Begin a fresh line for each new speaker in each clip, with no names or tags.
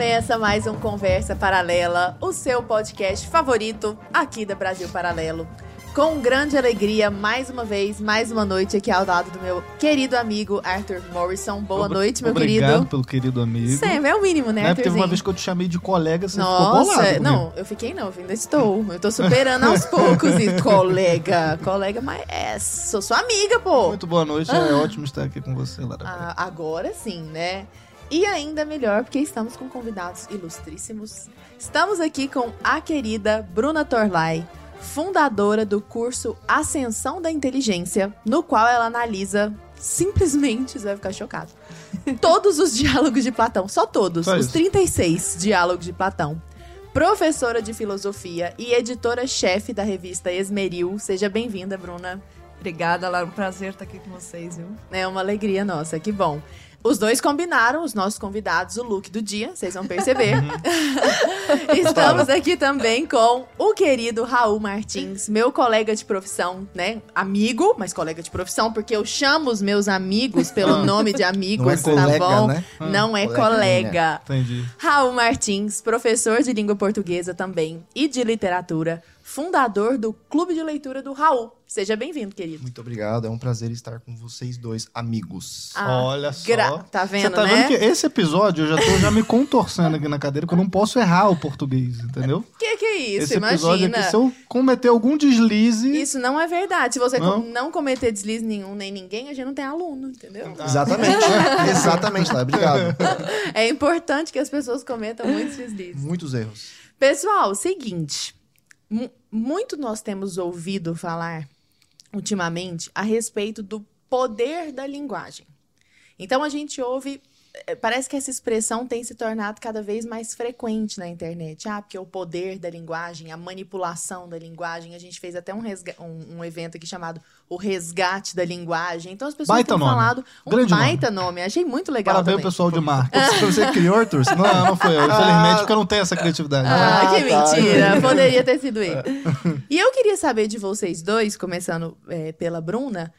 Começa mais um Conversa Paralela, o seu podcast favorito aqui da Brasil Paralelo. Com grande alegria, mais uma vez, mais uma noite aqui ao lado do meu querido amigo Arthur Morrison. Boa
Obri-
noite, meu
Obrigado
querido.
pelo querido amigo.
Sempre, é o mínimo, né,
Né, teve uma vez que eu te chamei de colega, você ficou
Nossa,
bolado comigo.
não, eu fiquei não, eu ainda estou. Eu tô superando aos poucos. E colega, colega, mas é, sou sua amiga, pô.
Muito boa noite, é ótimo estar aqui com você, Lara.
Ah, agora sim, né? E ainda melhor, porque estamos com convidados ilustríssimos. Estamos aqui com a querida Bruna Torlai, fundadora do curso Ascensão da Inteligência, no qual ela analisa simplesmente, você vai ficar chocado, todos os diálogos de Platão, só todos,
Só
os
isso.
36 diálogos de Platão. Professora de filosofia e editora-chefe da revista Esmeril. Seja bem-vinda, Bruna.
Obrigada, Lara. Um prazer estar aqui com vocês, viu?
É uma alegria nossa, que bom. Os dois combinaram, os nossos convidados, o look do dia, vocês vão perceber. Estamos aqui também com o querido Raul Martins, meu colega de profissão, né? Amigo, mas colega de profissão, porque eu chamo os meus amigos pelo
Ah.
nome de amigos,
Não é
tá
colega,
bom?
né?
Não é
Coleguinha.
colega.
Entendi.
Raul Martins, professor de língua portuguesa também e de literatura, fundador do Clube de Leitura do Raul. Seja bem-vindo, querido.
Muito obrigado, é um prazer estar com vocês dois, amigos.
Ah,
Olha só.
gra- Tá
Você
vendo,
tá
né?
vendo que esse episódio eu já tô já me contorcendo aqui na cadeira, que eu não posso errar o português, entendeu?
Que que é isso?
esse episódio
Imagina.
aqui, se eu cometer algum deslize...
Isso não é verdade. Se você
Não?
não cometer deslize nenhum nem ninguém, a gente não tem aluno, entendeu?
Exatamente, exatamente, Lara, obrigado.
É importante que as pessoas cometam muitos deslizes.
Muitos erros.
Pessoal, seguinte. Mu- muito nós temos ouvido falar ultimamente a respeito do poder da linguagem. Então a gente ouve. Eh, Parece que essa expressão tem se tornado cada vez mais frequente na internet. Ah, porque o poder da linguagem, a manipulação da linguagem. A gente fez até um, resga- um, um evento aqui chamado O Resgate da Linguagem. Então as pessoas
Baita
têm
nome.
falado um
Grande
baita nome. Achei muito legal.
Parabéns
também.
pessoal de marketing.
Você, você criou, Arthur? Não-
Não, foi eu. Infelizmente, porque eu não tenho essa criatividade.
Ah,
Ah,
que
tá.
mentira. Poderia ter sido ele. E eu queria saber de vocês dois, começando é, pela Bruna,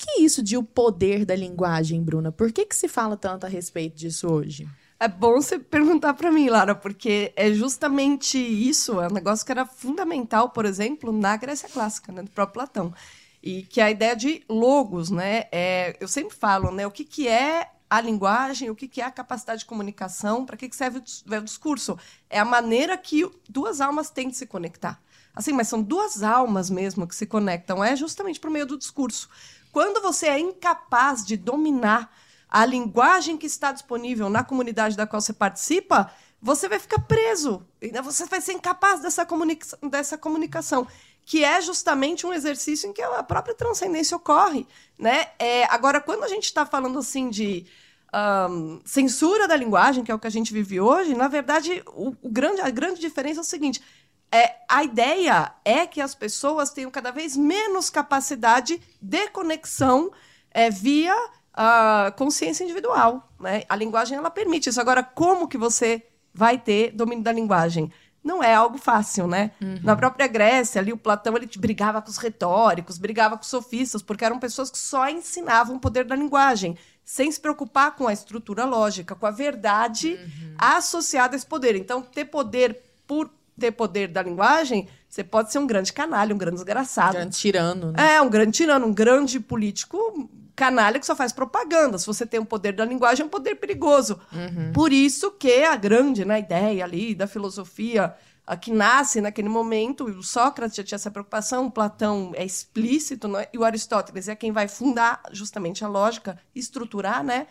que, é isso de o poder da linguagem, Bruna? Por que, que se fala tanto a respeito disso hoje?
É bom você perguntar para mim, Lara, porque é justamente isso, é um negócio que era fundamental, por exemplo, na Grécia Clássica, né, do próprio Platão. E que a ideia de logos, né? É, eu sempre falo, né? O que, que é a linguagem, o que, que é a capacidade de comunicação, para que, que serve o discurso? É a maneira que duas almas têm de se conectar. Assim, mas são duas almas mesmo que se conectam, é justamente por meio do discurso. Quando você é incapaz de dominar a linguagem que está disponível na comunidade da qual você participa, você vai ficar preso. Você vai ser incapaz dessa, comunica dessa comunicação, que é justamente um exercício em que a própria transcendência ocorre. Né? É, agora, quando a gente está falando assim de ahn, censura da linguagem, que é o que a gente vive hoje, na verdade, o, o grande, a grande diferença é o seguinte: é, a ideia é que as pessoas tenham cada vez menos capacidade de conexão é, via a consciência individual. Né? A linguagem ela permite isso. Agora, como que você vai ter domínio da linguagem? Não é algo fácil, né? Na própria Grécia, ali o Platão ele brigava com os retóricos, brigava com os sofistas, porque eram pessoas que só ensinavam o poder da linguagem, sem se preocupar com a estrutura lógica, com a verdade associada a esse poder. Então, ter poder por ter poder da linguagem, você pode ser um grande canalha, um grande desgraçado.
Grande tirano, né?
É, um grande tirano, um grande político canalha que só faz propaganda. Se você tem o poder da linguagem, é um poder perigoso. Por isso que a grande né, ideia ali da filosofia a que nasce naquele momento, o Sócrates já tinha essa preocupação, o Platão é explícito, né, e o Aristóteles é quem vai fundar justamente a lógica, estruturar, né?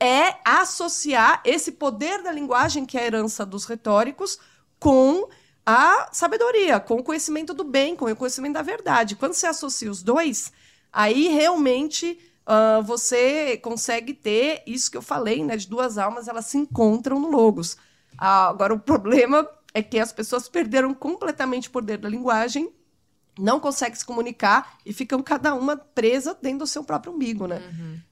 É associar esse poder da linguagem, que é a herança dos retóricos, com a sabedoria, com o conhecimento do bem, com o conhecimento da verdade. Quando você associa os dois, aí realmente ah, você consegue ter isso que eu falei, né? De duas almas, elas se encontram no Logos. Ah, agora, o problema é que as pessoas perderam completamente o poder da linguagem, não conseguem se comunicar e ficam cada uma presa dentro do seu próprio umbigo, né?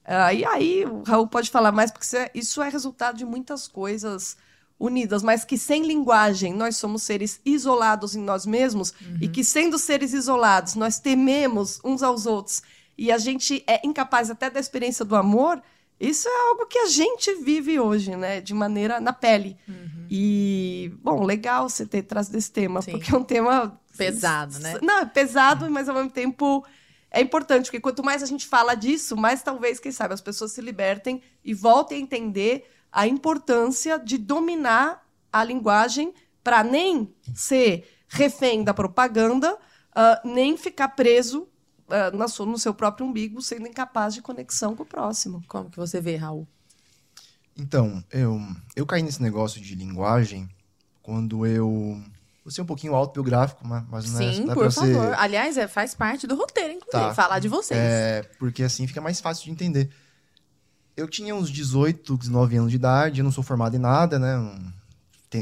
Ah, e aí, o Raul pode falar mais, porque isso é, isso é resultado de muitas coisas unidas, mas que sem linguagem nós somos seres isolados em nós mesmos e que sendo seres isolados nós tememos uns aos outros e a gente é incapaz até da experiência do amor, isso é algo que a gente vive hoje, né, de maneira na pele. E, bom, legal você ter trazido esse tema,
Sim.
porque é um tema.
Pesado, né?
Não, é pesado, mas ao mesmo tempo é importante, porque quanto mais a gente fala disso, mais talvez, quem sabe, as pessoas se libertem e voltem a entender a importância de dominar a linguagem para nem ser refém da propaganda, ah, nem ficar preso ah, na sua- no seu próprio umbigo, sendo incapaz de conexão com o próximo.
Como que você vê, Raul?
Então, eu, eu caí nesse negócio de linguagem quando eu. Vou ser um pouquinho autobiográfico, mas, mas não é,
Sim,
é
por favor.
ser.
Aliás, é, faz parte do roteiro, inclusive,
Tá.
falar de vocês.
É, porque assim fica mais fácil de entender. Eu tinha uns 18, 19 anos de idade, eu não sou formado em nada, né?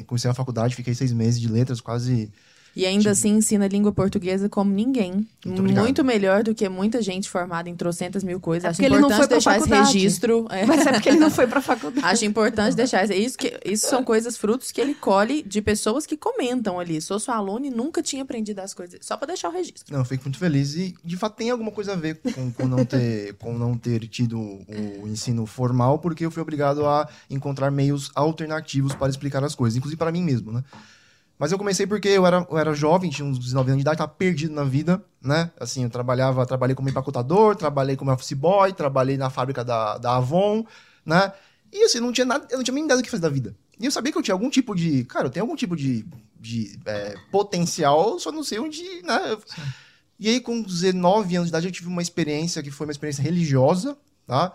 Comecei a faculdade, fiquei seis meses de letras, quase.
E ainda assim ensina língua portuguesa como ninguém.
Muito.
Muito melhor do que muita gente formada em trocentas mil coisas.
É
Acho
porque ele não
importante
foi pra
deixar esse
faculdade.
registro. é.
Mas é porque ele não foi para a faculdade.
Acho importante deixar isso. Isso, que, isso são coisas, frutos que ele colhe de pessoas que comentam ali. Sou sua aluna e nunca tinha aprendido as coisas. Só pra deixar o registro.
Não, eu fico muito feliz e de fato tem alguma coisa a ver com, com não, ter, com não ter tido o ensino formal, porque eu fui obrigado a encontrar meios alternativos para explicar as coisas, inclusive para mim mesmo, né? Mas eu comecei porque eu era, eu era jovem, tinha uns 19 anos de idade, estava perdido na vida, né? Assim, eu trabalhava, trabalhei como empacotador, trabalhei como office boy, trabalhei na fábrica da, da Avon, né? E assim, não tinha nada, eu não tinha nem ideia do que fazer da vida. E eu sabia que eu tinha algum tipo de, cara, eu tenho algum tipo de, de é, potencial, só não sei onde, né? E aí, com 19 anos de idade, eu tive uma experiência que foi uma experiência religiosa, tá?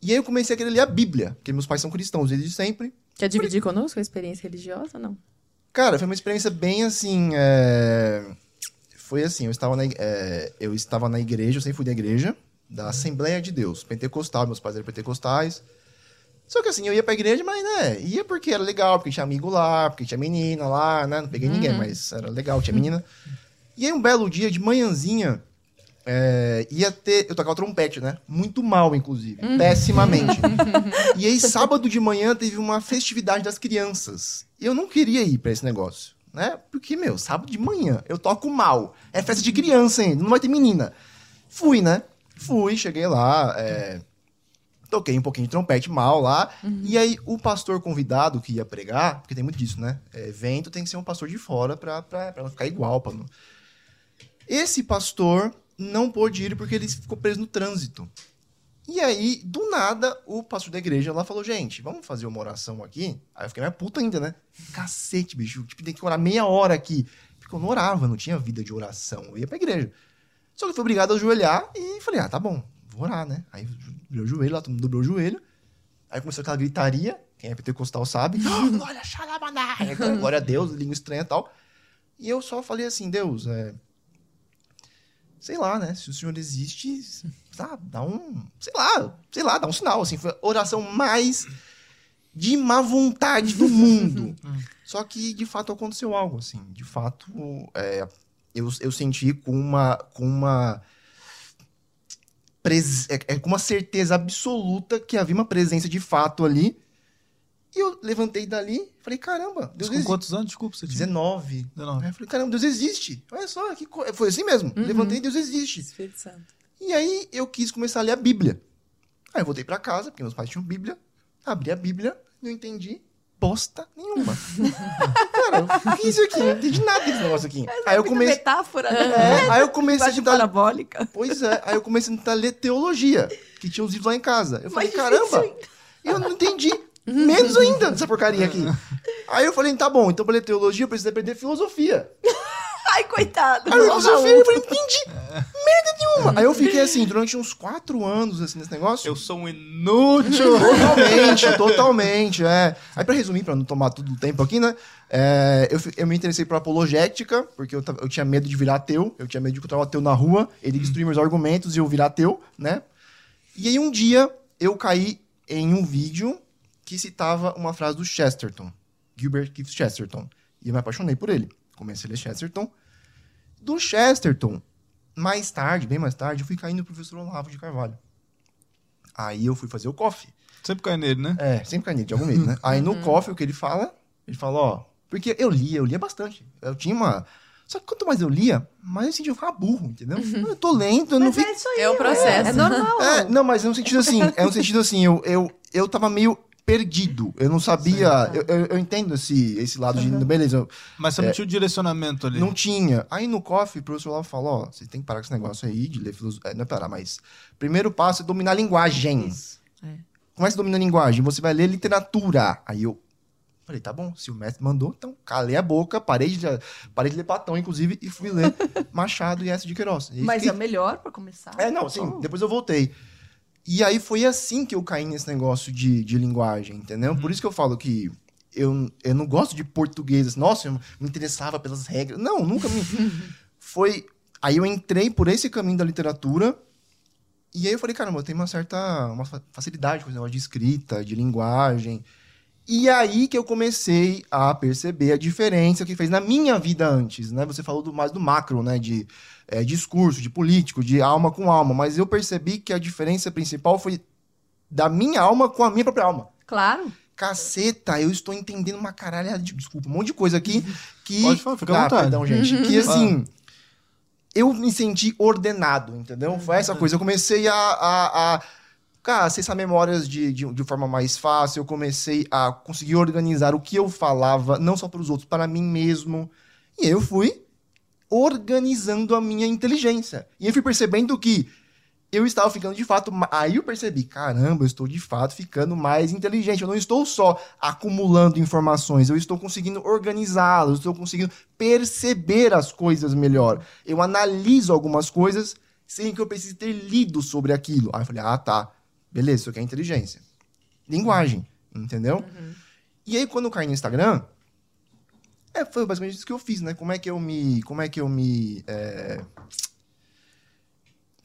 E aí eu comecei a querer ler a Bíblia, porque meus pais são cristãos desde sempre.
Quer dividir conosco a experiência religiosa ou não?
Cara, foi uma experiência bem assim. é, Foi assim, eu estava, na... é, eu estava na igreja, eu sempre fui da igreja, da Assembleia de Deus, pentecostal, meus pais eram pentecostais. Só que assim, eu ia pra igreja, mas né, ia porque era legal, porque tinha amigo lá, porque tinha menina lá, né? Não peguei ninguém, mas era legal, tinha menina. E aí um belo dia, de manhãzinha, é, ia ter. Eu tocava trompete, né? Muito mal, inclusive. Pessimamente. e aí, sábado de manhã, teve uma festividade das crianças. E eu não queria ir pra esse negócio, né? Porque, meu, sábado de manhã, eu toco mal. É festa de criança ainda, não vai ter menina. Fui, né? Fui, cheguei lá, é, toquei um pouquinho de trompete mal lá. E aí, o pastor convidado que ia pregar, porque tem muito disso, né? É, evento tem que ser um pastor de fora pra, pra, pra não ficar igual. Pra não... Esse pastor não pôde ir porque ele ficou preso no trânsito. E aí, do nada, o pastor da igreja lá falou: gente, vamos fazer uma oração aqui? Aí eu fiquei mais puta ainda, né? Cacete, bicho. Tipo, tem que orar meia hora aqui. Porque eu não orava, não tinha vida de oração. Eu ia pra igreja. Só que eu fui obrigado a ajoelhar e falei: ah, tá bom, vou orar, né? Aí dobrei o joelho lá, todo mundo dobrou o joelho. Aí começou aquela gritaria. Quem é pentecostal sabe. "Oh, glória, xalabandá!" Aí, aquela glória a Deus, língua estranha e tal. E eu só falei assim: Deus, é. Sei lá, né? Se o senhor existe, tá, dá um. Sei lá, sei lá, dá um sinal. Assim, foi a oração mais de má vontade do mundo. Só que, de fato, aconteceu algo, assim. De fato, é, eu, eu senti com uma. Com uma pres- é, é, com uma certeza absoluta que havia uma presença de fato ali. E eu levantei dali e falei, caramba, Deus
Com
existe.
quantos anos? Desculpa, você tinha?
19.
19.
Aí eu falei, caramba, Deus existe. Olha só, que co... foi assim mesmo. Levantei, Deus existe.
Espírito Santo.
E aí eu quis começar a ler a Bíblia. Aí eu voltei pra casa, porque meus pais tinham Bíblia. Abri a Bíblia, não entendi bosta nenhuma. Cara, o que é isso aqui? Não entendi nada desse negócio aqui. Aí eu
Muita
comecei.
metáfora, né?
É, aí eu comecei a tentar.
parabólica.
Pois é, aí eu comecei a tentar ler teologia, que tinha os livros lá em casa. Eu falei,
Mais difícil
caramba, eu não entendi. Menos ainda dessa porcaria aqui. Aí eu falei, tá bom, então pra ler teologia eu preciso aprender filosofia.
Ai, coitado.
Aí eu filosofia, eu falei, entendi merda nenhuma. Aí eu fiquei assim, durante uns quatro anos assim, nesse negócio.
Eu sou um inútil.
Totalmente, totalmente, é. Aí pra resumir, pra não tomar todo o tempo aqui, né? é, eu, eu me interessei por apologética, porque eu, eu tinha medo de virar ateu, eu tinha medo de encontrar um ateu na rua, ele destruir meus argumentos e eu virar ateu, né? E aí um dia eu caí em um vídeo que citava uma frase do Chesterton, Gilbert Keith Chesterton, e eu me apaixonei por ele. Comecei a ler Chesterton. Do Chesterton, mais tarde, bem mais tarde, eu fui cair no professor Olavo de Carvalho. Aí eu fui fazer o coffee.
Sempre cai nele, né?
É, sempre cai nele, de algum medo, né? Aí no coffee, o que ele fala, ele fala, ó... Porque eu lia, eu lia bastante. Eu tinha uma... Só que quanto mais eu lia, mais eu sentia eu ficava burro, entendeu? Eu tô lento, eu não
Mas
fico...
é isso aí.
É o processo.
É normal.
É, não, mas é um sentido assim, é um sentido assim, eu, eu, eu tava meio perdido. Eu não sabia. Eu, eu, eu entendo esse, esse lado de. Beleza,
Mas você não tinha o direcionamento ali.
não tinha. Aí no coffee, o professor lá falou: ó, você tem que parar com esse negócio aí de ler filosofia. Não é parar, mas. Primeiro passo é dominar a linguagem.
Isso. É.
Como é que você domina a linguagem? Você vai ler literatura. Aí eu falei, tá bom, se o mestre mandou, então calei a boca, parei de, parei de ler Platão, inclusive, e fui ler Machado e S. de Queiroz. E
Mas
fiquei-
é melhor pra começar.
é, não, sim,
Então,
depois eu voltei. E aí foi assim que eu caí nesse negócio de, de linguagem, entendeu? Por isso que eu falo que eu, eu não gosto de português. Nossa, eu me interessava pelas regras. Não, nunca me. foi. Aí eu entrei por esse caminho da literatura. E aí eu falei, caramba, eu tenho uma certa uma fa- facilidade com esse negócio de escrita, de linguagem. E aí que eu comecei a perceber a diferença que fez na minha vida antes, né? Você falou do, mais do macro, né? De é, discurso, de político, de alma com alma. Mas eu percebi que a diferença principal foi da minha alma com a minha própria alma.
Claro.
Caceta, eu estou entendendo uma caralhada de, desculpa, um monte de coisa aqui que...
Pode falar, fica à
ah,
vontade.
perdão, gente. Que, assim, eu me senti ordenado, entendeu? Foi essa coisa. Eu comecei a... a, a Cara, acessar memórias de, de, de forma mais fácil, eu comecei a conseguir organizar o que eu falava, não só para os outros, para mim mesmo. E eu fui organizando a minha inteligência. E eu fui percebendo que eu estava ficando de fato. Aí eu percebi, caramba, eu estou de fato ficando mais inteligente. Eu não estou só acumulando informações, eu estou conseguindo organizá-las, estou conseguindo perceber as coisas melhor. Eu analiso algumas coisas sem que eu precise ter lido sobre aquilo. Aí eu falei, ah, tá. Beleza, isso aqui é inteligência. Linguagem, entendeu? E aí, quando eu caí no Instagram, é, foi basicamente isso que eu fiz, né? Como é que eu me. Como é que eu me. é,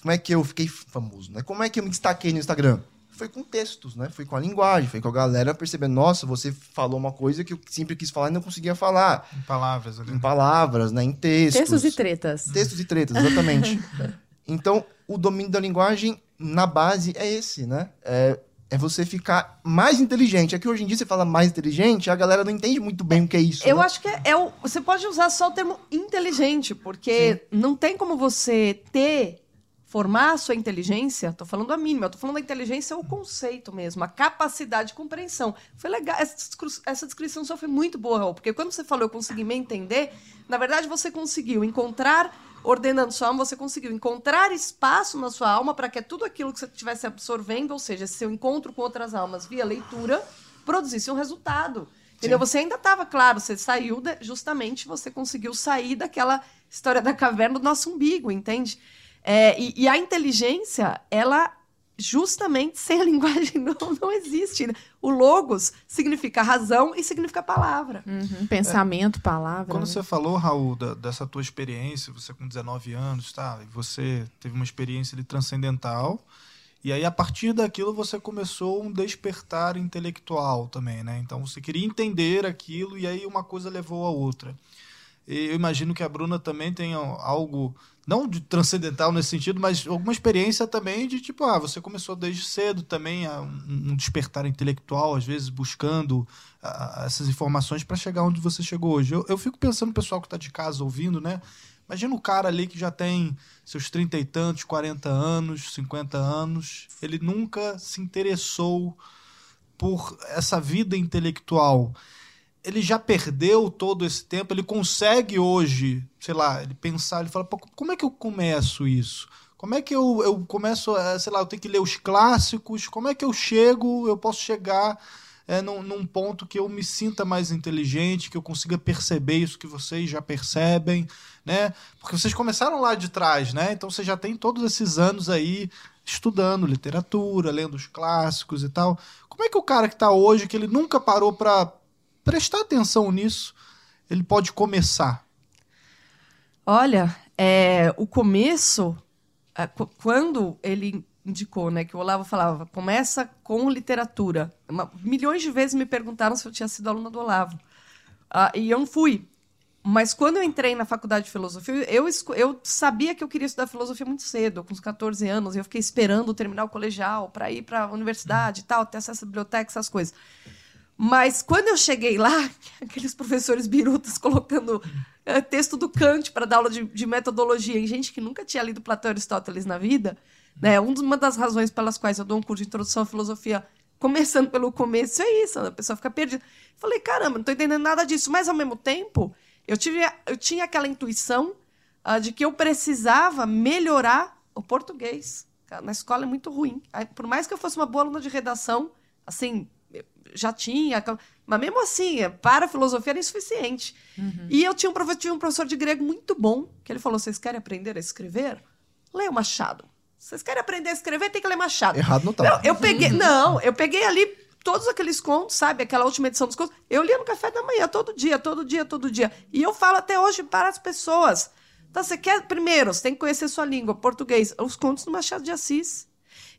Como é que eu fiquei famoso, né? Como é que eu me destaquei no Instagram? Foi com textos, né? Foi com a linguagem, foi com a galera percebendo, nossa, você falou uma coisa que eu sempre quis falar e não conseguia falar.
Em palavras ali.
Em palavras, né? Em textos.
Textos e tretas.
Textos e tretas, exatamente. então, o domínio da linguagem, na base, é esse, né? É, é você ficar mais inteligente. É que hoje em dia você fala mais inteligente, a galera não entende muito bem o que é isso.
Eu
né?
acho que é, é o, você pode usar só o termo inteligente, porque não tem como você ter, formar a sua inteligência, tô falando a mínima, eu tô falando da inteligência, o conceito mesmo, a capacidade de compreensão. Foi legal, essa descrição só foi muito boa, Raul, porque quando você falou eu consegui me entender, na verdade você conseguiu encontrar, ordenando sua alma, você conseguiu encontrar espaço na sua alma para que tudo aquilo que você estivesse absorvendo, ou seja, seu encontro com outras almas via leitura, produzisse um resultado. Entendeu? Você ainda estava, claro, você saiu, de- justamente você conseguiu sair daquela história da caverna do nosso umbigo, entende? É, e, e a inteligência, ela justamente sem a linguagem não, não existe. né? O logos significa razão e significa palavra.
Uhum, Pensamento, palavra.
Quando
né?
você falou, Raul, da- dessa tua experiência, você com 19 anos, tá? E você teve uma experiência de transcendental. E aí, a partir daquilo, você começou um despertar intelectual também, né? Então, você queria entender aquilo e aí uma coisa levou a outra. E eu imagino que a Bruna também tenha algo, não de transcendental nesse sentido, mas alguma experiência também de tipo, ah, você começou desde cedo também a um, despertar intelectual, às vezes buscando ah, essas informações para chegar onde você chegou hoje. Eu, eu fico pensando no pessoal que está de casa ouvindo, né? Imagina o cara ali que já tem seus trinta e tantos, 40 anos, 50 anos, ele nunca se interessou por essa vida intelectual ele já perdeu todo esse tempo, ele consegue hoje, sei lá, ele pensar, ele fala, como é que eu começo isso? Como é que eu, eu começo, a, sei lá, eu tenho que ler os clássicos, como é que eu chego, eu posso chegar é, num, num ponto que eu me sinta mais inteligente, que eu consiga perceber isso que vocês já percebem, né? Porque vocês começaram lá de trás, né? Então você já tem todos esses anos aí estudando literatura, lendo os clássicos e tal. Como é que o cara que está hoje, que ele nunca parou para prestar atenção nisso, ele pode começar?
Olha, é, o começo, é, qu- quando ele indicou, né, que o Olavo falava, começa com literatura. Milhões de vezes me perguntaram se eu tinha sido aluna do Olavo. Ah, e eu não fui. Mas quando eu entrei na faculdade de filosofia, eu, eu sabia que eu queria estudar filosofia muito cedo, com uns 14 anos, eu fiquei esperando terminar o colegial para ir para a universidade e tal, ter acesso à biblioteca, essas coisas. Mas quando eu cheguei lá, aqueles professores birutas colocando eh, texto do Kant para dar aula de, de metodologia em gente que nunca tinha lido Platão e Aristóteles na vida, né? Um dos- Uma das razões pelas quais eu dou um curso de introdução à filosofia começando pelo começo, é isso, a pessoa fica perdida. Falei, caramba, não tô entendendo nada disso. Mas, ao mesmo tempo, eu, tive, eu tinha aquela intuição uh, de que eu precisava melhorar o português. Na escola é muito ruim. Aí, por mais que eu fosse uma boa aluna de redação, assim, já tinha. Mas mesmo assim, para a filosofia era insuficiente. Uhum. E eu tinha um, professor, tinha um professor de grego muito bom, que ele falou: vocês querem aprender a escrever? Leia Machado. Vocês querem aprender a escrever, tem que ler Machado.
Errado não tá.
Não, eu peguei. Não, eu peguei ali todos aqueles contos, sabe? Aquela última edição dos contos. Eu lia no café da manhã, todo dia, todo dia, todo dia. E eu falo até hoje para as pessoas. Então, você quer. Primeiro, você tem que conhecer sua língua, português. Os contos do Machado de Assis.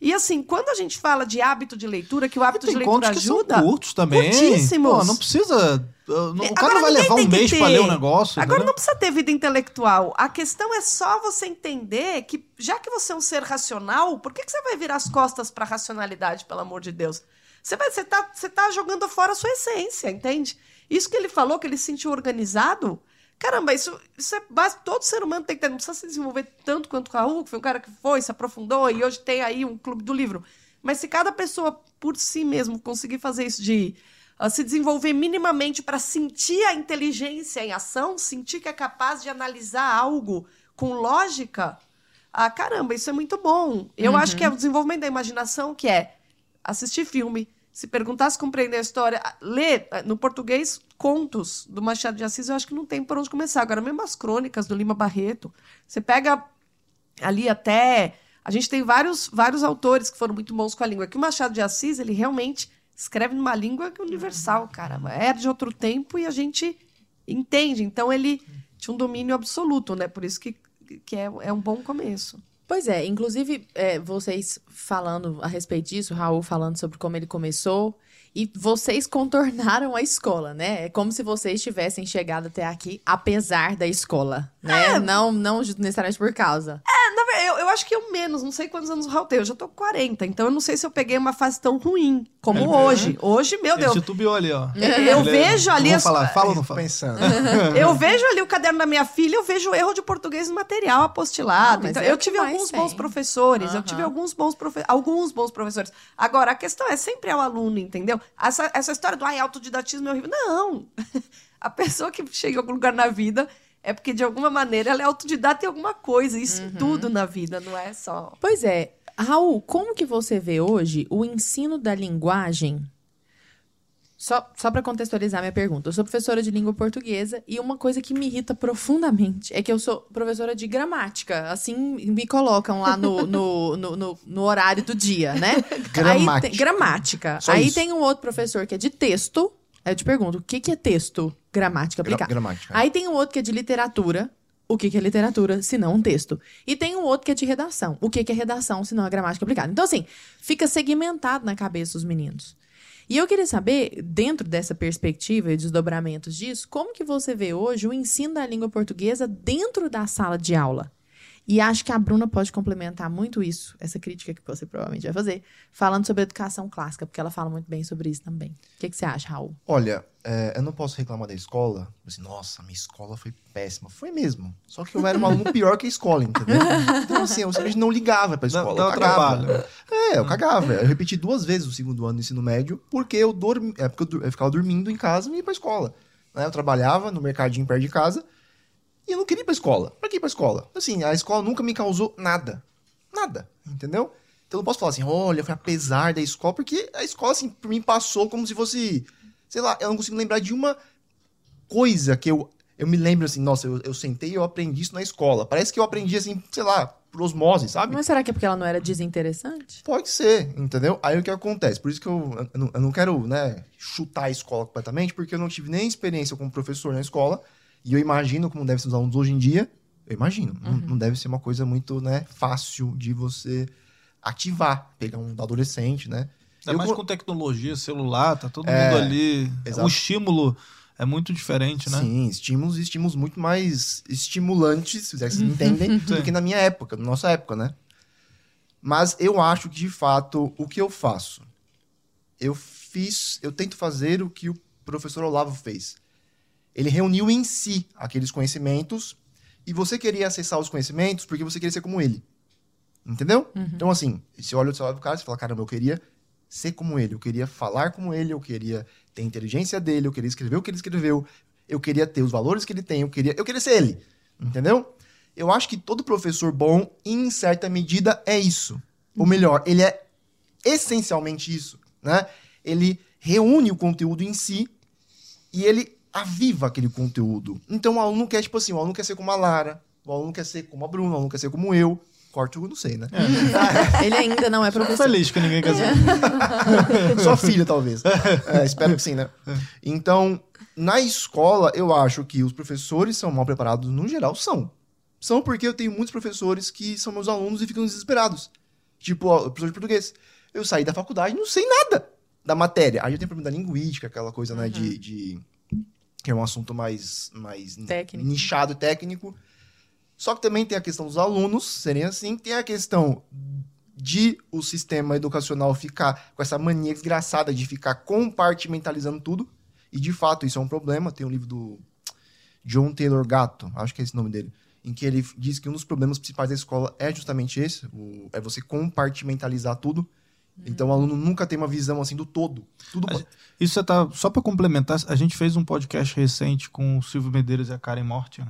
E assim, quando a gente fala de hábito de leitura, que o hábito de leitura ajuda.
Que são curtos também.
Curtíssimos.
Pô, não precisa. Não, o cara não vai levar um mês para ler o negócio.
Agora né? não precisa ter vida intelectual. A questão é só você entender que, já que você é um ser racional, por que, que você vai virar as costas para a racionalidade, pelo amor de Deus? Você, vai, você, tá, você tá jogando fora a sua essência, entende? Isso que ele falou, que ele se sentiu organizado, Caramba, isso, isso é básico. Todo ser humano tem que ter. Não precisa se desenvolver tanto quanto o Raul, que foi um cara que foi, se aprofundou e hoje tem aí um clube do livro. Mas se cada pessoa por si mesmo conseguir fazer isso de uh, se desenvolver minimamente para sentir a inteligência em ação, sentir que é capaz de analisar algo com lógica, ah, caramba, isso é muito bom. Eu uhum. acho que é o desenvolvimento da imaginação que é assistir filme, se perguntasse compreender a história, ler eh, no português contos do Machado de Assis, eu acho que não tem por onde começar. Agora, mesmo as crônicas do Lima Barreto, você pega ali até. A gente tem vários, vários autores que foram muito bons com a língua. Que o Machado de Assis, ele realmente escreve numa língua universal, cara. É de outro tempo e a gente entende. Então, ele tinha um domínio absoluto, né? Por isso que, que é, é um bom começo.
Pois é, inclusive é, vocês falando a respeito disso, Raul falando sobre como ele começou, e vocês contornaram a escola, né? É como se vocês tivessem chegado até aqui apesar da escola, né? É. Não, não necessariamente por causa.
É, na verdade, eu, eu acho que eu menos, não sei quantos anos o Raul tem. Eu já tô com 40, então eu não sei se eu peguei uma fase tão ruim como é, hoje. Hoje, meu Deus.
Ele titubeou ali, ó.
Eu Ele... vejo ali...
Vou falar, fala ou não fala?
Pensando.
eu vejo ali o caderno da minha filha, eu vejo erro de português no material apostilado. Ah, então, é eu tive alguns bons professores, uhum. eu tive alguns bons, profe... alguns bons professores. Agora, a questão é sempre é o aluno, entendeu? Essa, essa história do ai, autodidatismo é horrível. Não! A pessoa que chega em algum lugar na vida é porque, de alguma maneira, ela é autodidata em alguma coisa. Isso uhum. tudo na vida, não é só.
Pois é. Raul, como que você vê hoje o ensino da linguagem só, só para contextualizar minha pergunta, eu sou professora de língua portuguesa e uma coisa que me irrita profundamente é que eu sou professora de gramática. Assim me colocam lá no, no, no, no, no horário do dia, né?
gramática.
Aí tem, gramática. Só Aí isso. tem um outro professor que é de texto. Aí eu te pergunto, o que, que é texto? Gramática aplicada.
Gra gramática.
Aí tem um outro que é de literatura. O que, que é literatura, se não um texto? E tem um outro que é de redação. O que, que é redação, se não a gramática aplicada? Então, assim, fica segmentado na cabeça dos meninos. E eu queria saber, dentro dessa perspectiva e desdobramentos disso, como que você vê hoje o ensino da língua portuguesa dentro da sala de aula? E acho que a Bruna pode complementar muito isso, essa crítica que você provavelmente vai fazer, falando sobre educação clássica, porque ela fala muito bem sobre isso também. O que, que você acha, Raul?
Olha, é, eu não posso reclamar da escola. Assim, Nossa, minha escola foi péssima. Foi mesmo. Só que eu era um aluno pior que a escola, entendeu? Então, assim, eu simplesmente não ligava pra escola. Não, eu cagava. Trabalho. É, eu cagava. Eu repeti duas vezes o segundo ano do ensino médio, porque eu, dormi, é, porque eu, eu ficava dormindo em casa e ia pra escola. Né? Eu trabalhava no mercadinho perto de casa e eu não queria ir pra escola. Pra que ir pra escola? Assim, a escola nunca me causou nada. Nada, entendeu? Então eu não posso falar assim, olha, foi apesar da escola, porque a escola, assim, por mim passou como se fosse. Sei lá, eu não consigo lembrar de uma coisa que eu. Eu me lembro assim, nossa, eu, eu sentei e eu aprendi isso na escola. Parece que eu aprendi assim, sei lá, por osmose, sabe?
Mas será que é porque ela não era desinteressante?
Pode ser, entendeu? Aí o que acontece? Por isso que eu, eu, não, eu não quero, né, chutar a escola completamente, porque eu não tive nem experiência como professor na escola. E eu imagino como deve ser os alunos hoje em dia. Eu imagino. Uhum. Não, não, deve ser uma coisa muito né, fácil de você ativar. Pegar um adolescente, né?
Ainda eu, mais com tecnologia, celular, tá todo é, mundo ali. Exato. O estímulo é muito diferente, né?
Sim, estímulos e estímulos muito mais estimulantes, se vocês entendem, do que na minha época, na nossa época, né? Mas eu acho que, de fato, o que eu faço? Eu fiz, eu tento fazer o que o professor Olavo fez ele reuniu em si aqueles conhecimentos e você queria acessar os conhecimentos porque você queria ser como ele. Entendeu? Uhum. Então, assim, você olha o celular do cara e fala, caramba, eu queria ser como ele, eu queria falar como ele, eu queria ter a inteligência dele, eu queria escrever o que ele escreveu, eu queria ter os valores que ele tem, eu queria, eu queria ser ele. Entendeu? Eu acho que todo professor bom, em certa medida, é isso. Ou melhor, ele é essencialmente isso, né? Ele reúne o conteúdo em si e ele aviva aquele conteúdo. Então o aluno quer, tipo assim, o aluno quer ser como a Lara, o aluno quer ser como a Bruna, o aluno quer ser como eu. Corto, eu não sei, né?
Ele ainda não é professor.
feliz que ninguém quer ser.
Sua filha, talvez. É, espero que sim, né? Então, na escola, eu acho que os professores são mal preparados, no geral, são. São porque eu tenho muitos professores que são meus alunos e ficam desesperados. Tipo, ó, professor de português. Eu saí da faculdade e não sei nada da matéria. Aí eu tenho problema da linguística, aquela coisa, né, de, de- Que é um assunto mais, mais
Técnico.
nichado e técnico. Só que também tem a questão dos alunos serem assim, tem a questão de o sistema educacional ficar com essa mania desgraçada de ficar compartimentalizando tudo. E de fato isso é um problema. Tem um livro do John Taylor Gatto, acho que é esse o nome dele, em que ele diz que um dos problemas principais da escola é justamente esse, o- é você compartimentalizar tudo. Então o aluno nunca tem uma visão assim do todo. Tudo
A Isso você tá. Só para complementar, a gente fez um podcast recente com o Silvio Medeiros e a Karen Mortian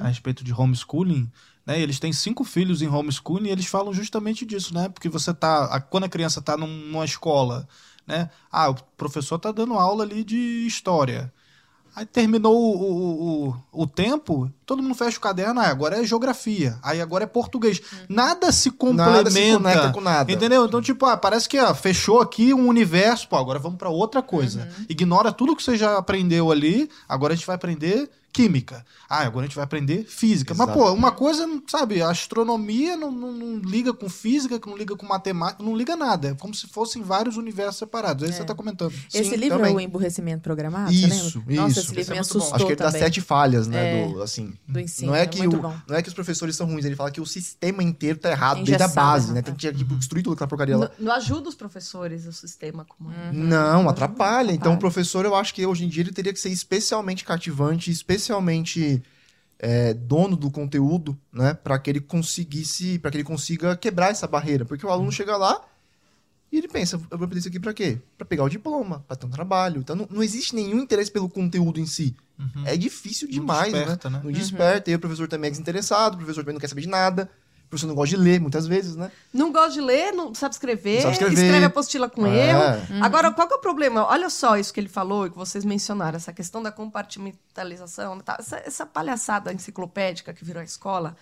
a respeito de homeschooling. Né? E Eles têm cinco filhos em homeschooling e eles falam justamente disso, né? Porque você tá. a- Quando a criança tá num- numa escola, né? Ah, o professor tá dando aula ali de história. Aí terminou o, o, o, o tempo, todo mundo fecha o caderno, ah, agora é geografia, aí agora é português. Nada se complementa.
Nada se conecta com nada.
Entendeu? Então, tipo, ah, parece que ah, fechou aqui um universo, pô, agora vamos pra outra coisa. Ignora tudo que você já aprendeu ali, agora a gente vai aprender química. Ah, agora a gente vai aprender física. Mas, pô, uma coisa, sabe, a astronomia não, não, não liga com física, que não liga com matemática, não liga nada. É como se fossem vários universos separados. É isso que você tá comentando.
Esse
Sim,
livro é
também.
o Emburrecimento Programado, você
Isso,
lembra? Nossa,
isso.
esse livro
Esse é
me
muito bom.
assustou
Acho que ele dá
também.
sete falhas, né?
É.
Do, assim,
Do ensino,
não é,
é
que
muito
o,
bom.
não é que os professores são ruins, ele fala que o sistema inteiro tá errado desde a
Engessado,
base,
né?
Tem que tipo, destruir tudo aquela porcaria lá.
Não, não ajuda os professores o sistema como é.
Não, atrapalha. Então, o professor, eu acho que hoje em dia ele teria que ser especialmente cativante, especialmente é, dono do conteúdo, né? Para que ele conseguisse, para que ele consiga quebrar essa barreira. Porque o aluno chega lá e ele pensa, eu vou aprender isso aqui para quê? Para pegar o diploma, para ter um trabalho. Então, não, não existe nenhum interesse pelo conteúdo em si. É difícil
Não
demais,
desperta,
né?
né?
Não desperta. E o professor também é desinteressado, o professor também não quer saber de nada. Professor não gosta de ler, muitas vezes, né?
Não gosta de ler, não sabe escrever,
Não sabe escrever.
escreve apostila com
É.
erro. Agora, qual que é o problema? Olha só isso que ele falou e que vocês mencionaram, essa questão da compartimentalização, tá? essa, essa palhaçada enciclopédica que virou a escola,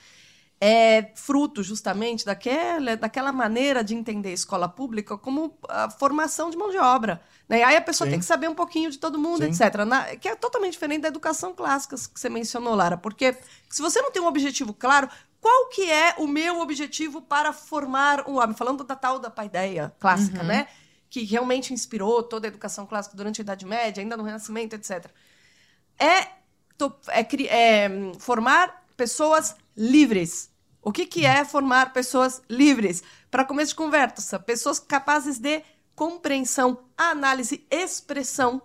é fruto justamente daquela, daquela maneira de entender a escola pública como a formação de mão de obra. Né? E aí a pessoa
Sim.
tem que saber um pouquinho de todo mundo,
Sim.
etc. Na- que é totalmente diferente da educação clássica que você mencionou, Lara. Porque se você não tem um objetivo claro, qual que é o meu objetivo para formar um homem? Falando da tal da paideia clássica, né? Que realmente inspirou toda a educação clássica durante a Idade Média, ainda no Renascimento, etc. É, to- é é, formar pessoas livres. O que, que é formar pessoas livres? Para começo de conversa, pessoas capazes de compreensão, análise, expressão.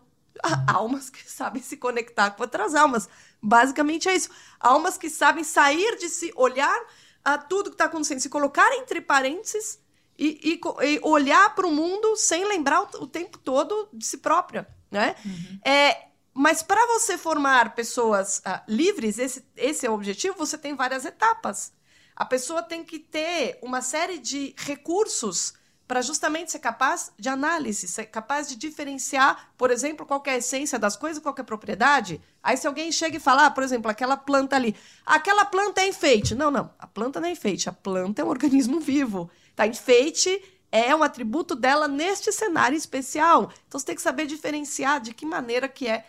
Almas que sabem se conectar com outras almas. Basicamente é isso. Almas que sabem sair de si, olhar a tudo que está acontecendo, se colocar entre parênteses e, e e olhar para o mundo sem lembrar o, o tempo todo de si própria. Né? É, mas para você formar pessoas ah, livres, esse, esse é o objetivo, você tem várias etapas. A pessoa tem que ter uma série de recursos para justamente ser capaz de análise, ser capaz de diferenciar, por exemplo, qual é a essência das coisas, qual é a propriedade. Aí se alguém chega e fala, ah, por exemplo, aquela planta ali, aquela planta é enfeite. Não, não, a planta não é enfeite, a planta é um organismo vivo. Tá? Enfeite é um atributo dela neste cenário especial. Então você tem que saber diferenciar de que maneira que é,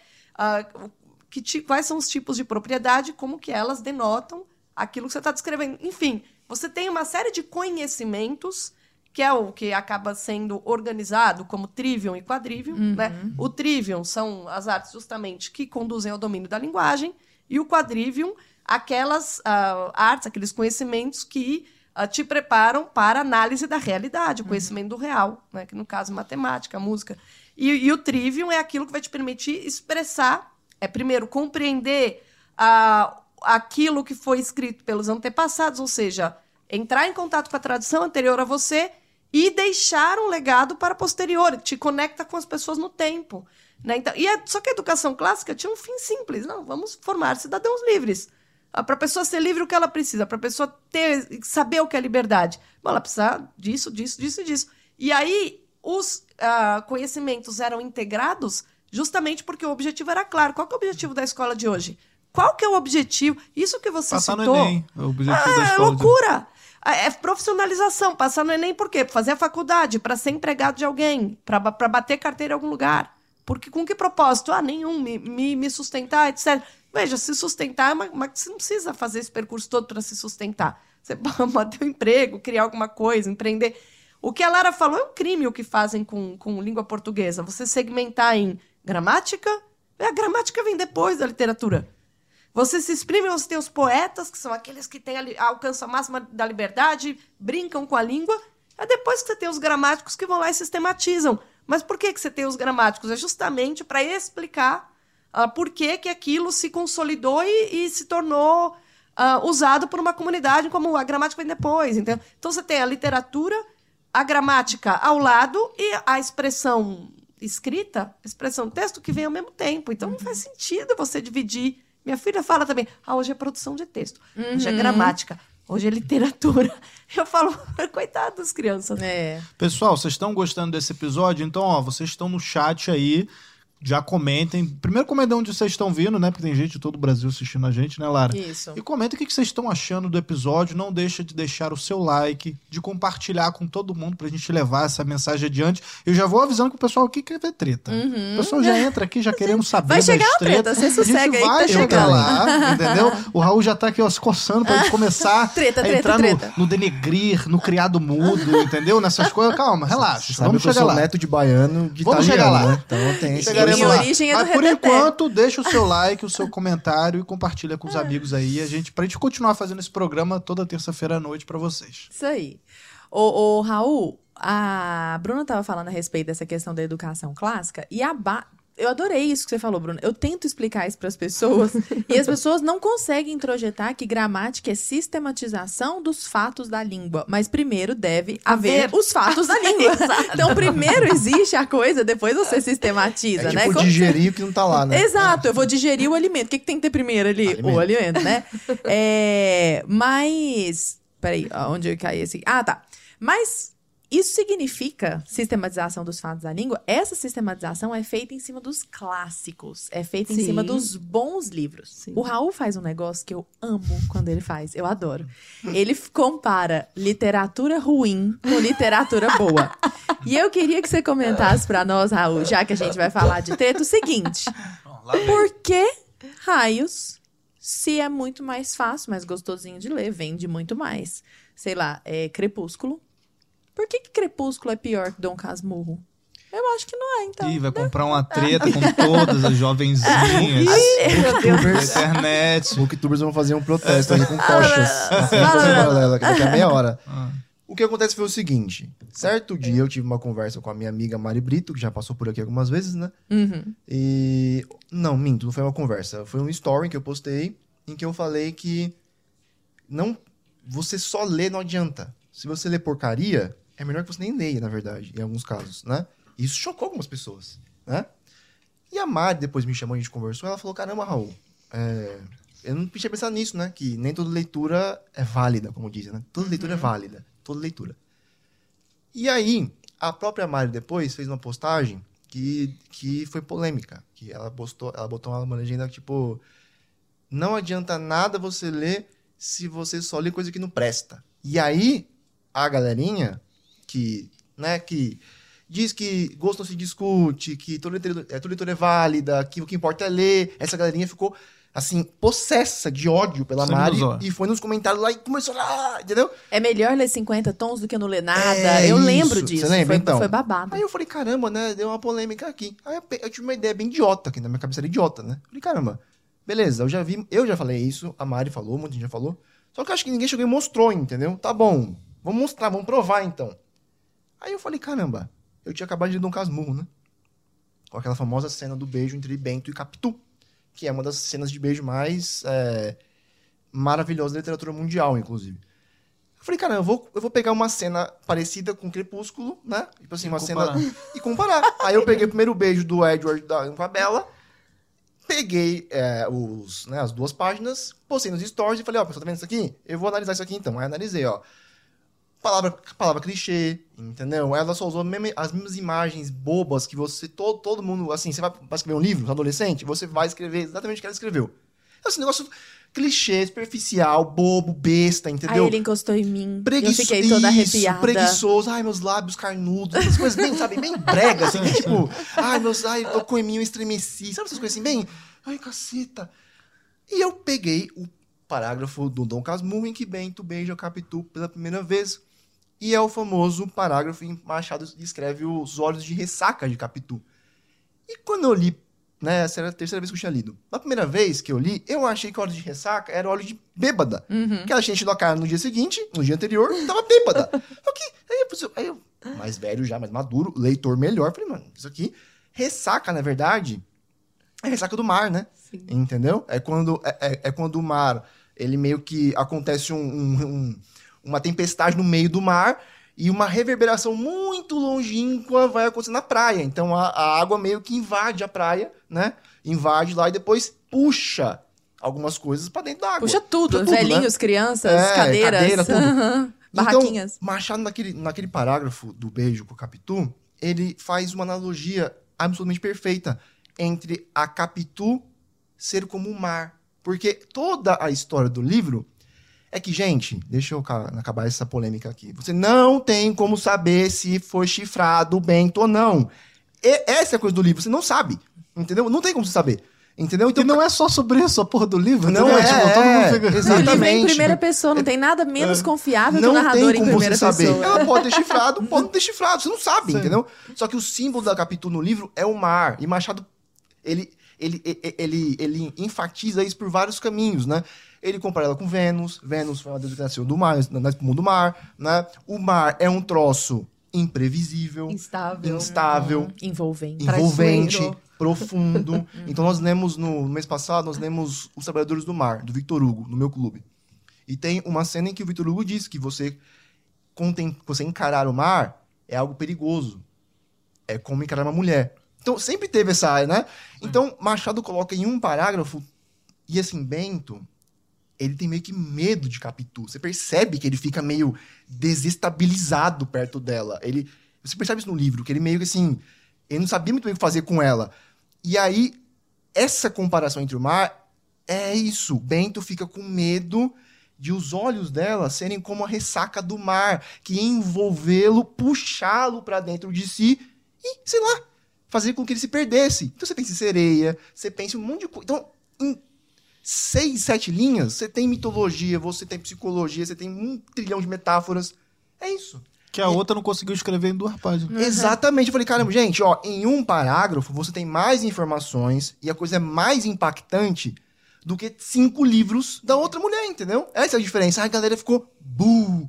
o- que quais são os tipos de propriedade, como que elas denotam aquilo que você está descrevendo. Enfim, você tem uma série de conhecimentos que é o que acaba sendo organizado como trivium e quadrivium. Né? O trivium são as artes justamente que conduzem ao domínio da linguagem, e o quadrivium, aquelas ah, artes, aqueles conhecimentos que ah, te preparam para a análise da realidade, o conhecimento do real, né? que no caso matemática, música. E, e o trivium é aquilo que vai te permitir expressar, é primeiro compreender ah, aquilo que foi escrito pelos antepassados, ou seja, entrar em contato com a tradição anterior a você e deixar um legado para posterior, te conecta com as pessoas no tempo. Né? Então, e a, só que a educação clássica tinha um fim simples. Não, vamos formar cidadãos livres. Ah, Para a pessoa ser livre, o que ela precisa? Para a pessoa ter, saber o que é liberdade? Bom, ela precisa disso, disso, disso e disso. E aí, os ah, conhecimentos eram integrados justamente porque o objetivo era claro. Qual que é o objetivo da escola de hoje? Qual que é o objetivo? Isso que você
Passar no
citou...
Enem, é o objetivo da
Ah, é
escola. de-
loucura! Ah, É profissionalização, passar no Enem por quê? Pra fazer a faculdade, para ser empregado de alguém, para bater carteira em algum lugar. Porque com que propósito? Ah, nenhum, me, me, me sustentar, etc. Veja, se sustentar, mas, mas você não precisa fazer esse percurso todo para se sustentar. Você pode ter um emprego, criar alguma coisa, empreender. O que a Lara falou é um crime o que fazem com, com língua portuguesa. Você segmentar em gramática, a gramática vem depois da literatura. Você se exprime, você tem os poetas, que são aqueles que têm a alcançam a máxima da liberdade, brincam com a língua. É depois que você tem os gramáticos que vão lá e sistematizam. Mas por que, que você tem os gramáticos? É justamente para explicar ah, por que, que aquilo se consolidou e, e se tornou ah, usado por uma comunidade, como a gramática vem depois. Então, então você tem a literatura, a gramática ao lado e a expressão escrita, a expressão texto que vem ao mesmo tempo. Então não faz sentido você dividir. Minha filha fala também, ah, hoje é produção de texto, hoje é gramática, hoje é literatura. Eu falo, coitado das crianças.
É.
Pessoal, vocês estão gostando desse episódio? Então, ó, vocês estão no chat aí. Já comentem. Primeiro comentem onde vocês estão vindo, né? Porque tem gente de todo o Brasil assistindo a gente, né, Lara?
Isso.
E comenta o que vocês estão achando do episódio. Não deixa de deixar o seu like, de compartilhar com todo mundo pra gente levar essa mensagem adiante. Eu já vou avisando que o pessoal aqui quer ver treta. O pessoal já entra aqui já querendo saber
Vai
das
chegar a treta, você
A gente
sossega aí que
vai
tá
chegar
chegando.
lá, entendeu? O Raul já tá aqui, ó, se coçando pra gente começar
Treta,
a
treta,
entrar
treta.
No, no denegrir, no criado mudo, entendeu? Nessas coisas. Calma, relaxa.
Você sabe
Vamos
que eu
chegar
sou
lá.
neto de baiano de
Vamos
italiano,
chegar lá.
né? Então tem esse
Em
lá.
origem é do
Mas por enquanto, deixa o seu like, o seu comentário e compartilha com os amigos aí. A gente, pra gente continuar fazendo esse programa toda terça-feira à noite pra vocês.
Isso aí. Ô, ô, Raul, a Bruna estava falando a respeito dessa questão da educação clássica e a ba... Eu adorei isso que você falou, Bruna. Eu tento explicar isso para as pessoas e as pessoas não conseguem introjetar que gramática é sistematização dos fatos da língua. Mas primeiro deve haver
Haver.
os fatos da língua. então, primeiro existe a coisa, depois você sistematiza,
É
né?
tipo
Como-
digerir o que não tá lá, né?
Exato, eu vou digerir o alimento. O que, que tem que ter primeiro ali?
Alimento.
O alimento, né? É, mas. Peraí, onde eu caí assim? Ah, tá. Mas isso significa sistematização dos fatos da língua? Essa sistematização é feita em cima dos clássicos, é feita em
Sim.
cima dos bons livros.
Sim.
O Raul faz um negócio que eu amo quando ele faz, eu adoro. Ele compara literatura ruim com literatura boa. E eu queria que você comentasse pra nós, Raul, já que a gente vai falar de treta, o seguinte: por que raios, se é muito mais fácil, mais gostosinho de ler, vende muito mais? Sei lá, é Crepúsculo. Por que, que Crepúsculo é pior que Dom Casmurro? Eu acho que não é, então.
Ih, vai comprar uma treta com todas as jovenzinhas
Meu Deus.
da internet.
Booktubers vão fazer um protesto aí com tochas.
Ah,
Assim,
fala.
paralela, que daqui a meia hora.
Ah.
O que acontece foi o seguinte: certo dia eu tive uma conversa com a minha amiga Mari Brito, que já passou por aqui algumas vezes, né?
Uhum.
E. Não, minto, não foi uma conversa. Foi um story que eu postei em que eu falei que. Não. Você só lê não adianta. Se você lê porcaria, é melhor que você nem leia, na verdade, em alguns casos, né? E Isso chocou algumas pessoas, né? E a Mari depois me chamou, a gente conversou, ela falou: caramba, Raul, é, eu não tinha pensado nisso, né? Que nem toda leitura é válida, como dizem, né? Toda leitura é válida. Toda leitura. E aí, a própria Mari depois fez uma postagem que, que foi polêmica. Que ela postou, ela botou uma legenda tipo: Não adianta nada você ler se você só lê coisa que não presta. E aí, a galerinha que, né, que diz que gosto não se discute, que toda leitura, é, toda leitura é válida, que o que importa é ler. Essa galerinha ficou, assim, possessa de ódio pela Mari e foi nos comentários lá e começou lá, entendeu?
É melhor ler 50 tons do que não ler nada.
É
eu
isso.
lembro
Você
disso.
lembra,
foi,
então?
foi babado.
Aí eu falei, caramba, né? Deu uma polêmica aqui. Aí eu, eu tive uma ideia bem idiota, que na minha cabeça era idiota, né? Falei, caramba, beleza, eu já vi, eu já falei isso, a Mari falou, muita gente já falou. Só que eu acho que ninguém chegou e mostrou, entendeu? Tá bom, vamos mostrar, vamos provar então. Aí eu falei, caramba, eu tinha acabado de ler Dom Casmurro, né? Com aquela famosa cena do beijo entre Bento e Capitu, que é uma das cenas de beijo mais é, maravilhosas da literatura mundial, inclusive. Eu falei, cara, eu vou, eu vou pegar uma cena parecida com Crepúsculo, né? Tipo assim, uma
comparar.
cena. E comparar. Aí eu peguei o primeiro beijo do Edward da, com a Bella, peguei é, os, né, as duas páginas, postei nos stories e falei, ó, pessoal, tá vendo isso aqui? Eu vou analisar isso aqui então. Aí analisei, ó. Palavra, palavra clichê, entendeu? Ela só usou as mesmas imagens bobas que você, todo, todo mundo, assim, você vai, vai escrever um livro, um adolescente, você vai escrever exatamente o que ela escreveu. Esse negócio clichê, superficial, bobo, besta, entendeu?
Aí ele encostou em mim.
Preguiço-
eu fiquei toda
isso,
arrepiada.
preguiçoso, ai, meus lábios carnudos, essas coisas bem, sabe, bem brega, assim, tipo, ai, meus, ai, tocou em mim, eu estremeci, sabe essas coisas assim, bem, ai, caceta. E eu peguei o parágrafo do Dom Casmurro em que Bento beija Capitu pela primeira vez, e é o famoso parágrafo em que Machado descreve os olhos de ressaca de Capitu. E quando eu li, né, essa era a terceira vez que eu tinha lido, na primeira vez que eu li, eu achei que o óleo de ressaca era óleo de bêbada.
Uhum.
Que ela tinha enchido a cara no dia seguinte, no dia anterior, e tava bêbada. Eu que, aí, eu, aí eu, mais velho já, mais maduro, leitor melhor, falei, mano, isso aqui, ressaca, na verdade, é ressaca do mar, né?
Sim.
Entendeu? É quando, é, é- é quando o mar, ele meio que acontece um- um- um- uma tempestade no meio do mar e uma reverberação muito longínqua vai acontecer na praia. Então a, a água meio que invade a praia, né? Invade lá e depois puxa algumas coisas pra dentro da água.
Puxa tudo,
Puxa tudo, né?
velhinhos, crianças,
É,
cadeiras,
cadeira, tudo.
aham, barraquinhas.
Então, Machado, naquele, naquele parágrafo do beijo com o Capitu, ele faz uma analogia absolutamente perfeita entre a Capitu ser como o mar. Porque toda a história do livro é que, gente, deixa eu ca- acabar essa polêmica aqui. Você não tem como saber se foi chifrado o Bento ou não. E- essa é a coisa do livro, você não sabe. Entendeu? Não tem como você saber. Entendeu?
E não é só sobre isso, a porra do livro.
Não
entendeu?
é,
Tipo, todo mundo
é,
fica...
O livro é em
exatamente.
primeira pessoa, não tem nada menos confiável que o
não
narrador
tem
em
como
primeira
você saber.
pessoa.
Ela pode ter chifrado, pode não ter chifrado, você não sabe,
Sim.
entendeu? Só que o símbolo da Capitu no livro é o mar. E Machado, ele, ele, ele, ele, ele enfatiza isso por vários caminhos, né? Ele compara ela com Vênus. Vênus foi uma deusa que nasceu do mar, na espuma do mar, né? O mar é um troço imprevisível,
Instável.
instável,
Envolvente.
envolvente,
Traiçoeiro.
profundo. então nós lemos no, no mês passado, nós lemos Os Trabalhadores do Mar, do Victor Hugo, no meu clube. E tem uma cena em que o Victor Hugo diz que você, contem, você encarar o mar é algo perigoso. É como encarar uma mulher. Então sempre teve essa, né? Então Machado coloca em um parágrafo e assim, Bento, ele tem meio que medo de Capitu. Você percebe que ele fica meio desestabilizado perto dela. Ele, você percebe isso no livro, que ele meio que assim, ele não sabia muito bem o que fazer com ela. E aí, essa comparação entre o mar é isso. Bento fica com medo de os olhos dela serem como a ressaca do mar, que envolvê-lo, puxá-lo pra dentro de si e, sei lá, fazer com que ele se perdesse. Então você pensa em sereia, você pensa em um monte de coisa. Então, em seis, sete linhas, você tem mitologia, você tem psicologia, você tem um trilhão de metáforas. É isso.
Que a outra não conseguiu escrever em duas páginas.
Exatamente. Eu falei, caramba, gente, ó, em um parágrafo você tem mais informações e a coisa é mais impactante do que cinco livros da outra mulher, entendeu? Essa é a diferença. A galera ficou bu.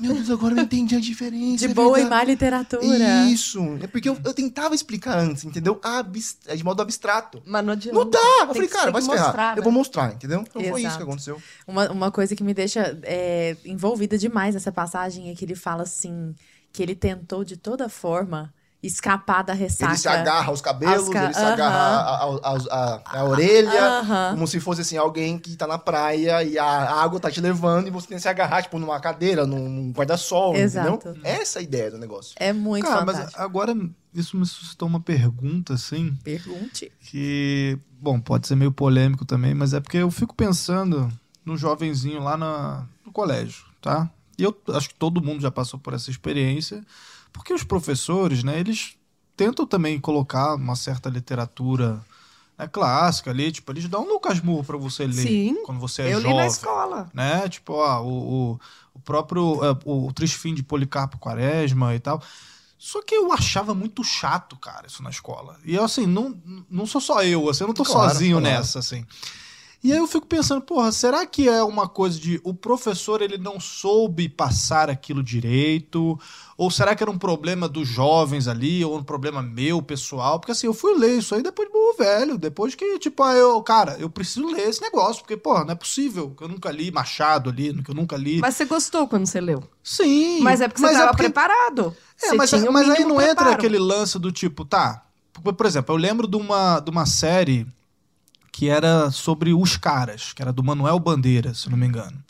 Meu Deus, agora eu entendi a diferença.
De
é
boa e má literatura.
Isso. É porque eu, eu tentava explicar antes, entendeu? Abs- é de modo abstrato.
Mas não adianta.
Não dá. Eu falei,
que-
cara, vai se ferrar. Eu
né?
vou mostrar, entendeu? Então foi isso
Exato.
que aconteceu.
Uma, uma coisa que me deixa é, envolvida demais nessa passagem é que ele fala assim: que ele tentou de toda forma escapar da ressaca.
Ele se agarra aos cabelos,
ca-
ele se agarra a orelha, como se fosse assim, alguém que tá na praia e a água tá te levando e você tem que se agarrar, tipo, numa cadeira, num, guarda-sol,
Exato.
entendeu? Essa é a ideia do negócio.
É muito
Cara, mas
fantástico.
agora isso me suscitou uma pergunta, assim,
Pergunte.
que, bom, pode ser meio polêmico também, mas é porque eu fico pensando no jovenzinho lá na- no colégio, tá? E eu acho que todo mundo já passou por essa experiência, porque os professores, né, eles tentam também colocar uma certa literatura né, clássica ali, tipo, eles dão um Lucas Murro pra você ler
Sim,
quando você é
eu li
jovem
na escola.
né? Tipo, ó, o, o, o próprio é, o, o Triste Fim de Policarpo Quaresma e tal. Só que eu achava muito chato, cara, isso na escola. E eu, assim, não, não sou só eu, assim, eu não tô
Claro,
sozinho
claro.
nessa, assim. E aí eu fico pensando, porra, será que é uma coisa de o professor ele não soube passar aquilo direito? Ou será que era um problema dos jovens ali, ou um problema meu, pessoal? Porque assim, eu fui ler isso aí depois de bom velho, depois que, tipo, ah, eu, cara, eu preciso ler esse negócio, porque, porra, não é possível que eu nunca li Machado ali, que eu nunca li.
Mas você gostou quando você leu?
Sim.
Mas é porque você estava
porque-
preparado.
É,
Você
mas,
tinha o
mas aí não entra
preparo.
aquele lance do tipo, tá. Por por exemplo, eu lembro de uma, de uma série que era sobre os caras, que era do Manuel Bandeira, se não me engano.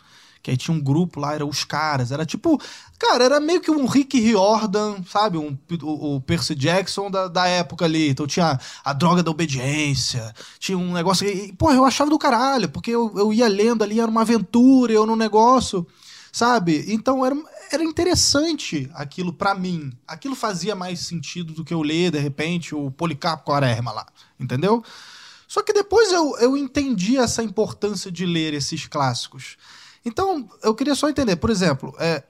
Que aí tinha um grupo lá, era os caras. Era tipo. Cara, era meio que um Rick Riordan, sabe? Um, o, o Percy Jackson da, da época ali. Então tinha a droga da obediência. Tinha um negócio. E, porra, eu achava do caralho, porque eu, eu ia lendo ali, era uma aventura, eu num negócio sabe? Então era, era interessante aquilo pra mim. Aquilo fazia mais sentido do que eu ler, de repente, o Policarpo Quaresma lá, entendeu? Só que depois eu, eu entendi essa importância de ler esses clássicos. Então, eu queria só entender, por exemplo, é,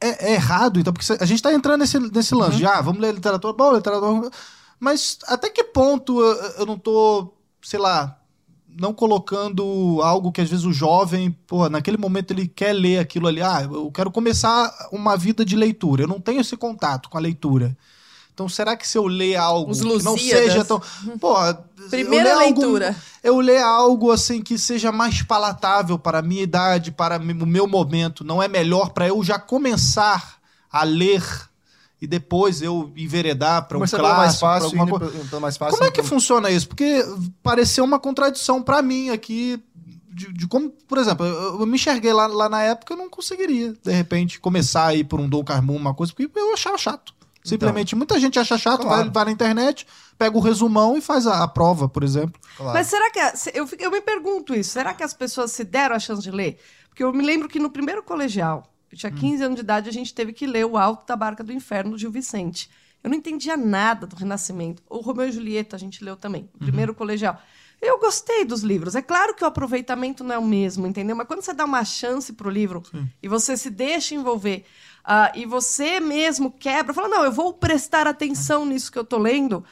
é, é errado, então, porque a gente tá entrando nesse, nesse lance de, ah, vamos ler literatura, bom, literatura. Mas até que ponto eu, eu não tô, sei lá, não colocando algo que às vezes o jovem, pô, naquele momento ele quer ler aquilo ali. Ah, eu quero começar uma vida de leitura. Eu não tenho esse contato com a leitura. Então, será que se eu ler algo
Os
que não seja tão. Pô,
Primeira
eu ler algo-
leitura.
eu ler algo assim que seja mais palatável para a minha idade, para o meu momento, não é melhor para eu já começar a ler e depois eu enveredar para um clássico,
mais
pra
fácil,
alguma coisa.
mais fácil.
Como é que
então-
funciona isso? Porque pareceu uma contradição pra mim aqui. De, de como, por exemplo, eu, eu me enxerguei lá, lá na época, eu não conseguiria, de repente, começar a ir por um Dom Carmon, uma coisa, porque eu achava chato. Simplesmente, muita gente acha chato,
Claro.
vai, vai na internet, pega o resumão e faz a, a prova, por exemplo.
Claro.
Mas será que. a- se- Eu, eu me pergunto isso. Será que as pessoas se deram a chance de ler? Porque eu me lembro que no primeiro colegial, eu
Hum.
tinha 15 anos de idade, a gente teve que ler O Alto da Barca do Inferno, do Gil Vicente. Eu não entendia nada do Renascimento. O Romeu e Julieta a gente leu também,
Uhum.
no primeiro colegial. Eu gostei dos livros. É claro que o aproveitamento não é o mesmo, entendeu? Mas quando você dá uma chance pro livro e você se deixa envolver ah, e você mesmo quebra, fala, não, eu vou prestar atenção nisso que eu tô lendo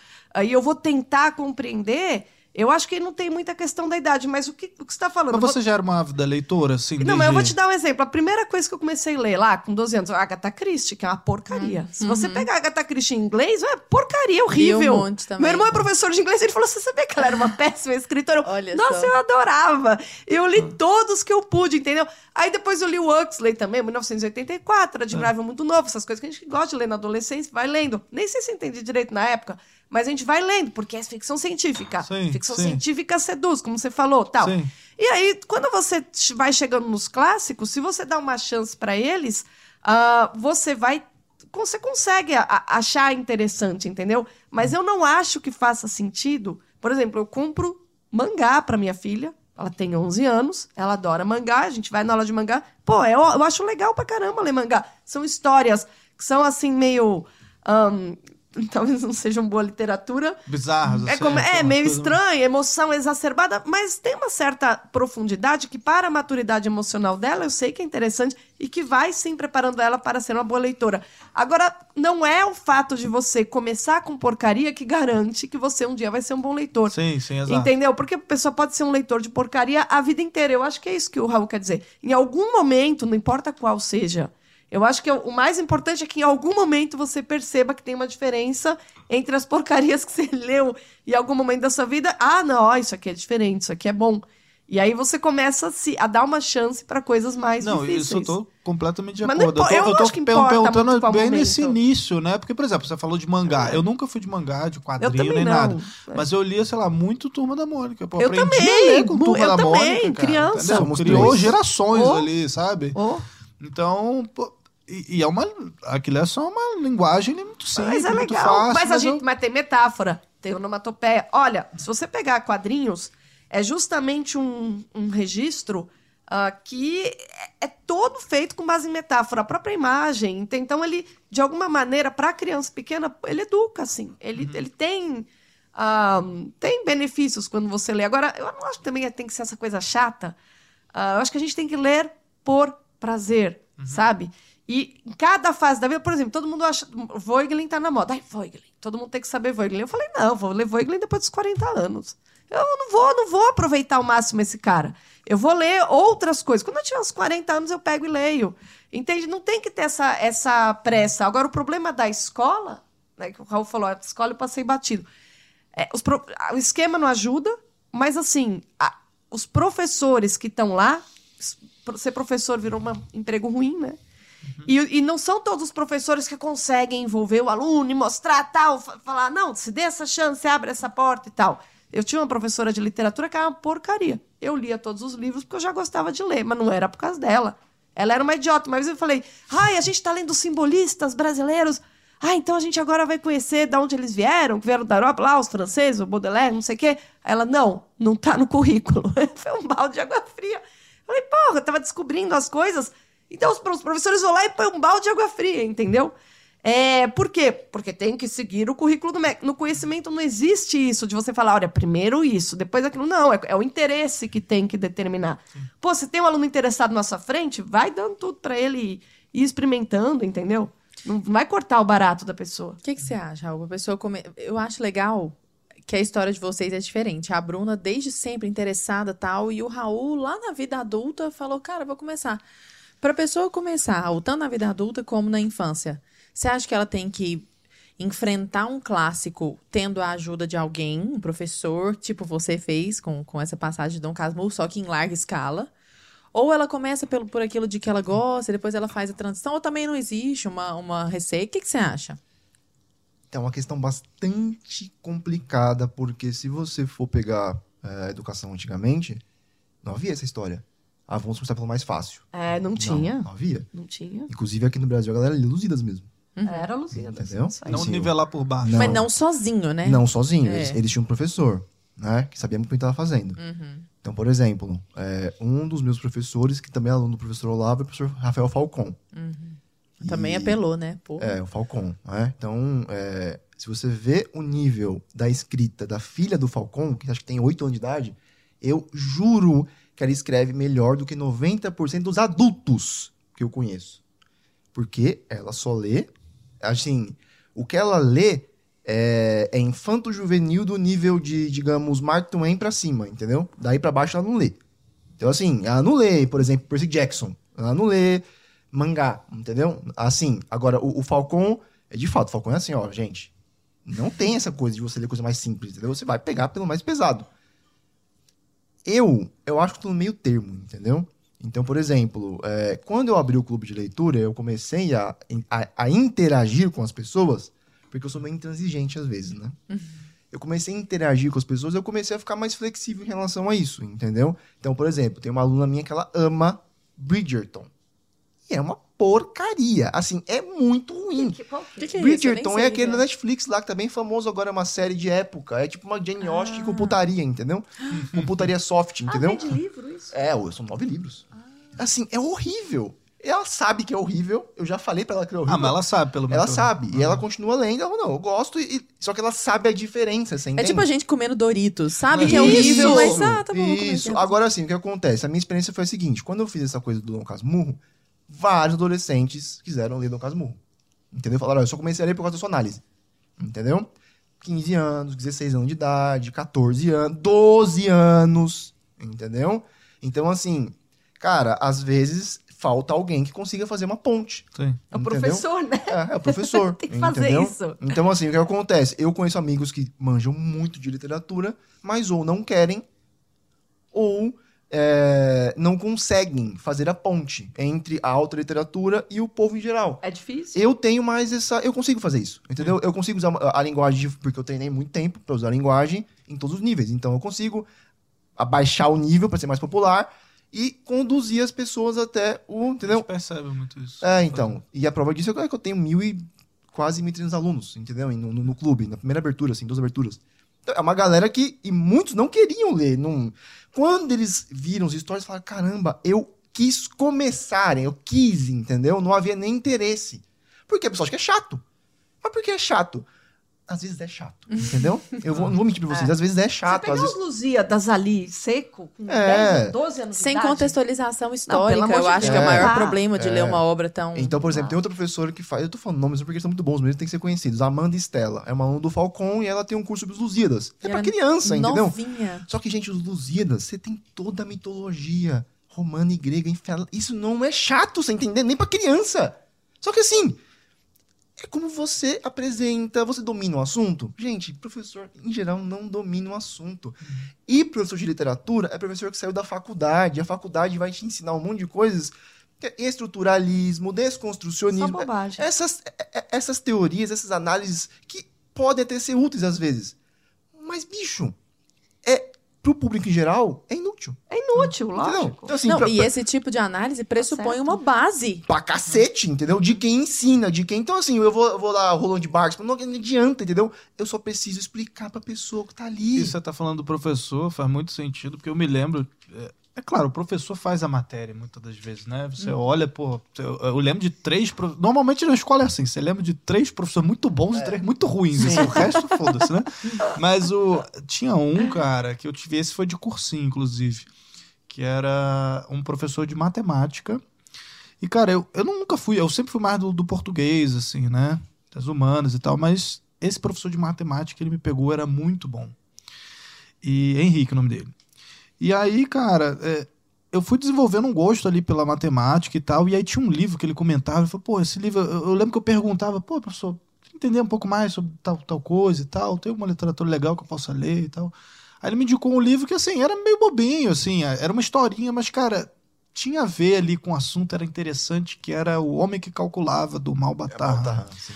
e eu vou tentar compreender, eu acho que não tem muita questão da idade. Mas o que, o que você está falando?
Mas
Eu vou-
você já era uma ávida leitora, assim?
não, mas eu vou te
desde-
dar um exemplo. A primeira coisa que eu comecei a ler lá, com 12 anos, a Agatha Christie, que é uma porcaria. Se você pegar a Agatha Christie em inglês, é porcaria, horrível.
Um monte também.
Meu irmão é professor de inglês, ele falou, você sabia que ela era uma péssima escritora? Eu,
Olha
Nossa,
só.
eu adorava. Eu li todos que eu pude, entendeu? Aí depois eu li o Huxley também, 1984, admirável muito novo, essas coisas que a gente gosta de ler na adolescência, vai lendo. Nem sei se eu entendi direito na época, mas a gente vai lendo, porque é ficção científica.
Sim,
ficção
sim.
científica seduz, como você falou, tal.
Sim.
E aí, quando você vai chegando nos clássicos, se você dá uma chance pra eles, ah, você vai. Você consegue a- achar interessante, entendeu? Mas eu não acho que faça sentido. Por exemplo, eu compro mangá pra minha filha. Ela tem 11 anos, ela adora mangá, a gente vai na aula de mangá. Pô, eu, eu acho legal pra caramba ler mangá. São histórias que são assim, meio. ahn, talvez não sejam boa literatura,
Bizarras,
é,
assim,
como- é
umas
meio
coisas-
estranha, emoção exacerbada, mas tem uma certa profundidade que, para a maturidade emocional dela, eu sei que é interessante e que vai sim preparando ela para ser uma boa leitora. Agora, não é o fato de você começar com porcaria que garante que você um dia vai ser um bom leitor.
Sim, sim, exato.
Entendeu? Porque a pessoa pode ser um leitor de porcaria a vida inteira. Eu acho que é isso que o Raul quer dizer. Em algum momento, não importa qual seja, eu acho que o mais importante é que em algum momento você perceba que tem uma diferença entre as porcarias que você leu em algum momento da sua vida. Ah, não, ó, isso aqui é diferente, isso aqui é bom. E aí você começa a, se, a dar uma chance para coisas mais
Não,
difíceis.
isso eu tô completamente de
Mas não
acordo.
impo- eu
tô,
acho que
per-
importa
perguntando bem
momento.
nesse início, né? Porque, por exemplo, você falou de mangá. Eu nunca fui de mangá, de quadrinho, nem
não.
nada.
É.
Mas eu lia, sei lá, muito Turma da Mônica. Pô,
Eu
aprendi
também,
a ler com Turma
eu
da
também,
Mônica, cara,
criança.
entendeu? Criou
três.
gerações
Oh.
ali, sabe?
Oh,
Então, pô, e, e é uma... Aquilo é só uma linguagem muito simples,
mas é legal.
fácil.
mas, a
eu-
gente, mas tem metáfora, tem onomatopeia. Olha, se você pegar quadrinhos, é justamente um, um registro ah, que é, é todo feito com base em metáfora, a própria imagem. Ent- Então, ele, de alguma maneira, para a criança pequena, ele educa, assim. Ele, ele tem. ah, tem benefícios quando você lê. Agora, eu não acho que também tem que ser essa coisa chata. Ah, eu acho que a gente tem que ler por prazer, sabe? E em cada fase da vida, por exemplo, todo mundo acha. Voigelin tá na moda. Ai, Voigelin. Todo mundo tem que saber Voigelin. Eu falei, não, vou ler Voigelin depois dos 40 anos. Eu não vou, não vou aproveitar ao máximo esse cara. Eu vou ler outras coisas. Quando eu tiver uns 40 anos, eu pego e leio. Entende? Não tem que ter essa, essa pressa. Agora, o problema da escola, né, que o Raul falou, a escola eu passei batido. É, pro- O esquema não ajuda, mas assim, a- os professores que estão lá, ser professor virou um emprego ruim, né? E, e não são todos os professores que conseguem envolver o aluno e mostrar tal, fa- falar, não, se dê essa chance, abre essa porta e tal. Eu tinha uma professora de literatura que era uma porcaria. Eu lia todos os livros porque eu já gostava de ler, mas não era por causa dela. Ela era uma idiota. Vez eu falei, ai, a gente tá lendo simbolistas brasileiros. Ah, então a gente agora vai conhecer de onde eles vieram, que vieram da Europa, lá, os franceses, o Baudelaire, não sei o quê. Ela, não, não tá no currículo. Foi um balde de água fria. Falei, porra, eu tava descobrindo as coisas. Então os os professores vão lá e põem um balde de água fria, entendeu? É, por quê? Porque tem que seguir o currículo do MEC. No conhecimento não existe isso de você falar, olha, primeiro isso, depois aquilo. Não, é, é o interesse que tem que determinar. Pô, se tem um aluno interessado na sua frente, vai dando tudo pra ele ir experimentando, entendeu? Não vai cortar o barato da pessoa.
O que, que você acha, Raul? A pessoa come... Eu acho legal que a história de vocês é diferente. A Bruna, desde sempre interessada tal, e o Raul, lá na vida adulta, falou: Cara, vou começar. Para a pessoa começar, tanto na vida adulta como na infância, você acha que ela tem que enfrentar um clássico tendo a ajuda de alguém, um professor, tipo você fez com, com essa passagem de Dom Casmurro, só que em larga escala? Ou ela começa pelo, por aquilo de que ela gosta, depois ela faz a transição, ou também não existe uma, uma receita? O que, que você acha?
É uma questão bastante complicada, porque se você for pegar é, a educação antigamente, não havia essa história. Ah, vamos começar pelo mais fácil.
É, não tinha.
Não, não havia.
Não tinha.
Inclusive aqui no Brasil a galera lia Lusíadas mesmo.
Era Luzia.
Entendeu?
Não
Sim.
nivelar por baixo.
Não.
Mas não sozinho, né?
Não sozinho,
É.
eles, eles tinham um professor, né? Que sabia muito o que estava fazendo.
Uhum.
Então, por exemplo, é, um dos meus professores, que também é aluno do professor Olavo, é o professor Rafael Falcon.
Também
E-
apelou, né? Pô.
É, o Falcon, né? Então, é, se você vê o nível da escrita da filha do Falcon, que acho que tem 8 anos de idade, eu juro que ela escreve melhor do que 90% dos adultos que eu conheço. Porque ela só lê, assim, o que ela lê é, é infanto-juvenil do nível de, digamos, Mark Twain pra cima, entendeu? Daí pra baixo ela não lê. Então, assim, ela não lê, por exemplo, Percy Jackson. Ela não lê mangá, entendeu? Assim, agora, o, o Falcon, é de fato, o Falcon é assim, ó, gente. Não tem essa coisa de você ler coisa mais simples, entendeu? Você vai pegar pelo mais pesado. Eu, eu acho que tô no meio termo, entendeu? Então, por exemplo, é, quando eu abri o clube de leitura, eu comecei a, a, a interagir com as pessoas, porque eu sou meio intransigente às vezes, né? Eu comecei a interagir com as pessoas, eu comecei a ficar mais flexível em relação a isso, entendeu? Então, por exemplo, tem uma aluna minha que ela ama Bridgerton. E é uma porcaria. Assim, é muito ruim.
Que que é isso? Eu
Bridgerton
nem sei
é
que
aquele
é.
da Netflix lá, que tá bem famoso agora, é uma série de época. É tipo uma Jane Austen
Ah.
com putaria, entendeu? Com putaria soft, entendeu?
Ah, vem de livro isso?
É, são nove livros. Assim, é horrível. Ela sabe que é horrível. Eu já falei pra ela que é horrível.
Ah, mas ela sabe, pelo menos.
Ela sabe. E ela continua lendo. Ela, não, eu gosto. E, só que ela sabe a diferença, você
É tipo a gente comendo Doritos. Sabe que é
Isso,
horrível, mas ah, tá bom.
Isso. Agora sim, o que acontece? A minha experiência foi a seguinte: quando eu fiz essa coisa do Dom Casmurro, vários adolescentes quiseram ler Dom Casmurro. Entendeu? Falaram, "Olha, eu só comecei a ler por causa da sua análise. Entendeu? 15 anos, 16 anos de idade, 14 anos, 12 anos. Entendeu? Então, assim, cara, às vezes falta alguém que consiga fazer uma ponte.
Sim.
É o professor, né?
É, é o professor.
Tem que fazer
entendeu?
isso.
Então, assim, o que acontece? Eu conheço amigos que manjam muito de literatura, mas ou não querem, ou é, não conseguem fazer a ponte entre a alta literatura e o povo em geral.
É difícil.
Eu tenho mais essa. Eu consigo fazer isso, entendeu? Eu consigo usar a a linguagem, porque eu treinei muito tempo pra usar a linguagem em todos os níveis. Então, eu consigo abaixar o nível pra ser mais popular e conduzir as pessoas até o.
A
Entendeu?
gente percebe muito isso.
É, então. E a prova disso é que eu tenho mil e quase 1.300 alunos, entendeu? No, no, no clube, na primeira abertura, assim, duas aberturas. Então, é uma galera que. E muitos não queriam ler. Não, quando eles viram os stories, falaram: caramba, eu quis começar, eu quis, entendeu? Não havia nem interesse. Porque a pessoa acha que é chato. Mas por que é chato? Às vezes é chato, entendeu? Eu vou, não vou mentir pra vocês, às vezes é
Você
chato.
pegar
Às vezes...
os Lusíadas ali, seco, com
É.
10, 12 anos de
Sem
idade.
contextualização histórica,
amor
eu
de
acho que é o maior
Ah,
problema de
é.
ler uma obra tão.
Então, por exemplo,
Ah.
tem outra professora que faz. Eu tô falando nomes porque eles são muito bons, mas eles têm que ser conhecidos. Amanda Stella. É uma aluna do Falcon e ela tem um curso sobre os Lusíadas. É
E
pra
ela
criança, entendeu?
Novinha.
Só que, gente, os Lusíadas, você tem toda a mitologia romana e grega. Isso não é chato, você entender? Nem pra criança. Só que assim. É como você apresenta, você domina o assunto? Gente, professor, em geral, não domina o assunto. E professor de literatura é professor que saiu da faculdade. A faculdade vai te ensinar um monte de coisas. é Estruturalismo, desconstrucionismo.
bobagem.
Essas, é- é- essas teorias, essas análises que podem até ser úteis às vezes. Mas, bicho, é, pro público em geral, é inútil.
É inútil,
Entendeu?
lógico.
Então, assim,
Não,
pra,
e
pra-
esse tipo de análise pressupõe
certo.
uma base.
pra cacete, entendeu? De quem ensina, de quem. Então, assim, eu vou, eu vou lá, Roland de Barques, não, não adianta, entendeu? Eu só preciso explicar pra pessoa que tá ali.
E você tá falando do professor, faz muito sentido, porque eu me lembro. É, é claro, o professor faz a matéria muitas das vezes, né? Você olha, pô. Eu, eu lembro de três. prof- Normalmente na escola é assim: você lembra de três professores muito bons e três muito ruins. Assim, o resto, foda-se, né? Mas o, tinha um, cara, que eu tive. Esse foi de cursinho, inclusive. Que era um professor de matemática. E, cara, eu, eu nunca fui. Eu sempre fui mais do, do português, assim, né? Das humanas e tal. Mas esse professor de matemática, ele me pegou, era muito bom. E Henrique, o nome dele. E aí, cara, é, eu fui desenvolvendo um gosto ali pela matemática e tal. E aí tinha um livro que ele comentava. Ele falou, pô, esse livro. Eu, eu lembro que eu perguntava, pô, professor, entender um pouco mais sobre tal, tal coisa e tal. Tem uma literatura legal que eu possa ler e tal. Aí ele me indicou um livro que, assim, era meio bobinho, assim, era uma historinha, mas, cara, tinha a ver ali com o assunto, era interessante, que era O Homem que Calculava, do.
Tá, assim.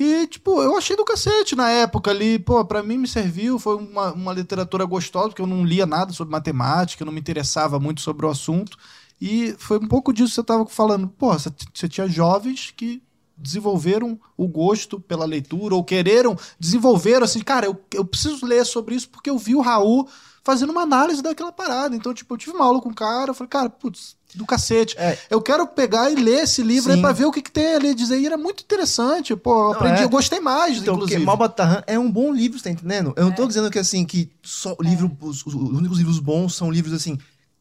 Que, tipo, eu achei do cacete na época ali. Pô, pra mim me serviu. Foi uma, uma literatura gostosa, porque eu não lia nada sobre matemática, eu não me interessava muito sobre o assunto. E foi um pouco disso que você tava falando. Pô, você, tinha jovens que desenvolveram o gosto pela leitura, ou quereram, desenvolveram assim, cara, eu, eu preciso ler sobre isso porque eu vi o Raul fazendo uma análise daquela parada. Então, tipo, eu tive uma aula com o cara, eu falei, cara, putz, do cacete.
É.
Eu quero pegar e ler esse livro aí
Sim.
pra ver o que, que tem ali a dizer. E era muito interessante, pô, eu
Não,
aprendi,
é.
eu gostei mais,
Então, porque
inclusive.
Malbatarran é um bom livro, você tá entendendo? Eu não tô dizendo que assim, que só o livro, os, os únicos livros bons são livros assim,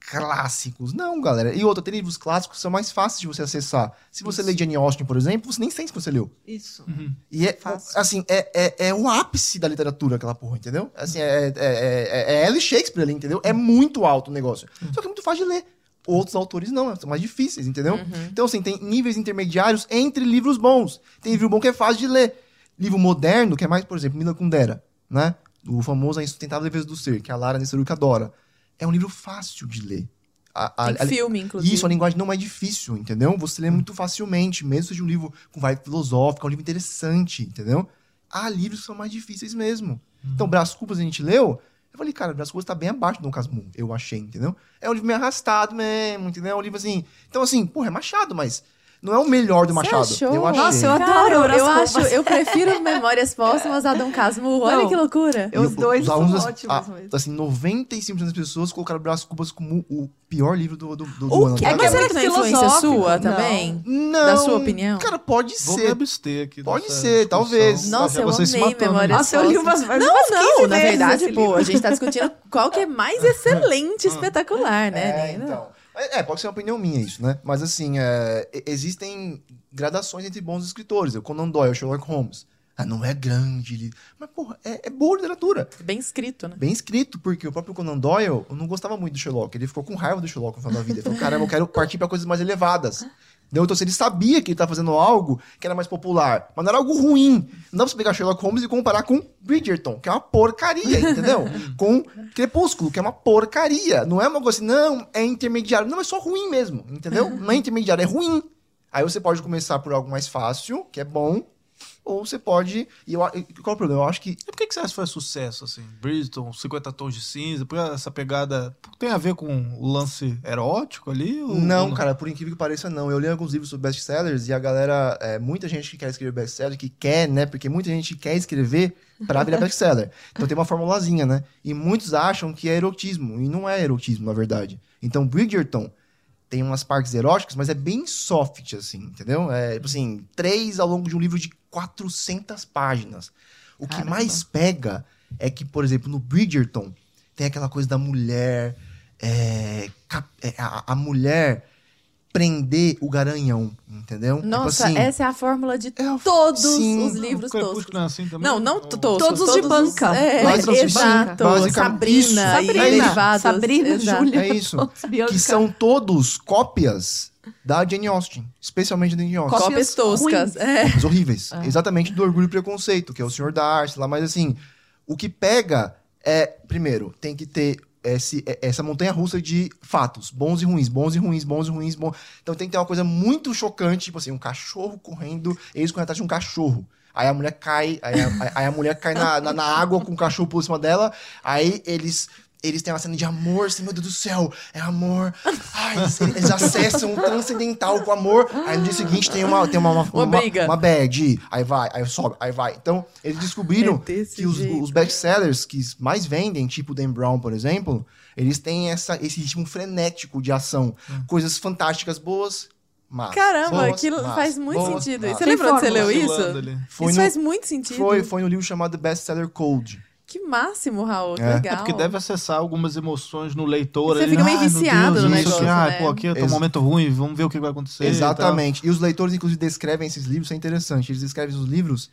clássicos. Não, galera. E outra, tem livros clássicos que são mais fáceis de você acessar. Se você lê Jane Austen, por exemplo, você nem sente que você leu.
Isso.
E é,
Fácil.
assim, é, é, é o ápice da literatura, aquela porra, entendeu? Assim, é, é, é, é L. Shakespeare ali, entendeu? É muito alto o negócio. Só que é muito fácil de ler. Outros autores não, são mais difíceis, entendeu? Então, assim, tem níveis intermediários entre livros bons. Tem livro bom que é fácil de ler. Livro moderno, que é mais, por exemplo, Mila Kundera, né? O famoso A Insustentável Defesa do Ser, que a Lara Nesseruca adora. É um livro fácil de ler. A, a-
Tem
a-
filme, inclusive.
isso, a linguagem não é difícil, entendeu? Você lê muito facilmente, mesmo seja um livro com vibe filosófica, um livro interessante, entendeu? Há livros que são mais difíceis mesmo. Então, Brás Cubas a gente leu, eu falei, cara, Brás Cubas tá bem abaixo do Dom eu achei, entendeu? É um livro meio arrastado mesmo, entendeu? É um livro assim... Então, assim, porra, é Machado, mas não é o melhor do
Você
Machado.
achou?
Eu achei.
Nossa, eu adoro
Cara, eu acho, eu prefiro Memórias Póstumas a Dom Casmurro. Olha que loucura.
Eu- Os dois são
alunos,
ótimos
ah,
mesmo.
Assim, 95% das pessoas colocaram Brás Cubas como o pior livro do, do, do, do
O
ano.
quê?
tá?
É que é
Mas é
muito na influência
filosófico.
sua
Não.
também?
Não.
Da sua opinião?
Cara, pode
Vou me
ser.
abster aqui.
Pode ser,
discussão.
talvez.
Nossa, eu
vocês se
amei
matando.
Memórias
Nossa, eu li umas, umas
Não,
15
não, na verdade,
esse
pô,
livro.
a gente tá discutindo qual que é mais excelente, espetacular, né?
É, então. É, pode ser uma opinião minha isso, né? Mas assim, é, existem gradações entre bons escritores. O Conan Doyle, Sherlock Holmes. Ah, não é grande. li- Mas, porra, é, é boa literatura.
Bem escrito, né?
Bem escrito, porque o próprio Conan Doyle não gostava muito do Sherlock. Ele ficou com raiva do Sherlock no final da vida. Ele falou, caramba, eu quero partir pra coisas mais elevadas. Entendeu? Então, se ele sabia que ele tava fazendo algo que era mais popular, mas não era algo ruim. Não dá pra você pegar Sherlock Holmes e comparar com Bridgerton, que é uma porcaria, entendeu? com Crepúsculo, que é uma porcaria. Não é uma coisa assim, não, é intermediário. Não, é só ruim mesmo, entendeu? Não é intermediário, é ruim. Aí você pode começar por algo mais fácil, que é bom, ou você pode. E eu, qual é o problema? Eu acho que
E por que, que você acha que foi sucesso, assim? Bridgeton, 50 Tons de Cinza, por essa pegada... Tem a ver com o lance erótico ali? ou-
Não,
ou
cara, por incrível que pareça, não. Eu li alguns livros sobre best-sellers e a galera, é, muita gente que quer escrever best-seller, que quer, né? Porque muita gente quer escrever pra virar best-seller. Então tem uma formulazinha, né? E muitos acham que é erotismo, e não é erotismo, na verdade. Então Bridgerton tem umas partes eróticas, mas é bem soft, assim, entendeu? É, tipo assim, três ao longo de um livro de 400 páginas. O que
Caramba.
mais pega é que, por exemplo, no Bridgerton, tem aquela coisa da mulher. é, é, a, a mulher prender o garanhão, entendeu? Tipo
Nossa,
assim,
essa é a fórmula de
É a-
todos
sim.
os livros toscos.
não é assim?
Não, não toscos.
Todos de banca.
É,
Basicamente,
exato. Sabrina,
isso.
e
Sabrina,
derivados.
Sabrina,
exato.
Júlia.
É isso.
todos,
que são todos cópias da Jane Austen, especialmente da Jane Austen.
Cópias
Cópias
toscas.
ruins.
É.
Cópias horríveis.
É.
Exatamente do Orgulho e Preconceito, que é o Sr. Darcy lá, mas assim, o que pega é, primeiro, tem que ter esse, é- essa montanha russa de fatos, bons e ruins, bons e ruins, bons e ruins, bons. Então tem que ter uma coisa muito chocante, tipo assim, um cachorro correndo, eles correndo atrás de um cachorro. Aí a mulher cai, aí a, aí a mulher cai na, na, na água com o cachorro por cima dela, aí eles. Eles têm uma cena de amor, assim, meu Deus do céu, é amor. Ai, eles, eles acessam o transcendental com amor. Aí no dia seguinte tem uma, tem uma, uma,
Uma briga.
uma bad. Aí vai, aí sobe, aí vai. Então, eles descobriram
É
que os, os best-sellers que mais vendem, tipo Dan Brown, por exemplo, eles têm essa, esse ritmo frenético de ação. Coisas fantásticas boas, mas.
Caramba,
boas,
aquilo
mas,
faz muito
boas,
sentido.
mas.
Você lembra onde você leu isso? Isso
no-
faz muito sentido.
Foi, foi no livro chamado Bestseller Code.
Que máximo, Raul. Que
É.
legal.
É porque deve acessar algumas emoções no leitor.
Você
ali,
fica meio
"Ai, meu
viciado
Deus,
no
isso
negócio,
ah,
né?
pô, aqui tá um
Ex-
momento ruim, vamos ver o que vai acontecer. e.
Exatamente. E, os leitores, inclusive, descrevem esses livros, isso é interessante. Eles descrevem os livros,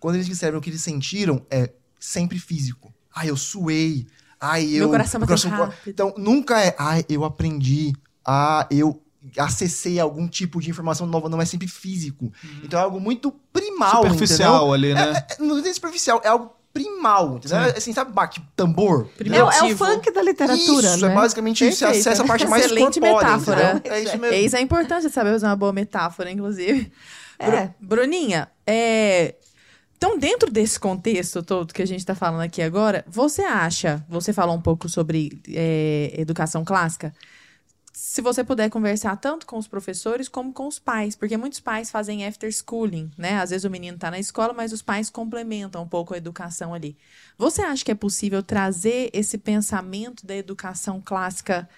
quando eles descrevem o que eles sentiram, é sempre físico. Ai, eu suei. Ai, eu.
Meu coração bateu
co-
rápido.
Então, nunca é, ai, eu aprendi. Ah, eu acessei algum tipo de informação nova, não é sempre físico. Então é algo muito primal.
Superficial ali, né?
entendeu? É, não é superficial, é algo primal, entendeu? É Assim, sabe, bate tambor?
É, o- é o
Primitivo.
funk da literatura,
isso,
né?
é basicamente isso. Você
Perfeito.
acessa a parte mais
Excelente
corpórea,
metáfora.
entendeu? É isso mesmo.
Eis a importância de saber usar uma boa metáfora, inclusive.
É.
Bru- Bruninha, é... Então, dentro desse contexto todo que a gente está falando aqui agora, você acha, você falou um pouco sobre é, educação clássica, se você puder conversar tanto com os professores como com os pais, porque muitos pais fazem after schooling, né? Às vezes o menino está na escola, mas os pais complementam um pouco a educação ali. Você acha que é possível trazer esse pensamento da educação clássica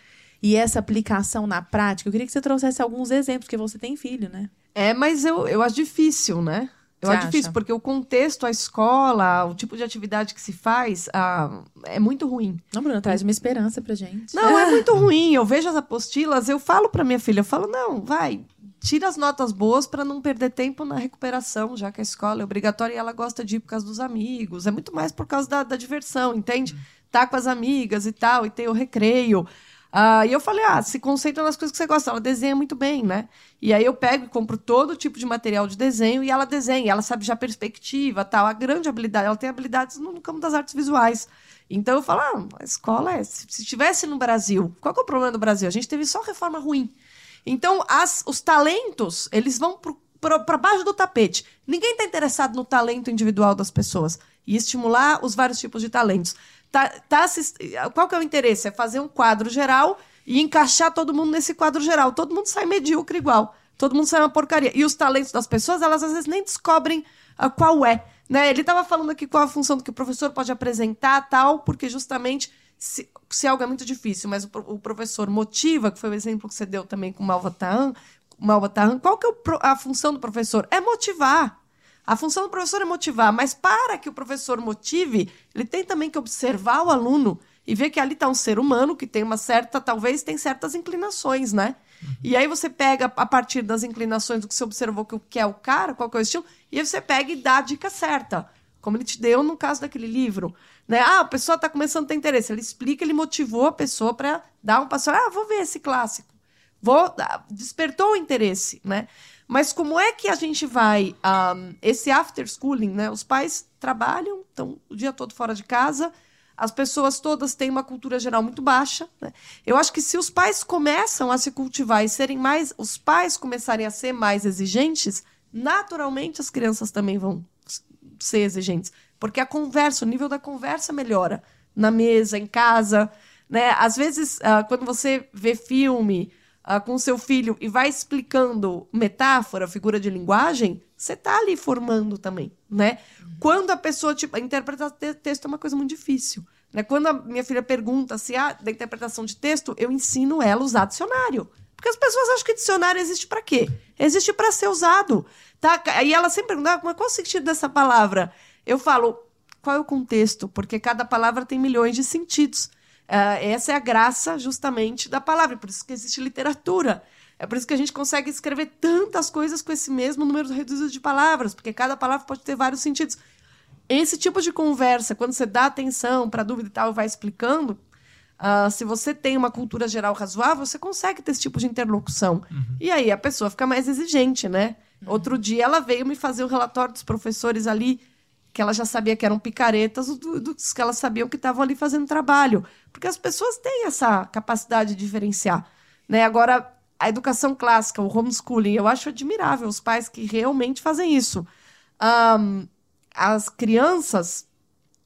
e essa aplicação na prática? Eu queria que você trouxesse alguns exemplos, porque você tem filho, né?
É, mas eu, eu acho difícil, né? Eu acho difícil, porque o contexto, a escola, o tipo de atividade que se faz, ah, é muito ruim.
Não, Bruna, traz uma esperança pra gente.
Não, é muito ruim. Eu vejo as apostilas, eu falo pra minha filha, eu falo, não, vai, tira as notas boas pra não perder tempo na recuperação, já que a escola é obrigatória e ela gosta de ir por causa dos amigos. É muito mais por causa da, da diversão, entende? Tá com as amigas e tal, e tem o recreio. Ah, e eu falei, ah, se concentra nas coisas que você gosta. Ela desenha muito bem, né? E aí eu pego e compro todo tipo de material de desenho e ela desenha. Ela sabe já perspectiva, tal. A grande habilidade, ela tem habilidades no, campo das artes visuais. Então eu falo, ah, a escola é. Se, se estivesse no Brasil, qual é o problema do Brasil? A gente teve só reforma ruim. Então as, os talentos, eles vão para baixo do tapete. Ninguém está interessado no talento individual das pessoas e estimular os vários tipos de talentos. Tá, tá assist... Qual que é o interesse? É fazer um quadro geral e encaixar todo mundo nesse quadro geral. Todo mundo sai medíocre igual. Todo mundo sai uma porcaria. E os talentos das pessoas, elas às vezes nem descobrem ah, qual é. Né? Ele estava falando aqui qual a função que o professor pode apresentar, tal, porque justamente se, se algo é muito difícil, mas o, o professor motiva, que foi o exemplo que você deu também com o Malva Tahan, Malva Tahan, qual que é o a função do professor? É motivar. A função do professor é motivar, mas para que o professor motive, ele tem também que observar o aluno e ver que ali está um ser humano que tem uma certa, talvez tem certas inclinações, né? E aí você pega a partir das inclinações do que você observou que é o cara, qual que é o estilo, e aí você pega e dá a dica certa, como ele te deu no caso daquele livro, né? Ah, a pessoa está começando a ter interesse, ele explica, ele motivou a pessoa para dar um passo, ah, vou ver esse clássico. Vou, ah, despertou o interesse, né? Mas como é que a gente vai. ahm, esse after schooling, né? Os pais trabalham, estão o dia todo fora de casa, as pessoas todas têm uma cultura geral muito baixa. Né? Eu acho que se os pais começam a se cultivar e serem mais. Os pais começarem a ser mais exigentes, naturalmente as crianças também vão ser exigentes. Porque a conversa, o nível da conversa melhora. Na mesa, em casa. Né? Às vezes, ah, quando você vê filme ah, com seu filho e vai explicando metáfora, figura de linguagem, você tá ali formando também, né? Quando a pessoa, tipo, interpretar te- texto é uma coisa muito difícil, né? Quando a minha filha pergunta se ah, da interpretação de texto, eu ensino ela a usar dicionário. Porque as pessoas acham que dicionário existe para quê? Existe para ser usado, tá? E ela sempre pergunta, ah, mas qual o sentido dessa palavra? Eu falo, qual é o contexto, porque cada palavra tem milhões de sentidos. Uh, essa é a graça, justamente, da palavra, por isso que existe literatura. É por isso que a gente consegue escrever tantas coisas com esse mesmo número reduzido de palavras, porque cada palavra pode ter vários sentidos. Esse tipo de conversa, quando você dá atenção para a dúvida e tal, vai explicando, uh, se você tem uma cultura geral razoável, você consegue ter esse tipo de interlocução. Uhum. E aí a pessoa fica mais exigente, né? Uhum. Outro dia ela veio me fazer o relatório dos professores ali, que ela já sabia que eram picaretas, dos que elas sabiam que estavam ali fazendo trabalho. Porque as pessoas têm essa capacidade de diferenciar. Né? Agora, a educação clássica, o homeschooling, eu acho admirável os pais que realmente fazem isso. Um, as crianças,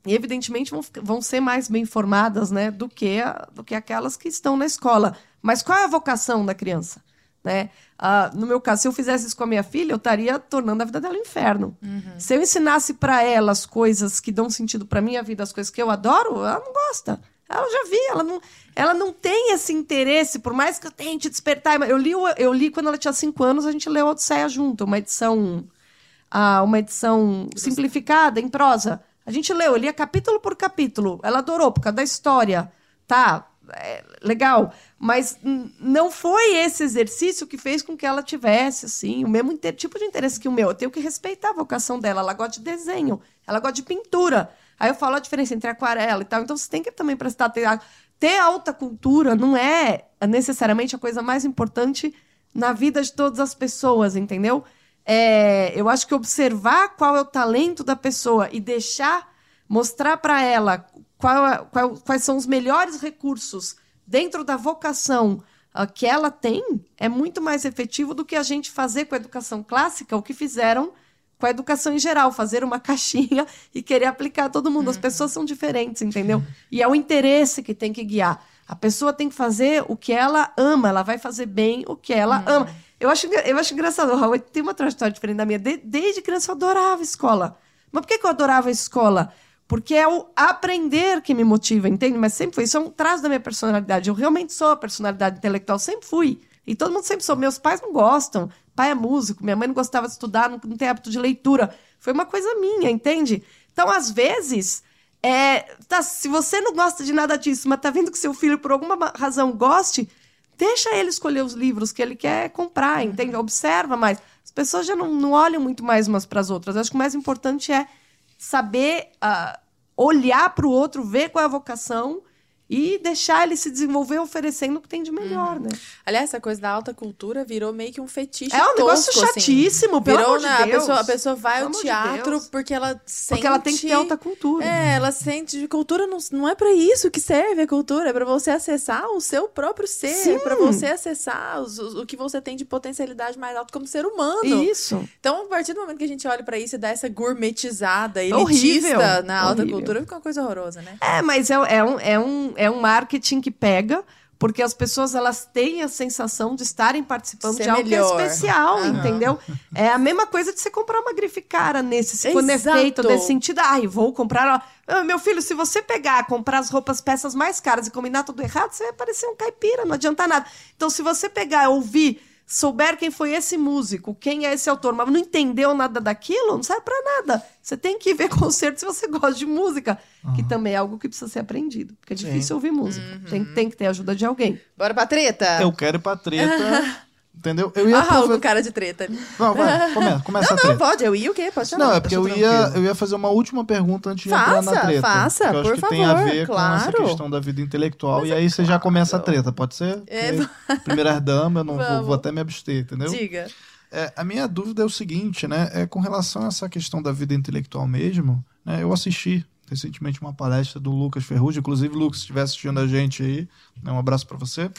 evidentemente, vão, vão ser mais bem informadas né, do, que, do que aquelas que estão na escola. Mas qual é a vocação da criança? Né? Uh, no meu caso, se eu fizesse isso com a minha filha, eu estaria tornando a vida dela um inferno. Uhum. Se eu ensinasse para ela as coisas que dão sentido para minha vida, as coisas que eu adoro, ela não gosta. Ela já vi, ela não, ela não tem esse interesse, por mais que eu tente despertar. Eu li, eu li quando ela tinha cinco anos, a gente leu a Odisseia junto, uma edição, ah, uma edição simplificada, em prosa. A gente leu, eu lia capítulo por capítulo. Ela adorou, por causa da história. Tá, é, legal. Mas não foi esse exercício que fez com que ela tivesse, assim, o mesmo tipo de interesse que o meu. Eu tenho que respeitar a vocação dela. Ela gosta de desenho, ela gosta de pintura. Aí eu falo a diferença entre aquarela e tal. Então você tem que também prestar atenção. Ter alta cultura não é necessariamente a coisa mais importante na vida de todas as pessoas, entendeu? É, eu acho que observar qual é o talento da pessoa e deixar mostrar para ela qual, qual, quais são os melhores recursos dentro da vocação uh, que ela tem é muito mais efetivo do que a gente fazer com a educação clássica o que fizeram com a educação em geral, fazer uma caixinha e querer aplicar a todo mundo. As uhum. pessoas são diferentes, entendeu? E é o interesse que tem que guiar. A pessoa tem que fazer o que ela ama, ela vai fazer bem o que ela uhum. ama. Eu acho, eu acho engraçado, o Raul tem uma trajetória diferente da minha. De, desde criança eu adorava escola. Mas por que, que eu adorava a escola? Porque é o aprender que me motiva, entende? Mas sempre foi. Isso é um traço da minha personalidade. Eu realmente sou a personalidade intelectual, sempre fui. E todo mundo sempre soube. Meus pais não gostam pai é músico, minha mãe não gostava de estudar, não, não tem hábito de leitura. Foi uma coisa minha, entende? Então, às vezes, é, tá, se você não gosta de nada disso, mas tá vendo que seu filho, por alguma razão, goste, deixa ele escolher os livros que ele quer comprar, uhum. entende? Observa mais. As pessoas já não, não olham muito mais umas para as outras. Acho que o mais importante é saber uh, olhar para o outro, ver qual é a vocação e deixar ele se desenvolver oferecendo o que tem de melhor, uhum. né?
Aliás, essa coisa da alta cultura virou meio que um fetiche
É um tosco, negócio assim. chatíssimo, assim. pelo virou, amor de Deus.
A pessoa, a pessoa vai ao teatro de porque ela sente...
Porque ela tem que ter alta cultura.
É, ela sente... Cultura não, não é para isso que serve a cultura, é para você acessar o seu próprio ser, é para você acessar os, os, o que você tem de potencialidade mais alto como ser humano.
Isso.
Então, a partir do momento que a gente olha para isso e dá essa gourmetizada, elitista Horrível. na alta Horrível. cultura, fica uma coisa horrorosa, né?
É, mas é, é, um, é, um, é um marketing que pega, porque as pessoas elas têm a sensação de estarem participando Ser de algo melhor. especial, uhum. entendeu? É a mesma coisa de você comprar uma grife cara nesse, se for efeito desse sentido, ai, vou comprar. Ah, meu filho, se você pegar, comprar as roupas, peças mais caras e combinar tudo errado, você vai parecer um caipira, não adianta nada. Então, se você pegar, ouvir souber quem foi esse músico, quem é esse autor, mas não entendeu nada daquilo, não serve para nada. Você tem que ver concerto se você gosta de música, uhum. que também é algo que precisa ser aprendido, porque é Sim. difícil ouvir música. Uhum. Tem, tem que ter ajuda de alguém.
Bora pra treta?
Eu quero ir pra treta. Entendeu? Eu
ia ah, Raul com cara de treta.
Não, vai, começa, começa
não,
a treta.
Não, pode, eu ia o quê? Pode
chamar. Não, é porque eu ia, eu ia fazer uma última pergunta antes de faça, entrar na treta.
Faça,
que eu acho
por
que
favor,
tem a ver
claro.
com essa questão da vida intelectual. Mas e aí é você claro. já começa a treta, pode ser? É. Primeiras damas, eu não vou, vou, até me abster, entendeu?
Diga.
É, a minha dúvida é o seguinte, né? É com relação a essa questão da vida intelectual mesmo, né? Eu assisti recentemente uma palestra do Lucas Ferrugem, inclusive, Lucas, se estiver assistindo a gente aí, né, um abraço para você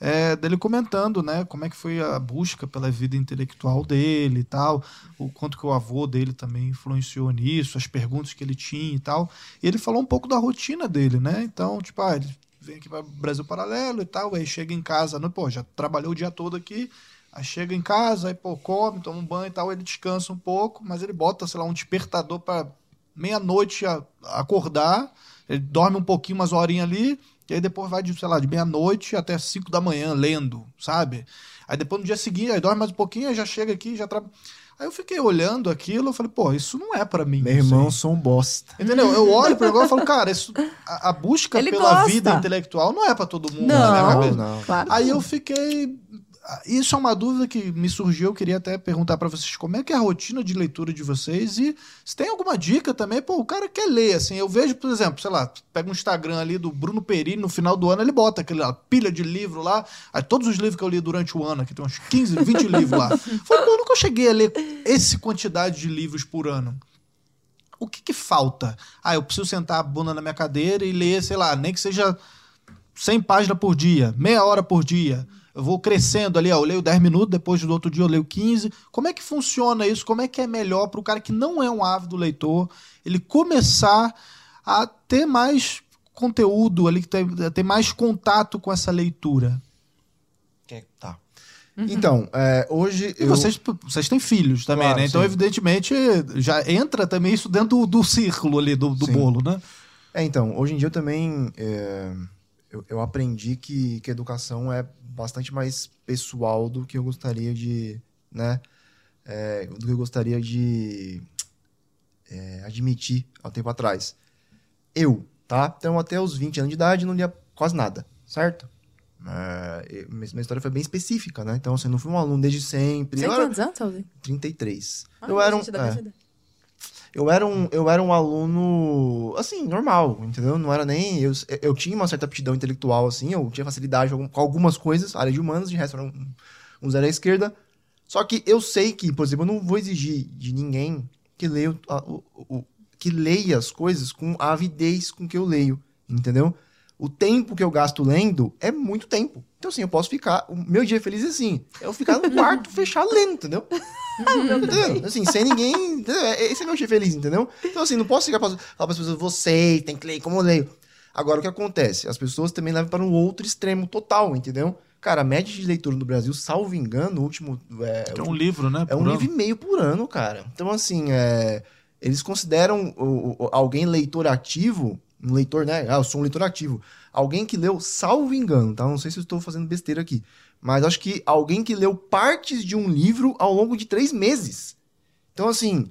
é, dele comentando, né, como é que foi a busca pela vida intelectual dele e tal, o quanto que o avô dele também influenciou nisso, as perguntas que ele tinha e tal. E ele falou um pouco da rotina dele, né? Então, tipo, ah, ele vem aqui para Brasil Paralelo e tal, aí chega em casa, né, pô, já trabalhou o dia todo aqui, aí chega em casa, aí pô, come, toma um banho e tal, ele descansa um pouco, mas ele bota, sei lá, um despertador para meia-noite acordar, ele dorme um pouquinho, umas horinhas ali, e aí depois vai de, sei lá, de meia-noite até 5 da manhã lendo, sabe? Aí depois no dia seguinte, aí dorme mais um pouquinho, aí já chega aqui, já trabalha. Aí eu fiquei olhando aquilo, eu falei, pô, isso não é pra mim.
Meu irmão, sou um bosta.
Entendeu? Eu olho pro negócio e falo, cara, isso, a, a busca
Ele
pela
gosta.
vida intelectual não é pra todo mundo.
Não,
na minha cabeça.
não.
Claro.
Aí eu fiquei. Isso é uma dúvida que me surgiu. Eu queria até perguntar pra vocês como é que é a rotina de leitura de vocês e se tem alguma dica também. Pô, o cara quer ler, assim. Eu vejo, por exemplo, sei lá, pega um Instagram ali do Bruno Perini, no final do ano ele bota aquela pilha de livro lá. Aí todos os livros que eu li durante o ano, aqui tem uns 15, 20 livros lá. Falei, pô, eu nunca cheguei a ler essa quantidade de livros por ano. O que que falta? Ah, eu preciso sentar a bunda na minha cadeira e ler, sei lá, nem que seja 100 páginas por dia, meia hora por dia. Eu vou crescendo ali, ó, eu leio 10 minutos, depois do outro dia eu leio 15. Como é que funciona isso? Como é que é melhor para o cara que não é um ávido leitor, ele começar a ter mais conteúdo ali, que ter, ter mais contato com essa leitura?
Tá. Então, é, hoje
E
eu...
vocês, vocês têm filhos também,
Claro,
né? Então,
sim.
evidentemente, já entra também isso dentro do, do círculo ali, do, do bolo, né?
É, então, hoje em dia eu também é, eu, eu aprendi que, que a educação é bastante mais pessoal do que eu gostaria de, né, é, do que eu gostaria de é, admitir há um tempo atrás. Eu, tá? Então, até os 20 anos de idade, não lia quase nada, certo? É, minha história foi bem específica, né? Então, assim, eu não fui um aluno desde sempre.
Você tem quantos anos, Saulinho?
33.
Ah,
eu era um... é. Eu era um, eu era um aluno, assim, normal, entendeu? Não era nem. Eu, eu tinha uma certa aptidão intelectual, assim, eu tinha facilidade com algumas coisas, área de humanas, de resto era um, um zero à esquerda. Só que eu sei que, por exemplo, eu não vou exigir de ninguém que leia, o- o, o- que leia as coisas com a avidez com que eu leio, entendeu? O tempo que eu gasto lendo é muito tempo. Então, assim, eu posso ficar. O meu dia feliz é assim. Eu ficar no quarto fechado lendo, entendeu? Entendeu? Assim, sem ninguém. entendeu? É- Esse é meu dia feliz, entendeu? Então, assim, não posso ficar pra, falar para as pessoas, você tem que ler como eu leio. Agora, o que acontece? As pessoas também levam para um outro extremo total, entendeu? Cara, a média de leitura no Brasil, salvo engano, o último. É,
Que é um livro, né?
é um
ano.
livro e meio por ano, cara. Então, assim, é, eles consideram o- o- alguém leitor ativo, um leitor, né? Ah, eu sou um leitor ativo. Alguém que leu, salvo engano, tá? Não sei se eu estou fazendo besteira aqui. Mas acho que alguém que leu partes de um livro ao longo de três meses. Então, assim,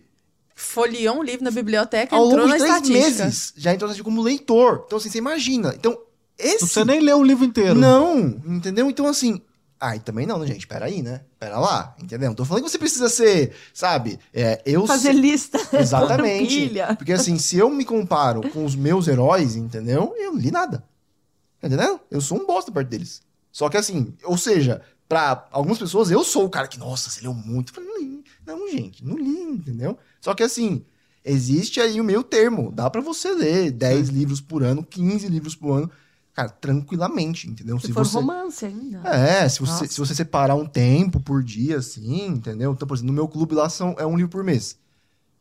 Folheou um livro na biblioteca,
ao
entrou
longo
na
de três
estatística.
meses, já entrou na como leitor. Então, assim, você imagina. Então, esse...
Não precisa nem ler o livro inteiro.
Não, entendeu? Então, assim. Ai, também não, né, gente? Peraí, né? Pera lá, entendeu? Não tô falando que você precisa ser, sabe? É, eu
Fazer
sei-
lista.
Exatamente. Porque, assim, se eu me comparo com os meus heróis, entendeu? Eu não li nada. Entendeu? Eu sou um bosta perto deles. Só que, assim, ou seja, pra algumas pessoas, eu sou o cara que, nossa, você leu muito. Eu falei, não li. Não, gente, não li, entendeu? Só que, assim, existe aí o meio termo. Dá pra você ler 10 livros por ano, 15 livros por ano, cara, tranquilamente, entendeu?
Se, for
você...
romance ainda.
É, se você,
Nossa.
se você separar um tempo por dia, assim, entendeu? Então, por exemplo, no meu clube lá são, é um livro por mês.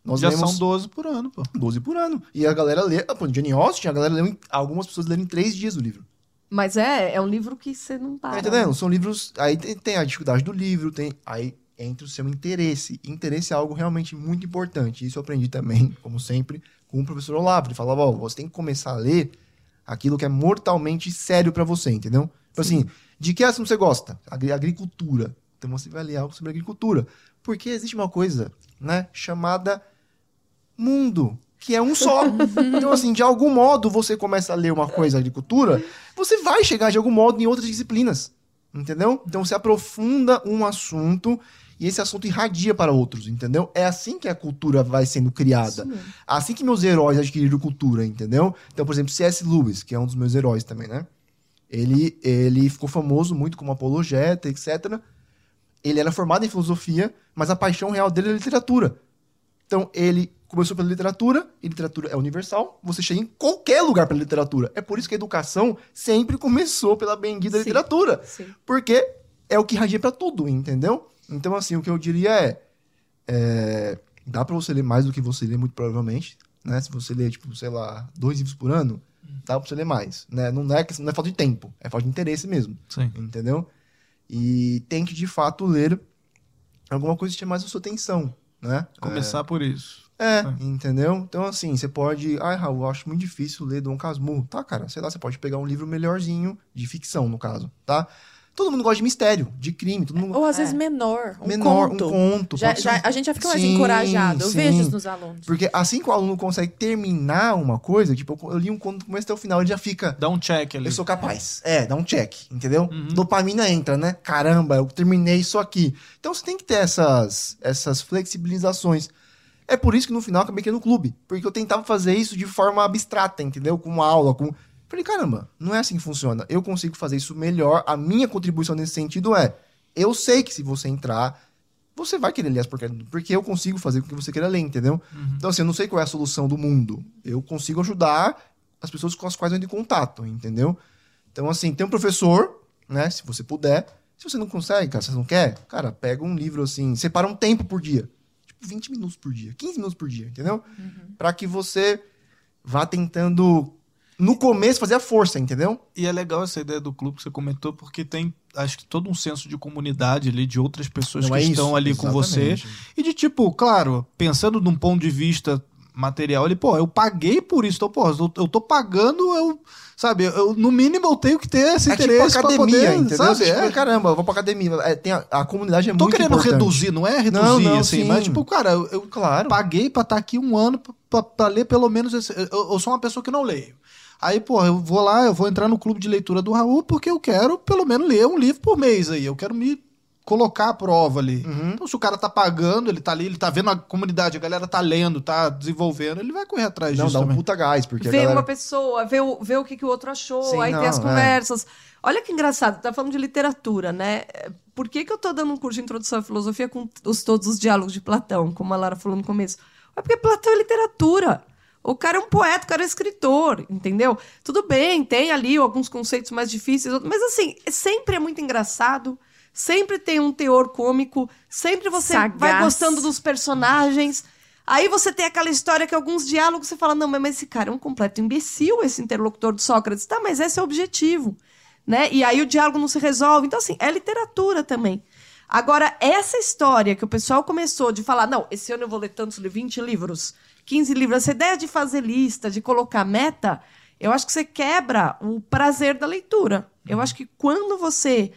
Nós
Já
lemos
são 12 por ano, pô.
12 por ano. E a galera lê. Ah, pô, Jane Austen, a galera leu. em- Algumas pessoas leram em três dias o livro.
Mas é, é um livro que você não para.
Tá entendendo? São livros. Aí tem, tem a dificuldade do livro, tem. Aí entra o seu interesse. Interesse é algo realmente muito importante. Isso eu aprendi também, como sempre, com o professor Olavo. Ele falava: ó, você tem que começar a ler aquilo que é mortalmente sério pra você, entendeu? Tipo assim, de que assunto você gosta? Agri- Agricultura. Então você vai ler algo sobre agricultura. Porque existe uma coisa, né, chamada mundo, que é um só. então, assim, de algum modo você começa a ler uma coisa agricultura, você vai chegar de algum modo em outras disciplinas. Entendeu? Então você aprofunda um assunto e esse assunto irradia para outros, entendeu? É assim que a cultura vai sendo criada. Assim que meus heróis adquiriram cultura, entendeu? Então, por exemplo, C.S. Lewis, que é um dos meus heróis também, né? Ele, ele ficou famoso muito como apologeta, etc. Ele era formado em filosofia, mas a paixão real dele é literatura. Então, ele começou pela literatura, e literatura é universal, você chega em qualquer lugar pela literatura. É por isso que a educação sempre começou pela bendita
Sim.
literatura.
Sim.
Porque é o que radia pra tudo, entendeu? Então, assim, o que eu diria é, é, dá pra você ler mais do que você lê, muito provavelmente, né? Se você ler, tipo, sei lá, dois livros por ano, dá pra você ler mais, né? Não é, que- não é falta de tempo, é falta de interesse mesmo,
Sim.
entendeu? E tente, de fato, ler alguma coisa que chame mais a sua atenção, né?
Começar por isso.
É,
É.
entendeu? Então, assim, você pode. Ai, Raul, eu acho muito difícil ler Dom Casmurro. Tá, cara, sei lá, você pode pegar um livro melhorzinho, de ficção, no caso, tá? Todo mundo gosta de mistério, de crime, todo mundo
Ou às vezes
É.
menor, um
menor,
conto.
um conto.
Já, já- a gente já fica mais
Sim,
encorajado. Eu
sim.
vejo isso nos alunos.
Porque assim que o aluno consegue terminar uma coisa, tipo, eu li um conto do começo até o final, ele já fica.
Dá um check ali.
Eu sou capaz. É, dá um check, entendeu?
Uhum.
Dopamina entra, né? Caramba, eu terminei isso aqui. Então você tem que ter essas, essas flexibilizações. É por isso que no final acabei criando um clube. Porque eu tentava fazer isso de forma abstrata, entendeu? Com uma aula, com. Falei, caramba, não é assim que funciona. Eu consigo fazer isso melhor. A minha contribuição nesse sentido é: eu sei que se você entrar, você vai querer ler as porcarias, porque eu consigo fazer com que você queira ler, entendeu? Então, assim, eu não sei qual é a solução do mundo. Eu consigo ajudar as pessoas com as quais eu entro em contato, entendeu? Então, assim, tem um professor, né? Se você puder. Se você não consegue, cara, se você não quer, cara, pega um livro assim, separa um tempo por dia. Tipo, 20 minutos por dia, 15 minutos por dia, entendeu? Pra que você vá tentando, no começo, fazer a força, entendeu?
E é legal essa ideia do clube que você comentou, porque tem, acho que todo um senso de comunidade ali, de outras pessoas
Não
que
é
estão
isso?
ali com você.
Exatamente.
E de tipo, claro, pensando num ponto de vista material, ele, pô, eu paguei por isso, então, pô, eu, eu tô pagando, eu, sabe, eu, no mínimo eu tenho que ter esse
É tipo
interesse
academia,
pra poder,
entendeu?
sabe?
Tipo,
É.
caramba, eu vou pra academia. É, tem a, a comunidade é
Tô
muito
querendo
importante.
reduzir, não é reduzir,
Não, não,
assim,
sim.
mas tipo, cara, eu, eu
Claro.
paguei pra estar aqui um ano pra, pra- pra ler pelo menos esse, eu, eu sou uma pessoa que não leio. Aí, pô, eu vou lá, eu vou entrar no clube de leitura do Raul porque eu quero pelo menos ler um livro por mês aí. Eu quero me colocar à prova ali.
Uhum.
Então, se o cara tá pagando, ele tá ali, ele tá vendo a comunidade, a galera tá lendo, tá desenvolvendo, ele vai correr atrás
Não,
disso
dá um
também.
puta gás, porque a
Ver
galera...
uma pessoa, ver o, ver o que, que o outro achou,
Sim,
aí tem
não,
as
é.
conversas. Olha que engraçado, tá falando de literatura, né? Por que, que eu tô dando um curso de introdução à filosofia com os, todos os diálogos de Platão, como a Lara falou no começo? É porque Platão é literatura. O cara é um poeta, o cara é escritor, entendeu? Tudo bem, tem ali alguns conceitos mais difíceis, mas assim, sempre é muito engraçado, sempre tem um teor cômico, sempre você vai
Sagaz.
gostando dos personagens. Aí você tem aquela história que alguns diálogos você fala, não, mas esse cara é um completo imbecil, esse interlocutor de Sócrates. Tá, mas esse é o objetivo, né? E aí o diálogo não se resolve. Então, assim, é literatura também. Agora, essa história que o pessoal começou de falar, não, esse ano eu vou ler tantos, li- 20 livros, 15 livros, essa ideia de fazer lista, de colocar meta, eu acho que você quebra o prazer da leitura. Eu acho que quando você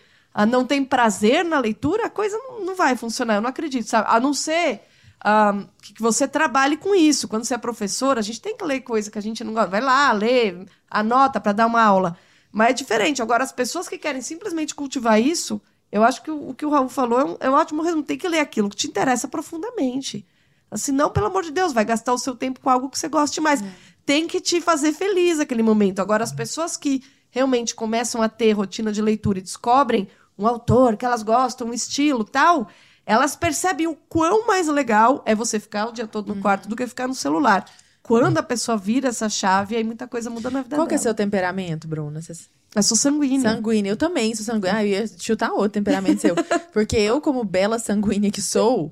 não tem prazer na leitura, a coisa não, não vai funcionar. Eu não acredito, sabe? A não ser ah, que você trabalhe com isso. Quando você é professor, a gente tem que ler coisa que a gente não gosta. Vai lá, lê, anota para dar uma aula. Mas é diferente. Agora, as pessoas que querem simplesmente cultivar isso, eu acho que o, o que o Raul falou é um, é um ótimo resumo. Tem que ler aquilo que te interessa profundamente. Assim, não, pelo amor de Deus, vai gastar o seu tempo com algo que você goste mais. Tem que te fazer feliz aquele momento. Agora, as pessoas que realmente começam a ter rotina de leitura e descobrem um autor que elas gostam, um estilo tal, elas percebem o quão mais legal é você ficar o dia todo no quarto do que ficar no celular. Quando a pessoa vira essa chave, aí muita coisa muda na vida
Qual é
dela.
seu temperamento, Bruna? Você...
Eu sou sanguínea.
Sanguínea. Eu também sou sanguínea. Ah, eu ia chutar outro temperamento seu. Porque eu, como bela sanguínea que sou,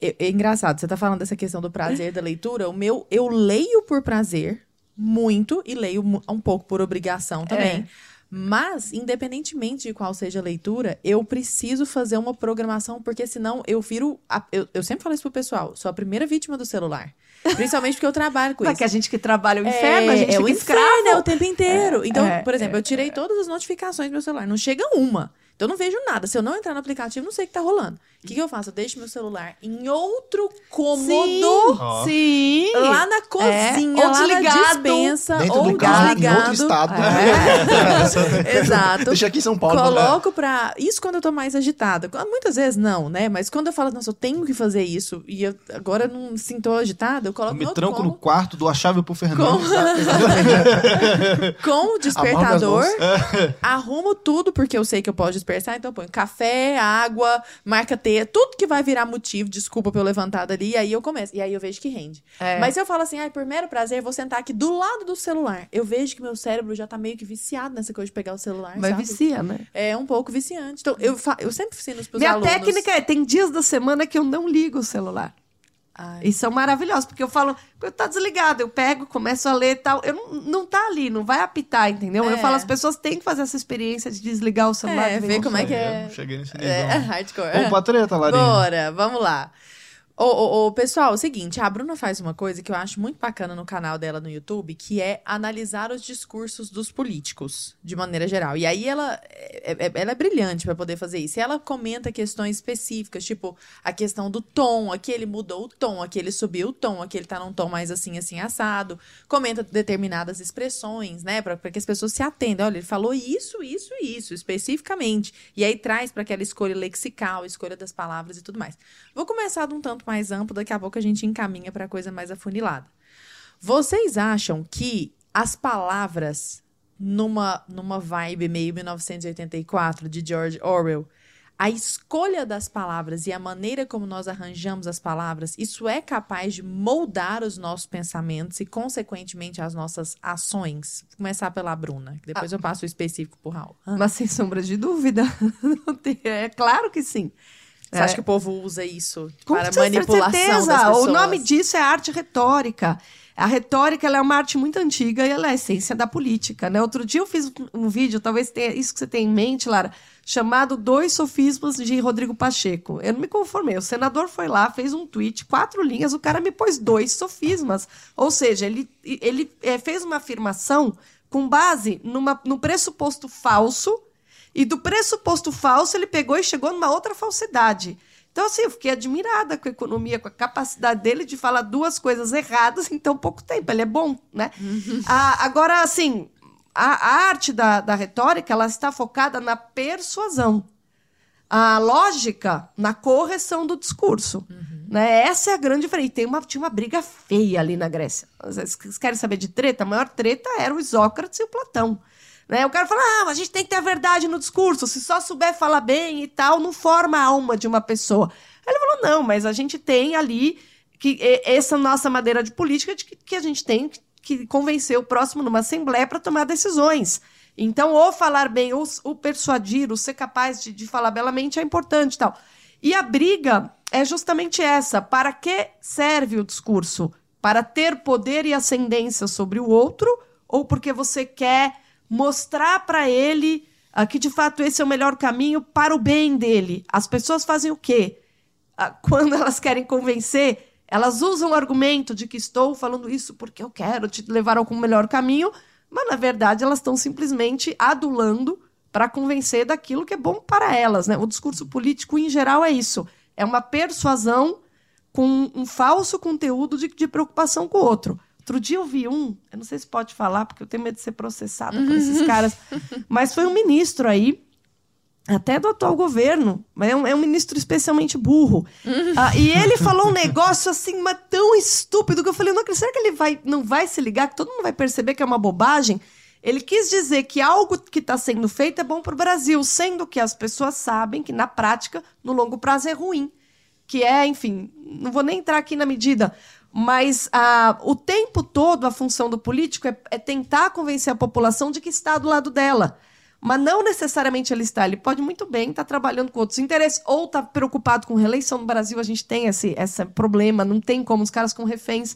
é, é engraçado. Você tá falando dessa questão do prazer da leitura. O meu, eu leio por prazer, muito, e leio um pouco por obrigação também.
É.
Mas, independentemente de qual seja a leitura, eu preciso fazer uma programação, porque senão eu viro. a- eu, eu sempre falo isso pro pessoal, sou a primeira vítima do celular. Principalmente porque eu trabalho com
Mas
isso.
que a gente que trabalha o inferno, a gente
é o inferno,
escravo.
é o tempo inteiro. então,
é,
por exemplo, eu tirei todas as notificações do meu celular. Não chega uma. Então, eu não vejo nada. Se eu não entrar no aplicativo, não sei o que tá rolando. O que, que eu faço? Eu deixo meu celular em outro cômodo.
Sim.
Lá na cozinha,
ou
lá na
desligado.
dispensa,
Dentro
ou
do carro, em
desligado.
outro estado.
É. Exato.
Deixa aqui em São Paulo. né?
Coloco pra. Isso quando eu tô mais agitada. Muitas vezes não, né? Mas quando eu falo, nossa, eu tenho que fazer isso e eu agora não me sinto agitada, eu
Eu
coloco
me
no outro
tranco no
cômodo,
quarto, dou a chave pro Fernando.
com o despertador, arrumo tudo, porque eu sei que eu posso dispersar, então eu ponho café, água, marca T, tudo que vai virar motivo, desculpa pelo levantado ali, e aí eu começo. E aí eu vejo que rende.
É.
Mas se eu falo assim, ai, por mero prazer, vou sentar aqui do lado do celular. Eu vejo que meu cérebro já tá meio que viciado nessa coisa de pegar o celular,
Mas
sabe?
vicia, né?
É um pouco viciante. Então, eu, eu sempre ensino pros
Minha
alunos.
técnica é, tem dias da semana que eu não ligo o celular.
Ai.
E são maravilhosos, porque eu falo, eu tá desligado, eu pego, começo a ler e tal. Eu não, não tá ali, não vai apitar, entendeu? Eu
É.
falo, as pessoas têm que fazer essa experiência de desligar o celular.
É, ver como é que
Eu
é.
cheguei nesse nível.
É, hardcore.
Vamos pra treta, Larinha?
Bora, vamos lá. Ô, ô, ô, pessoal, é o seguinte, a Bruna faz uma coisa que eu acho muito bacana no canal dela no YouTube, que é analisar os discursos dos políticos, de maneira geral. E aí ela é, é- ela é brilhante para poder fazer isso. E ela comenta questões específicas, tipo a questão do tom, aqui ele mudou o tom, aqui ele subiu o tom, aqui ele tá num tom mais assim, assim, assado. Comenta determinadas expressões, né, para que as pessoas se atendam. Olha, ele falou isso, isso e isso, especificamente. E aí traz para aquela escolha lexical, escolha das palavras e tudo mais. Vou começar de um tanto mais amplo, daqui a pouco a gente encaminha para coisa mais afunilada. Vocês acham que as palavras numa numa vibe meio 1984 de George Orwell, a escolha das palavras e a maneira como nós arranjamos as palavras, isso é capaz de moldar os nossos pensamentos e consequentemente as nossas ações? Vou começar pela Bruna, que depois eu passo o específico pro Raul.
Mas sem sombra de dúvida. É claro que sim.
Você acha que o povo usa isso
Com
para manipulação
certeza.
das pessoas?
O nome disso é arte retórica. A retórica é uma arte muito antiga e ela é a essência da política. Né? Outro dia eu fiz um vídeo, talvez tenha isso que você tem em mente, Lara, chamado Dois Sofismas de Rodrigo Pacheco. Eu não me conformei. O senador foi lá, fez um tweet, quatro linhas, o cara me pôs dois sofismas. Ou seja, ele, ele eh, fez uma afirmação com base numa, num pressuposto falso e do pressuposto falso, ele pegou e chegou numa outra falsidade. Então, assim, eu fiquei admirada com a economia, com a capacidade dele de falar duas coisas erradas em tão pouco tempo. Ele é bom, né? Ah, agora, assim, a, a arte da, da retórica, ela está focada na persuasão. A lógica na correção do discurso. Né? Essa é a grande diferença. E tem uma, tinha uma briga feia ali na Grécia. Vocês querem saber de treta? A maior treta era o Isócrates e o Platão. Né? O cara fala, ah, mas a gente tem que ter a verdade no discurso. Se só souber falar bem e tal, não forma a alma de uma pessoa. Aí ele falou, não, mas a gente tem ali que essa nossa maneira de política de que, que a gente tem que- convencer o próximo numa assembleia para tomar decisões. Então, ou falar bem, ou, ou persuadir, ou ser capaz de, de falar belamente é importante e tal. E a briga é justamente essa. Para que serve o discurso? Para ter poder e ascendência sobre o outro? Ou porque você quer mostrar para ele ah, que de fato esse é o melhor caminho para o bem dele? As pessoas fazem o quê? Ah, quando elas querem convencer, elas usam o argumento de que estou falando isso porque eu quero te levar a algum melhor caminho, mas na verdade elas estão simplesmente adulando para convencer daquilo que é bom para elas. Né? O discurso político, em geral, é isso: é uma persuasão com um falso conteúdo de, de preocupação com o outro. Outro dia eu vi um, eu não sei se pode falar, porque eu tenho medo de ser processada por esses caras, mas foi um ministro aí, até do atual governo, mas é um, é um ministro especialmente burro. Ah, e ele falou um negócio assim, mas tão estúpido, que eu falei, não, acredito, será que ele vai, não vai se ligar, que todo mundo vai perceber que é uma bobagem? Ele quis dizer que algo que está sendo feito é bom para o Brasil, sendo que as pessoas sabem que, na prática, no longo prazo é ruim. Que é, enfim, não vou nem entrar aqui na medida, mas ah, o tempo todo a função do político é, é tentar convencer a população de que está do lado dela. Mas não necessariamente ele está. Ele pode muito bem estar trabalhando com outros interesses ou estar preocupado com reeleição. No Brasil, a gente tem esse, esse problema, não tem como, os caras com reféns.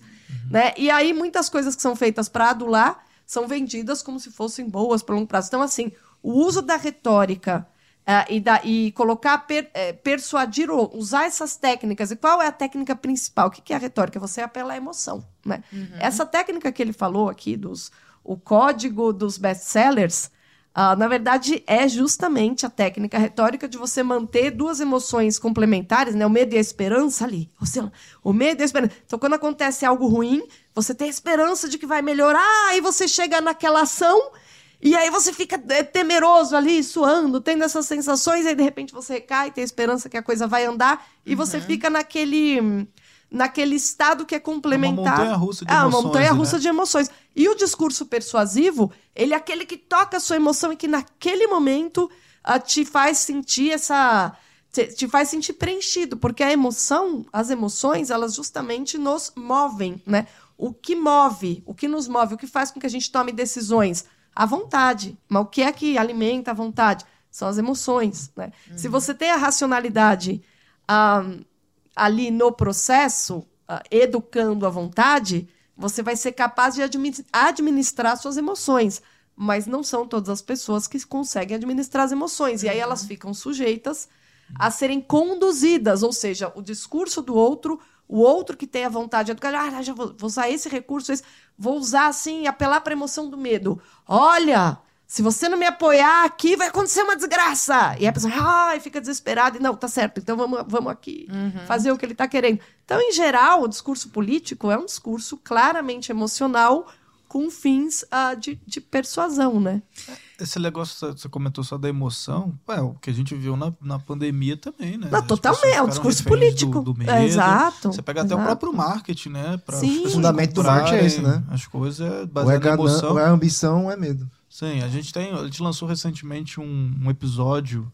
Né? E aí, muitas coisas que são feitas para adular são vendidas como se fossem boas para longo prazo. Então, assim, o uso da retórica ah, e, da- e colocar, per- eh, persuadir, ou usar essas técnicas. E qual é a técnica principal? O que, que é a retórica? Você apela à emoção. Né? Essa técnica que ele falou aqui, dos, o código dos best-sellers, ah, na verdade, é justamente a técnica retórica de você manter duas emoções complementares, né? O medo e a esperança ali. Você, o medo e a esperança. Então, quando acontece algo ruim, você tem a esperança de que vai melhorar, aí você chega naquela ação e aí você fica é, temeroso ali, suando, tendo essas sensações, aí de repente você recai, tem a esperança que a coisa vai andar, e você fica naquele naquele estado que é complementar.
montanha-russa de
Ah, uma
emoções,
montanha russa
né?
de emoções. E o discurso persuasivo, ele é aquele que toca a sua emoção e que naquele momento ah, te faz sentir essa te, te faz sentir preenchido, porque a emoção, as emoções, elas justamente nos movem, né? O que move, o que nos move, o que faz com que a gente tome decisões? A vontade. Mas o que é que alimenta a vontade? São as emoções, né? Se você tem a racionalidade ah, ali no processo, ah, educando a vontade, você vai ser capaz de admi- administrar suas emoções. Mas não são todas as pessoas que conseguem administrar as emoções. E aí elas ficam sujeitas a serem conduzidas, ou seja, o discurso do outro O outro que tem a vontade de ah, já vou, vou usar esse recurso, esse, vou usar assim, apelar para a emoção do medo. Olha, se você não me apoiar aqui, vai acontecer uma desgraça. E a pessoa, ai, fica desesperada. E não, tá certo, então vamos, vamos aqui uhum. fazer o que ele está querendo. Então, em geral, o discurso político é um discurso claramente emocional com fins uh, de, de persuasão, né?
Esse negócio que você comentou só da emoção, é o que a gente viu na, na pandemia também, né?
Não, totalmente, é um discurso político.
Do, do medo.
É, exato.
Você pega
exato.
até o próprio marketing, né?
Pra Sim. O fundamento do marketing é esse, né?
As coisas
baseadas
na emoção.
Ou é ambição ou é medo.
Sim, a gente tem. A gente lançou recentemente um, um episódio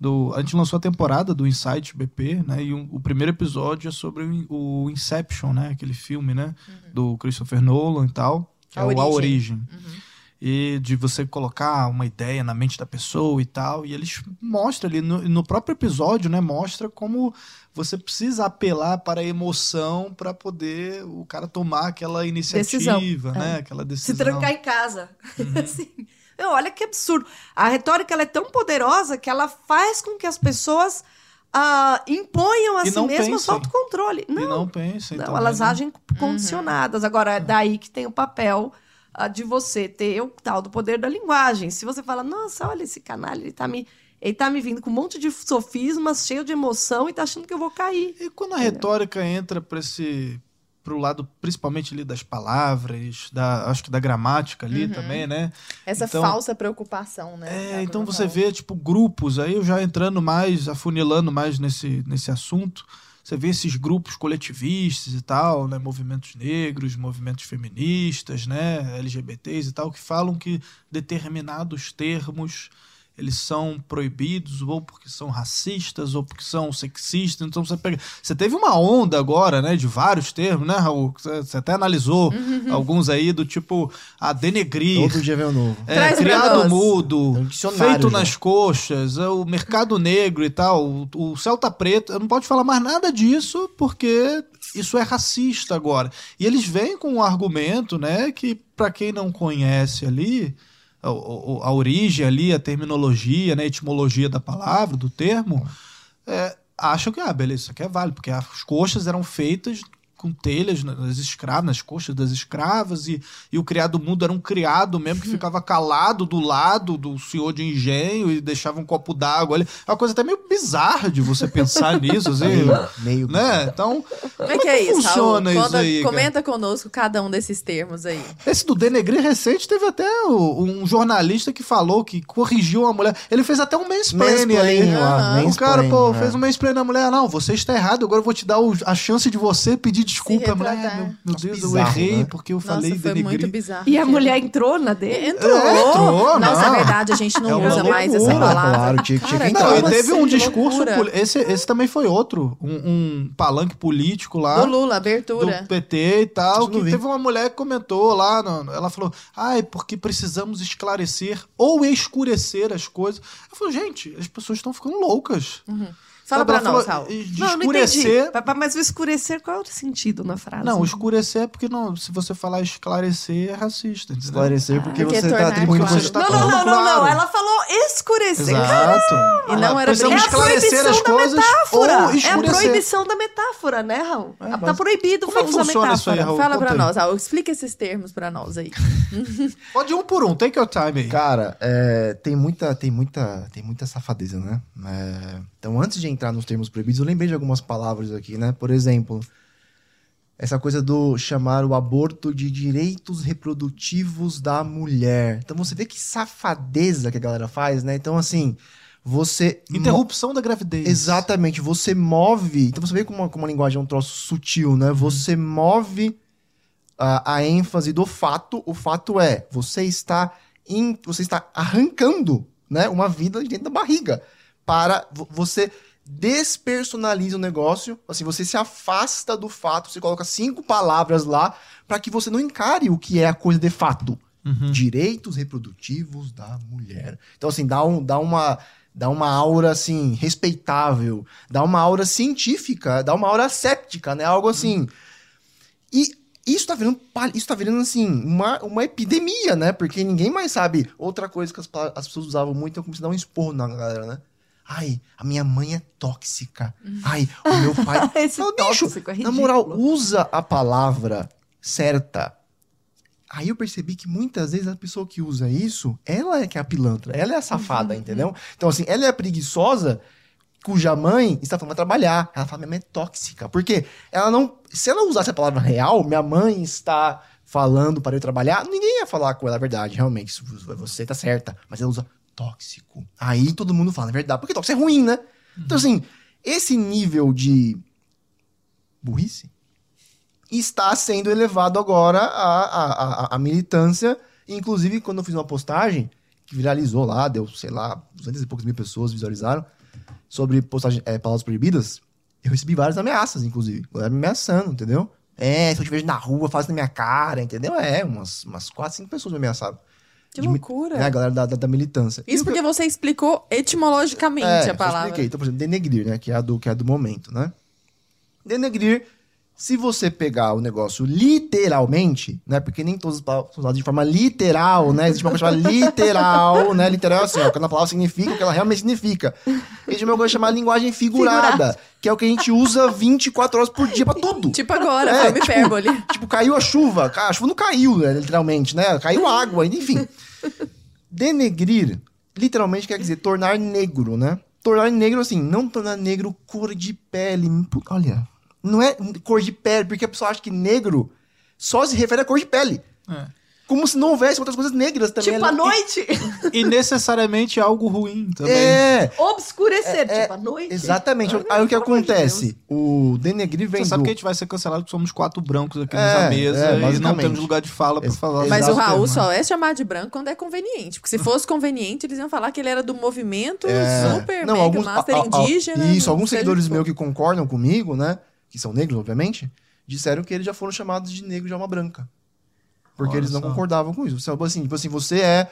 do. A gente lançou a temporada do Insight BP, né? E um, o primeiro episódio é sobre o, o Inception, né? Aquele filme, né? Uhum. Do Christopher Nolan e tal que a é origem. o A Origem. Uhum. E de você colocar uma ideia na mente da pessoa e tal. E eles mostram ali, no, no próprio episódio, né? Mostra como você precisa apelar para a emoção para poder o cara tomar aquela iniciativa, decisão. né? É. Aquela decisão.
Se trancar em casa. Uhum. assim. Olha que absurdo. A retórica ela é tão poderosa que ela faz com que as pessoas uh, imponham a si mesmas autocontrole. Não,
e não pensem.
Não, elas agem condicionadas. Uhum. Agora, é daí que tem o papel de você ter o tal do poder da linguagem. Se você fala, nossa, olha esse canalha, ele tá me. Ele tá me vindo com um monte de sofismas, cheio de emoção e tá achando que eu vou cair.
E quando a retórica entra para esse para o lado principalmente ali das palavras, da, acho que da gramática ali uhum. também, né?
Essa então, falsa preocupação, né?
É, então você vê tipo grupos aí eu já entrando mais, afunilando mais nesse nesse assunto. Você vê esses grupos coletivistas e tal, né, movimentos negros, movimentos feministas, né, LGBTs e tal, que falam que determinados termos eles são proibidos ou porque são racistas ou porque são sexistas. Então você pega. Você teve uma onda agora, né, de vários termos, né, Raul? Você até analisou uhum. alguns aí do tipo a denegrir.
Todo dia vem um novo.
É, criado mudo, um feito já. nas coxas, é, o mercado negro e tal, o, o Celta Preto. Não pode falar mais nada disso porque isso é racista agora. E eles vêm com um argumento, né, que para quem não conhece ali a, a, origem ali, a terminologia, né, a etimologia da palavra, do termo, é, acham que, ah, beleza, isso aqui é válido, porque as coxas eram feitas com telhas nas escravas, nas coxas das escravas, e, e o criado mudo era um criado mesmo que ficava calado do lado do senhor de engenho e deixava um copo d'água ali. É uma coisa até meio bizarra de você pensar nisso, assim, meio, meio né? Então,
como é que, é, é isso, funciona Raul? isso aí? Comenta cara? conosco cada um desses termos aí.
Esse do denegrir recente teve até o, um jornalista que falou que corrigiu uma mulher. Ele fez até um mansplaining ali. Uhum. O cara, pô, é. fez um mansplaining na mulher. Não, você está errado, agora eu vou te dar o, a chance de você pedir desculpa, mulher. Meu, meu Deus, bizarro, eu errei né? porque eu falei Nossa, foi denegrir. muito
bizarro. E a mulher entrou na dele?
Entrou. É, entrou, Nossa, é verdade, a gente não é usa mais essa palavra.
Claro, tinha, tinha
que
entrar.
Não, e teve um discurso, esse, esse também foi outro, um, um palanque político lá.
Do Lula, abertura.
Do PT e tal, que teve uma mulher que comentou lá, no, ela falou, ai, porque precisamos esclarecer ou escurecer as coisas. Eu falei, gente, as pessoas estão ficando loucas.
Uhum. Fala pra nós, Raul.
De não, escurecer. Não mas o escurecer, qual é o sentido na frase?
Não, escurecer é porque não, se você falar esclarecer, é racista. Entendeu?
Esclarecer porque, ah, porque você está atribuindo
você tá Não, não, não, não, não. Ela falou escurecer.
Exato.
E não era
Precisamos é esclarecer as coisas
metáfora.
ou escurecer.
É a proibição da metáfora, né, Raul? É, tá proibido Como usar metáfora. Isso aí,
Raul? Fala pra nós, Raul. Explica esses termos pra nós aí.
Pode um por um, take your time aí.
Cara, é, tem muita, tem muita, tem muita safadeza, né? É, então, antes de entrar nos termos proibidos, eu lembrei de algumas palavras aqui, né? Por exemplo, essa coisa do chamar o aborto de direitos reprodutivos da mulher. Então, você vê que safadeza que a galera faz, né? Então, assim, você.
Interrupção da gravidez.
Exatamente. Você move. Então, você vê como uma, como uma linguagem é um troço sutil, né? Uhum. Você move a, a ênfase do fato. O fato é, você está. In, você está arrancando né, uma vida de dentro da barriga para você despersonaliza o negócio, assim, você se afasta do fato, você coloca cinco palavras lá para que você não encare o que é a coisa de fato. Uhum. Direitos reprodutivos da mulher. Então, assim, dá, um, dá uma dá uma aura assim respeitável, dá uma aura científica, dá uma aura séptica, né? Algo assim. Uhum. E isso tá virando, isso tá virando assim, uma, uma epidemia, né? Porque ninguém mais sabe. Outra coisa que as, as pessoas usavam muito é como se dar um esporro na galera, né? Ai, a minha mãe é tóxica. Ai, o meu pai.
Esse
bicho,
tóxico é
na moral, usa a palavra certa. Aí eu percebi que muitas vezes a pessoa que usa isso, ela é que é a pilantra, ela é a safada,
Uhum.
entendeu? Então, assim, ela é a preguiçosa cuja mãe está falando trabalhar. Ela fala, minha mãe é tóxica. Porque ela não. Se ela usasse a palavra real, minha mãe está falando para eu trabalhar, ninguém ia falar com ela a verdade, realmente. Você tá certa. Mas ela usa tóxico. Aí todo mundo fala, é verdade. Porque tóxico é ruim, né? Então, assim, esse nível de burrice está sendo elevado agora à, à, à- à militância. Inclusive, quando eu fiz uma postagem que viralizou lá, deu, sei lá, 200 e poucas mil pessoas visualizaram, sobre postagem, é, palavras proibidas, eu recebi várias ameaças, inclusive. Galera me ameaçando, entendeu? É, se eu te vejo na rua, faz na minha cara, entendeu? É, umas, umas 4, 5 pessoas me ameaçaram.
Que
De
loucura.
É, a galera da, da, da militância. E
Isso
que
porque você explicou etimologicamente
é,
a palavra.
Eu expliquei. Então, por exemplo, denegrir, né? Que é, a do, que é a do momento, né? Denegrir, se você pegar o negócio literalmente, né? Porque nem palavras são usadas de forma literal, né? Existe uma coisa chamada literal, né? Literal é assim, ó. Quando a palavra significa o que ela realmente significa. Existe uma coisa chamada linguagem figurada,
Figurada.
que é o que a gente usa 24 horas por dia pra tudo.
Tipo agora,
É,
uma hipérbole.
Tipo, caiu a chuva. A chuva não caiu, né, literalmente, né? Caiu água, enfim. Denegrir, literalmente quer dizer tornar negro, né? Tornar negro, assim, não tornar negro cor de pele. Olha, não é cor de pele, porque a pessoa acha que negro só se refere à cor de pele.
É.
Como se não houvesse outras coisas negras também.
Tipo, à
ali.
noite.
E necessariamente algo ruim também.
É,
Obscurecer,
É,
tipo, à noite.
exatamente.
Ai,
Aí o que
amor de
acontece? O denegrir vem
Você sabe
do...
que a gente vai ser cancelado porque somos quatro brancos aqui
É,
nessa mesa
é,
e não temos lugar de fala pra falar.
Mas o Raul
termo,
só é chamado de branco quando é conveniente. Porque se fosse conveniente, eles iam falar que ele era do movimento
É.
super mega master
a- a-
indígena.
Isso,
não
alguns seguidores meus que concordam comigo, né? Que são negros, obviamente, disseram que eles já foram chamados de negro de alma branca. Porque
Olha
eles não
só.
concordavam com isso. Você, assim, tipo assim, você é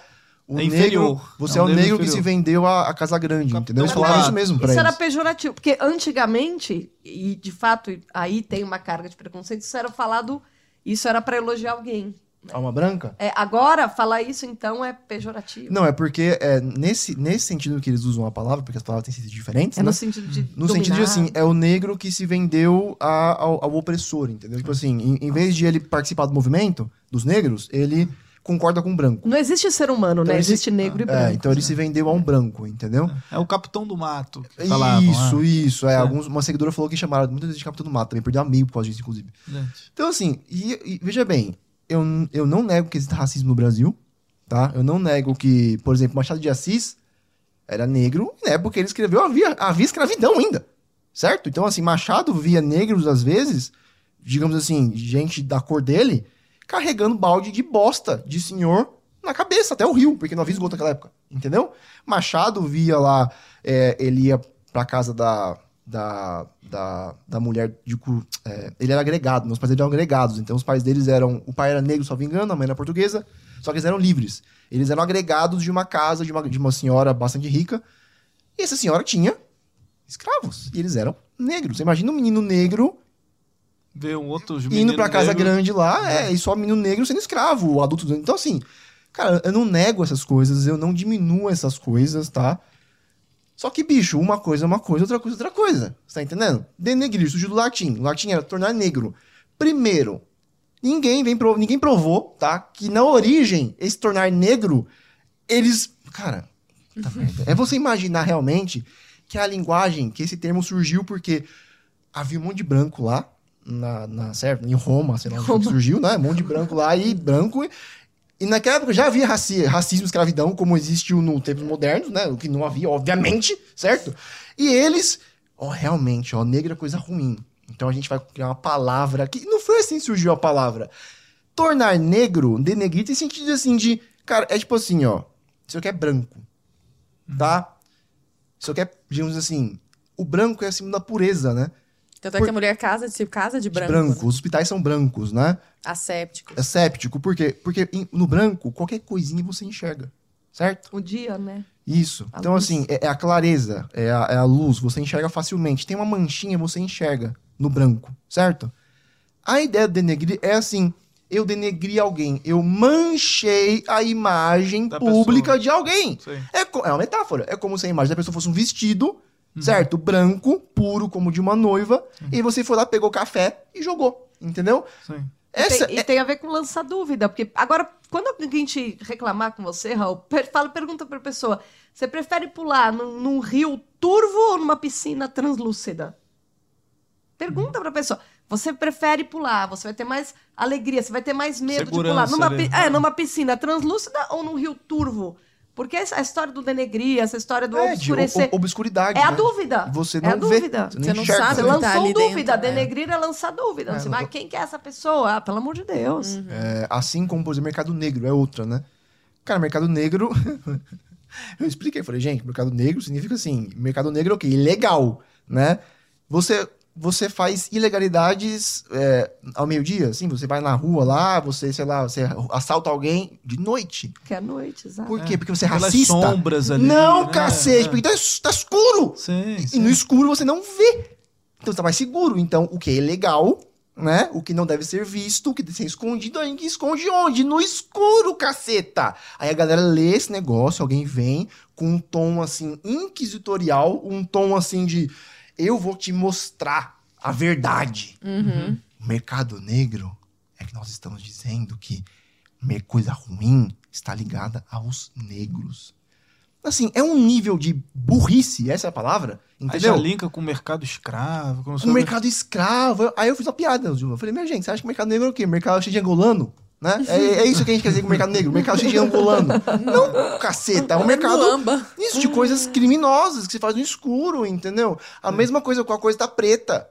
o
É
negro.
inferior.
Você
É
é,
um
o
negro
negro que se vendeu à, à Casa Grande,
Capitão
entendeu? Eles
do
falaram isso mesmo pra
Isso
eles.
era pejorativo, porque antigamente, e de fato aí tem uma carga de preconceito, isso era falado, isso era pra elogiar alguém.
Alma branca?
É, agora, falar isso então é pejorativo.
Não, é porque é, nesse, nesse sentido que eles usam a palavra, porque as palavras têm sentido diferentes,
é
né?
no sentido de.
No sentido de
dominar.
assim, é o negro que se vendeu a- ao, ao opressor, entendeu? Tipo assim, em, em vez de ele participar do movimento dos negros, ele concorda com o branco.
Não existe ser humano,
Então
né? Existe negro e
É,
branco.
então ele se vendeu a um branco, entendeu?
É o capitão do mato que falavam.
isso,
né?
isso. É,
É.
Alguns, uma seguidora falou que chamaram muitas vezes de capitão do mato, também perdeu amigo por causa disso, inclusive.
Gente,
Então, assim, e, e veja bem, eu, eu não nego que existe racismo no Brasil, tá? Eu não nego que, por exemplo, Machado de Assis era negro, né? Porque ele escreveu, havia, havia escravidão ainda, certo? Então, assim, Machado via negros, às vezes, digamos assim, gente da cor dele, carregando balde de bosta de senhor na cabeça, até o rio, porque não havia esgoto naquela época, entendeu? Machado via lá, é, ele ia pra casa da, da, da, da mulher de cu. é, ele era agregado, meus pais eram agregados, então os pais deles eram. O pai era negro, só me engano, a mãe era portuguesa, só que eles eram livres. Eles eram agregados de uma casa de uma, de uma senhora bastante rica, e essa senhora tinha escravos, e eles eram negros. Você imagina um menino negro
Vê um outro
indo pra casa
negro-
grande lá, é, e só menino negro sendo escravo, o adulto. Então, assim, cara, eu não nego essas coisas, eu não diminuo essas coisas, tá? Só que, bicho, uma coisa é uma coisa, outra coisa é outra coisa. Você tá entendendo? Denegrir surgiu do latim. O latim era tornar negro. Primeiro, ninguém vem prov- ninguém provou, tá? Que na origem, esse tornar negro, eles. Cara, merda. É você imaginar realmente que a linguagem, que esse termo surgiu porque havia um monte de branco lá, na, na certo, em Roma, sei lá onde surgiu, né? Um monte de branco lá e branco. E, naquela época já havia raci racismo e escravidão, como existiu no tempos modernos, né? O que não havia, obviamente, certo? E eles, ó, realmente, ó, negro é coisa ruim. Então a gente vai criar uma palavra que não foi assim que surgiu a palavra. Tornar negro, denegrir, tem sentido assim de. Cara, é tipo assim, ó. Isso aqui é branco. Tá? Isso aqui é, digamos assim. O branco é acima da pureza, né?
Tanto é que a mulher casa de, casa de
De
branco.
branco.
né?
Os hospitais são brancos, né?
Asséptico.
É séptico. Por quê? Porque em- no branco, qualquer coisinha você enxerga. Certo?
O dia, né?
Isso.
A
então,
luz.
assim, é, é a clareza, é a, é a luz, você enxerga facilmente. Tem uma manchinha, você enxerga no branco, certo? A ideia do denegrir é assim: eu denegri alguém, eu manchei a imagem
Da
pública
pessoa.
de alguém. É, é uma metáfora. É como se a imagem da pessoa fosse um vestido,
Uhum.
certo? Branco, puro, como de uma noiva. E você foi lá, pegou café e jogou. Entendeu?
Sim.
Essa
Tem- e
é-
tem a ver com lançar dúvida, porque agora, quando alguém te reclamar com você, Raul, fala, pergunta pra pessoa: você prefere pular num, num rio turvo ou numa piscina translúcida? Pergunta pra pessoa. Você prefere pular, você vai ter mais alegria, você vai ter mais medo
Segurança
de pular. Numa,
né?
é, numa piscina translúcida ou num rio turvo? Porque essa a história do denegrir, essa história do
é de
obscurecer.
ob- obscuridade.
É a
né?
dúvida.
Você
É
não
a
vê.
dúvida.
Você não
Você não
enxerga.
sabe
Você lançou
tá ali
dúvida.
dentro, é.
Denegrir é lançar dúvida.
É,
você, mas
tô-
quem que é essa pessoa? Ah, pelo amor de Deus.
É, assim como, por exemplo, mercado negro é outra, né? Cara, mercado negro. eu expliquei, falei, gente, mercado negro significa assim: mercado negro é o quê? Ilegal, né? Você, você faz ilegalidades é, ao meio-dia, assim, você vai na rua lá, você, sei lá, você assalta alguém de noite.
Que é noite, exato.
Por quê? Porque você é
Pelas
racista.
sombras ali.
não,
né?
cacete,
É.
porque tá, tá escuro.
Sim,
E
sim.
no escuro você não vê. Então você tá mais seguro. Então, o que é ilegal, né? O que não deve ser visto, o que deve ser escondido, a gente esconde onde? No escuro, caceta! Aí a galera lê esse negócio, alguém vem com um tom assim, inquisitorial, um tom assim de eu vou te mostrar a verdade.
Uhum.
O mercado negro é que nós estamos dizendo que me- coisa ruim está ligada aos negros. Assim, é um nível de burrice, essa é a palavra,
Aí
entendeu?
já linka com o mercado escravo. Com
O mercado escravo. Aí eu fiz uma piada. Eu falei, minha gente, você acha que o mercado negro é o quê? Mercado cheio de angolano? Né? É, é isso que a gente quer dizer com o mercado negro. Mercado cheio de angolano. Não, caceta. É um mercado. Isso, de coisas criminosas que se faz no escuro, entendeu? A mesma coisa com a coisa tá preta.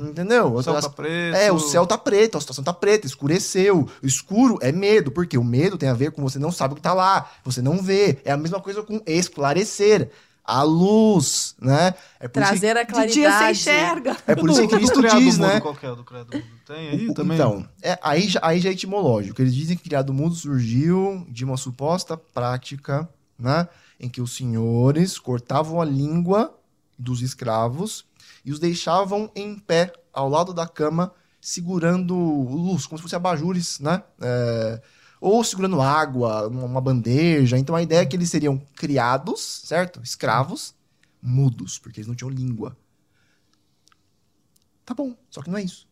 Entendeu?
O céu
As-
tá preto.
é, o céu tá preto, a situação tá preta, escureceu. O escuro é medo, porque o medo tem a ver com você não sabe o que tá lá, você não vê. É a mesma coisa com esclarecer. A luz, né? É por isso que-
Trazer a
De
claridade.
dia você enxerga.
é por isso que
Do- do
Cristo diz, né?
Qual que é o do criado mudo? Tem aí
O-
também?
Então, é, aí, já, aí já é etimológico. Eles dizem que criado mundo surgiu de uma suposta prática, né? Em que os senhores cortavam a língua dos escravos e os deixavam em pé ao lado da cama, segurando luz, como se fossem abajures, né? É, ou segurando água, uma bandeja. Então a ideia é que eles seriam criados, certo? Escravos, mudos, porque eles não tinham língua. Tá bom, só que não é isso.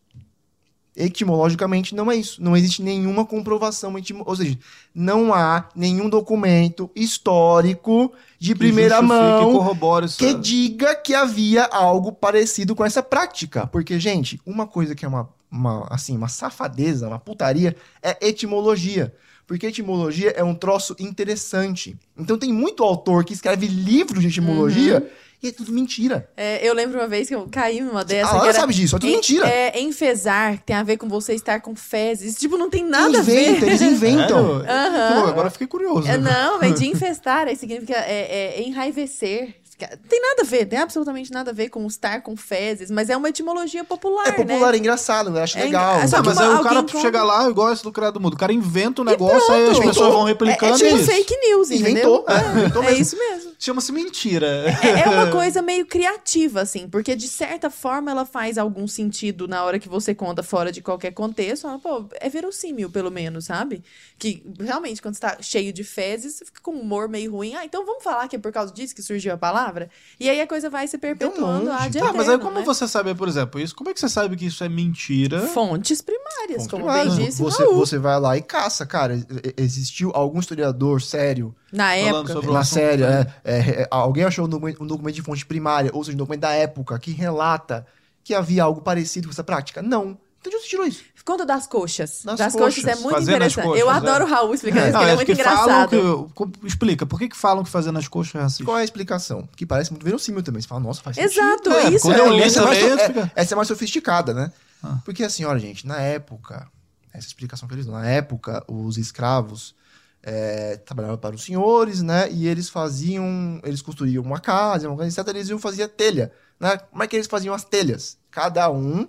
Etimologicamente não é isso. Não existe nenhuma comprovação etimo... Ou seja, não há nenhum documento histórico de
Que
primeira mão que diga que havia algo parecido com essa prática. Porque, gente, uma coisa que é uma, uma, assim, uma safadeza, uma putaria, é etimologia. Porque etimologia é um troço interessante. Então tem muito autor que escreve livros de etimologia e é tudo mentira.
É, eu lembro uma vez que eu caí numa dessa.
a
que
Lara
era
sabe disso, é tudo
en-
mentira.
É, enfesar, que tem a ver com você estar com fezes. Tipo, não tem nada a
Inventa,
ver.
eles inventam.
Aham.
Pô, agora eu fiquei curioso.
É, não, é de infestar, aí significa é, é enraivecer. Tem nada a ver, tem absolutamente nada a ver com estar com fezes, mas é uma etimologia popular,
É popular,
né?
é engraçado, eu acho
É
legal.
engra- é
mas
uma-
aí o cara
compra-
chega lá, igual esse do criado mudo. O cara inventa um negócio, aí as pessoas vão
É, é
replicando
tipo
isso.
fake news,
Inventou,
entendeu?
é, inventou
é
mesmo.
isso mesmo.
Chama-se mentira.
É, é uma coisa meio criativa, assim, porque de certa forma ela faz algum sentido na hora que você conta fora de qualquer contexto. Ela, pô, é verossímil, pelo menos, sabe? Que realmente, quando você tá cheio de fezes, você fica com um humor meio ruim. Ah, então vamos falar que é por causa disso que surgiu a palavra? E aí a coisa vai se perpetuando
monte.
ad
Tá, mas aí
eterno,
como
né?
você sabe, por exemplo, isso? Como é que você sabe que isso é mentira?
Fontes primárias,
Fontes
como
primárias.
bem disse
você, você vai lá e caça, cara. Existiu algum historiador sério
Na época.
sobre
na série,
né?
é, é, é, alguém achou um documento, um documento de fonte primária, ou seja, um documento da época, que relata que havia algo parecido com essa prática? Não. Então de onde você tirou isso?
Conta das coxas.
Das
Das, coxas.
coxas.
é muito
Fazendo
interessante.
coxas,
Eu
é.
adoro o Raul explicando isso,
Não,
porque ele é
é
muito engraçado.
que. Explica, por que, que falam que fazer nas coxas é racista?
Qual é a explicação? Que parece muito verossímil também. Você fala, nossa, faz
Exato,
É,
isso
quando
é.
eu li
essa, é mais, é- essa é mais sofisticada, né?
Ah.
Porque assim, olha, gente, na época, essa explicação que eles dão, na época, os escravos é, trabalhavam para os senhores, né? E eles faziam, eles construíam uma casa, uma coisa, etc. Eles iam fazer telha, né? Como é que eles faziam as telhas? Cada um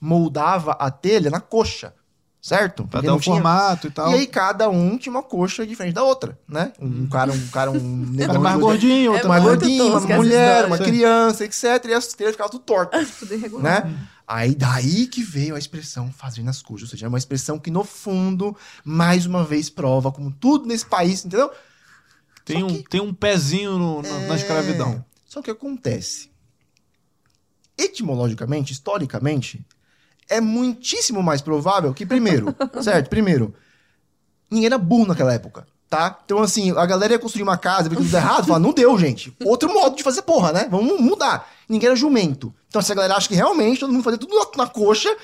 moldava a telha na coxa, certo?
Pra
Porque
dar o
tinha-
formato e tal.
E aí cada um tinha uma coxa diferente da outra, né? Um cara, um cara, um
Um
negão
mais gordinho, outro
É
mais gordinho, uma mulher, uma criança, etc. E as telhas ficavam tudo tortas, né? Aí daí que veio a expressão fazer nas coxas. Ou seja, é uma expressão que no fundo, mais uma vez, prova como tudo nesse país, entendeu?
Tem,
Só
um, tem um pezinho no- no- na
É,
escravidão.
Só que acontece. Etimologicamente, historicamente, é muitíssimo mais provável que, primeiro, certo? Primeiro, ninguém era burro naquela época, tá? Então, assim, a galera ia construir uma casa, ver tudo errado, fala, não deu, gente. Outro modo de fazer porra, né? Vamos mudar. Ninguém era jumento. Então, essa galera acha que realmente todo mundo fazia tudo na coxa,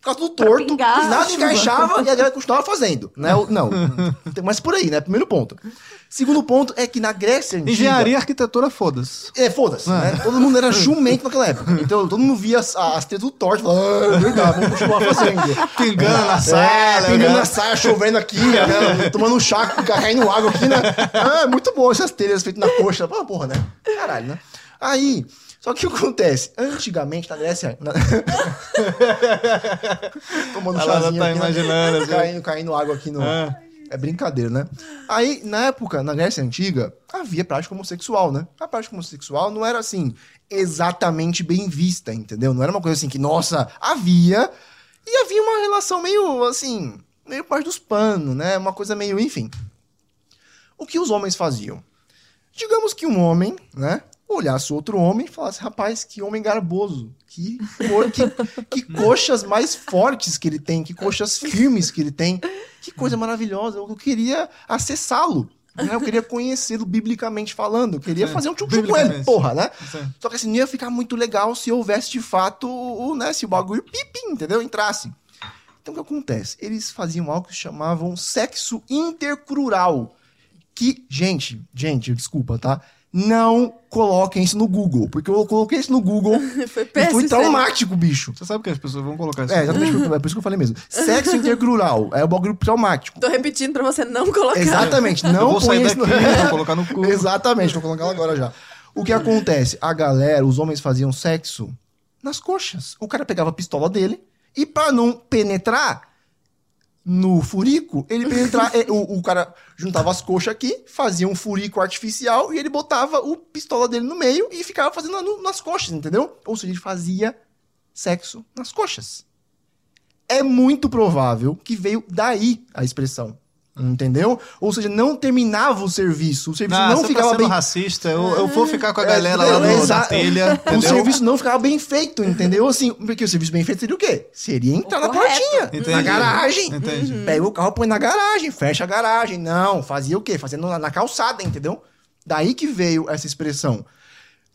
ficava tudo torto,
pingar
nada encaixava e a galera continuava fazendo, né? Não, mas por aí, né? Primeiro ponto. Segundo ponto é que na Grécia Antiga...
Engenharia e arquitetura, foda-se.
É, foda-se, né? Todo mundo era jumento naquela época. Então, todo mundo via as, as tetas do torto e falava, ah, verdade, vamos continuar fazendo.
Pingando na
É,
sala.
pingando
né?
na saia, chovendo aqui, né? tomando um chá, caindo água aqui, né? Ah, muito bom essas telhas feitas na coxa. Ah, porra, né? Caralho, né? Aí, só que o que acontece? Antigamente, na Grécia... Na... Tomando
A Lara
chazinho
tá
aqui, né?
imaginando, assim.
Caindo, caindo água aqui no...
É.
É brincadeira, né? Aí, na época, na Grécia Antiga, havia prática homossexual, né? A prática homossexual não era, assim, exatamente bem vista, entendeu? Não era uma coisa assim que, nossa, havia. E havia uma relação meio, assim, meio parte dos panos, né? Uma coisa meio, enfim. O que os homens faziam? Digamos que um homem, né? Olhasse outro homem e falasse, rapaz, que homem garboso. Que, que, que coxas mais fortes que ele tem, que coxas firmes que ele tem. Que coisa maravilhosa. Eu queria acessá-lo. né? Eu queria conhecê-lo biblicamente falando. Eu queria
Sim,
fazer um tchum com ele, porra, né?
Sim.
Só que assim, não ia ficar muito legal se houvesse de fato, o, né? Se o bagulho pipi, entendeu? Entrasse. Então o que acontece? Eles faziam algo que chamavam sexo intercrural. Que, gente, gente, desculpa, tá? Não coloquem isso no Google, porque eu coloquei isso no Google
Foi
e
péssimo.
foi traumático, bicho.
Você sabe que as pessoas vão colocar isso.
É, exatamente, é por isso que eu falei mesmo. Sexo intercrural é o bagulho traumático.
Tô repetindo pra você não colocar.
Exatamente,
Eu
não
vou sair daqui,
no...
vou colocar no cu.
Exatamente, vou colocar ela agora já. O que acontece? A galera, os homens faziam sexo nas coxas. O cara pegava a pistola dele e pra não penetrar no furico, ele penetrava, eh, o, o cara juntava as coxas aqui, fazia um furico artificial e ele botava o pistola dele no meio e ficava fazendo no- nas coxas, entendeu? Ou seja, ele fazia sexo nas coxas. É muito provável que veio daí a expressão. Entendeu? Ou seja, não terminava o serviço. O serviço
Ah,
não
tá
ficava bem
racista. Eu, eu vou ficar com a
é,
galera lá
é,
no,
exa-
na telha.
O serviço não ficava bem feito, entendeu? Assim, porque o serviço bem feito seria o quê? Seria entrar na
correto.
portinha,
Entendi.
na garagem.
Entendi.
Pega o carro, põe na garagem, fecha a garagem. Não, fazia o quê? Fazendo na, na calçada, entendeu? Daí que veio essa expressão.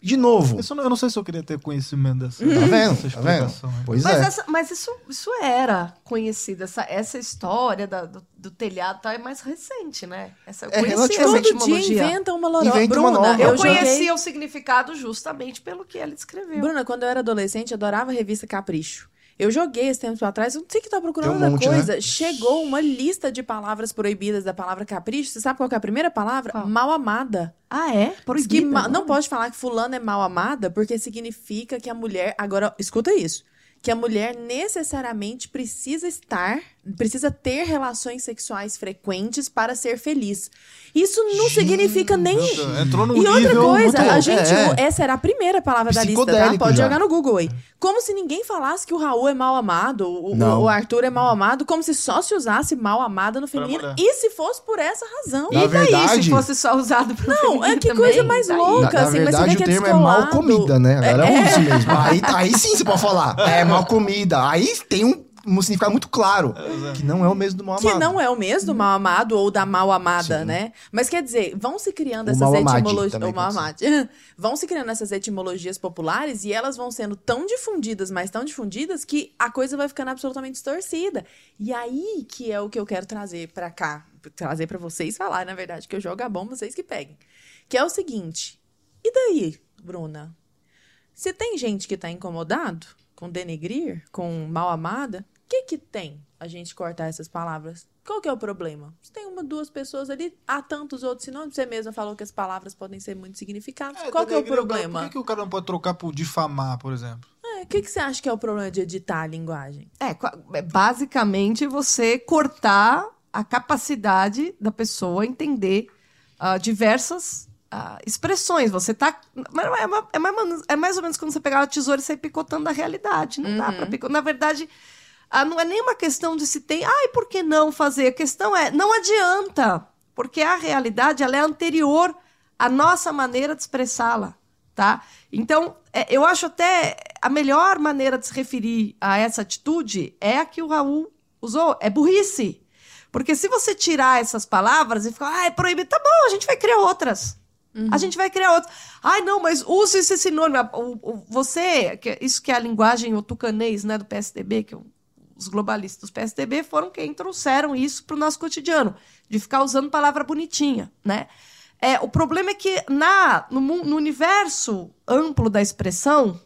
De novo,
Isso eu não- sei se eu queria ter conhecimento dessa,
tá vendo?
dessa
Tá vendo? Pois
Mas,
é.
essa- mas isso, isso era conhecido. Essa, essa história da- do, do telhado tá, é mais recente, né? Essa, eu
É
essa
relativamente-
Todo dia
etimologia.
inventa uma lorota.
Inventa uma
Bruna,
nova.
Eu
eu
conhecia o significado justamente pelo que ela escreveu.
Bruna, quando eu era adolescente, eu adorava a revista Capricho. Eu joguei esse tempo atrás, eu não sei que tá procurando
um
outra
monte,
coisa.
né?
Chegou uma lista de palavras proibidas da palavra capricho. Você sabe qual que é a primeira palavra?
Qual?
Mal amada.
Ah, é?
Diz
Proibido.
que ma- não pode falar que fulano é mal amada, porque significa que a mulher. Agora, escuta isso. Que a mulher necessariamente precisa estar, precisa ter relações sexuais frequentes para ser feliz. Isso não significa nem.
Entrou no
E outra
nível
coisa,
muito-
a gente.
é.
Essa era a primeira palavra da lista, tá? Pode
já.
jogar no Google aí. Como se ninguém falasse que o Raul é mal amado, o, o Arthur é mal amado, como se só se usasse mal amada no feminino. E se fosse por essa razão.
Na
E daí,
verdade-
se fosse só usado pro
Não,
feminino
é que
também,
coisa mais
daí-
louca.
Na, na
assim, mas você
verdade,
vê
o
que é
termo é mal comida, né? A galera
É.
usa isso mesmo. Aí, aí sim você pode falar. É mal comida. Aí tem um, um significado muito claro. Que não é o mesmo do mal
Que
amado.
não é o mesmo do mal amado ou da mal amada,
Sim.
né? Mas quer dizer, vão se criando
O
essas etimologias. O mal vão se criando essas etimologias populares e elas vão sendo tão difundidas, mas tão difundidas, que a coisa vai ficando absolutamente distorcida. E aí que é o que eu quero trazer pra cá. Trazer pra vocês falar, na verdade, que eu jogo a bomba, vocês que peguem. Que é o seguinte. E daí, Bruna? Se tem gente que tá incomodado com denegrir, com mal amada, que que tem a gente cortar essas palavras? Qual que é o problema? Se tem uma, duas pessoas ali, há tantos outros sinônimos. Você mesma falou que as palavras podem ser muito significados. Qual que é o problema?
Por que, que o cara não pode trocar por difamar, por exemplo?
É, O que, que você acha que é o problema de editar a linguagem?
É, é basicamente você cortar a capacidade da pessoa entender ah, diversas ah, expressões. Você tá. mas É, é mais, ou menos- é mais ou menos quando você pegar a tesoura e sair picotando a realidade. Não dá pra picotar. Na verdade, ah, não é nem uma questão de se tem. Ai, por que não fazer? A questão é, não adianta. Porque a realidade ela é anterior à nossa maneira de expressá-la. Tá? Então, é, eu acho até a melhor maneira de se referir a essa atitude é a que o Raul usou. É burrice. Porque se você tirar essas palavras e ficar, ah, é proibido, tá bom, a gente vai criar outras. A gente vai criar outras. Ai, não, mas use esse sinônimo. Você, isso que é a linguagem o tucanês, né, do PSDB, que o- os globalistas do PSDB foram quem trouxeram isso para o nosso cotidiano, de ficar usando palavra bonitinha, né? É, o problema é que na, no, no universo amplo da expressão,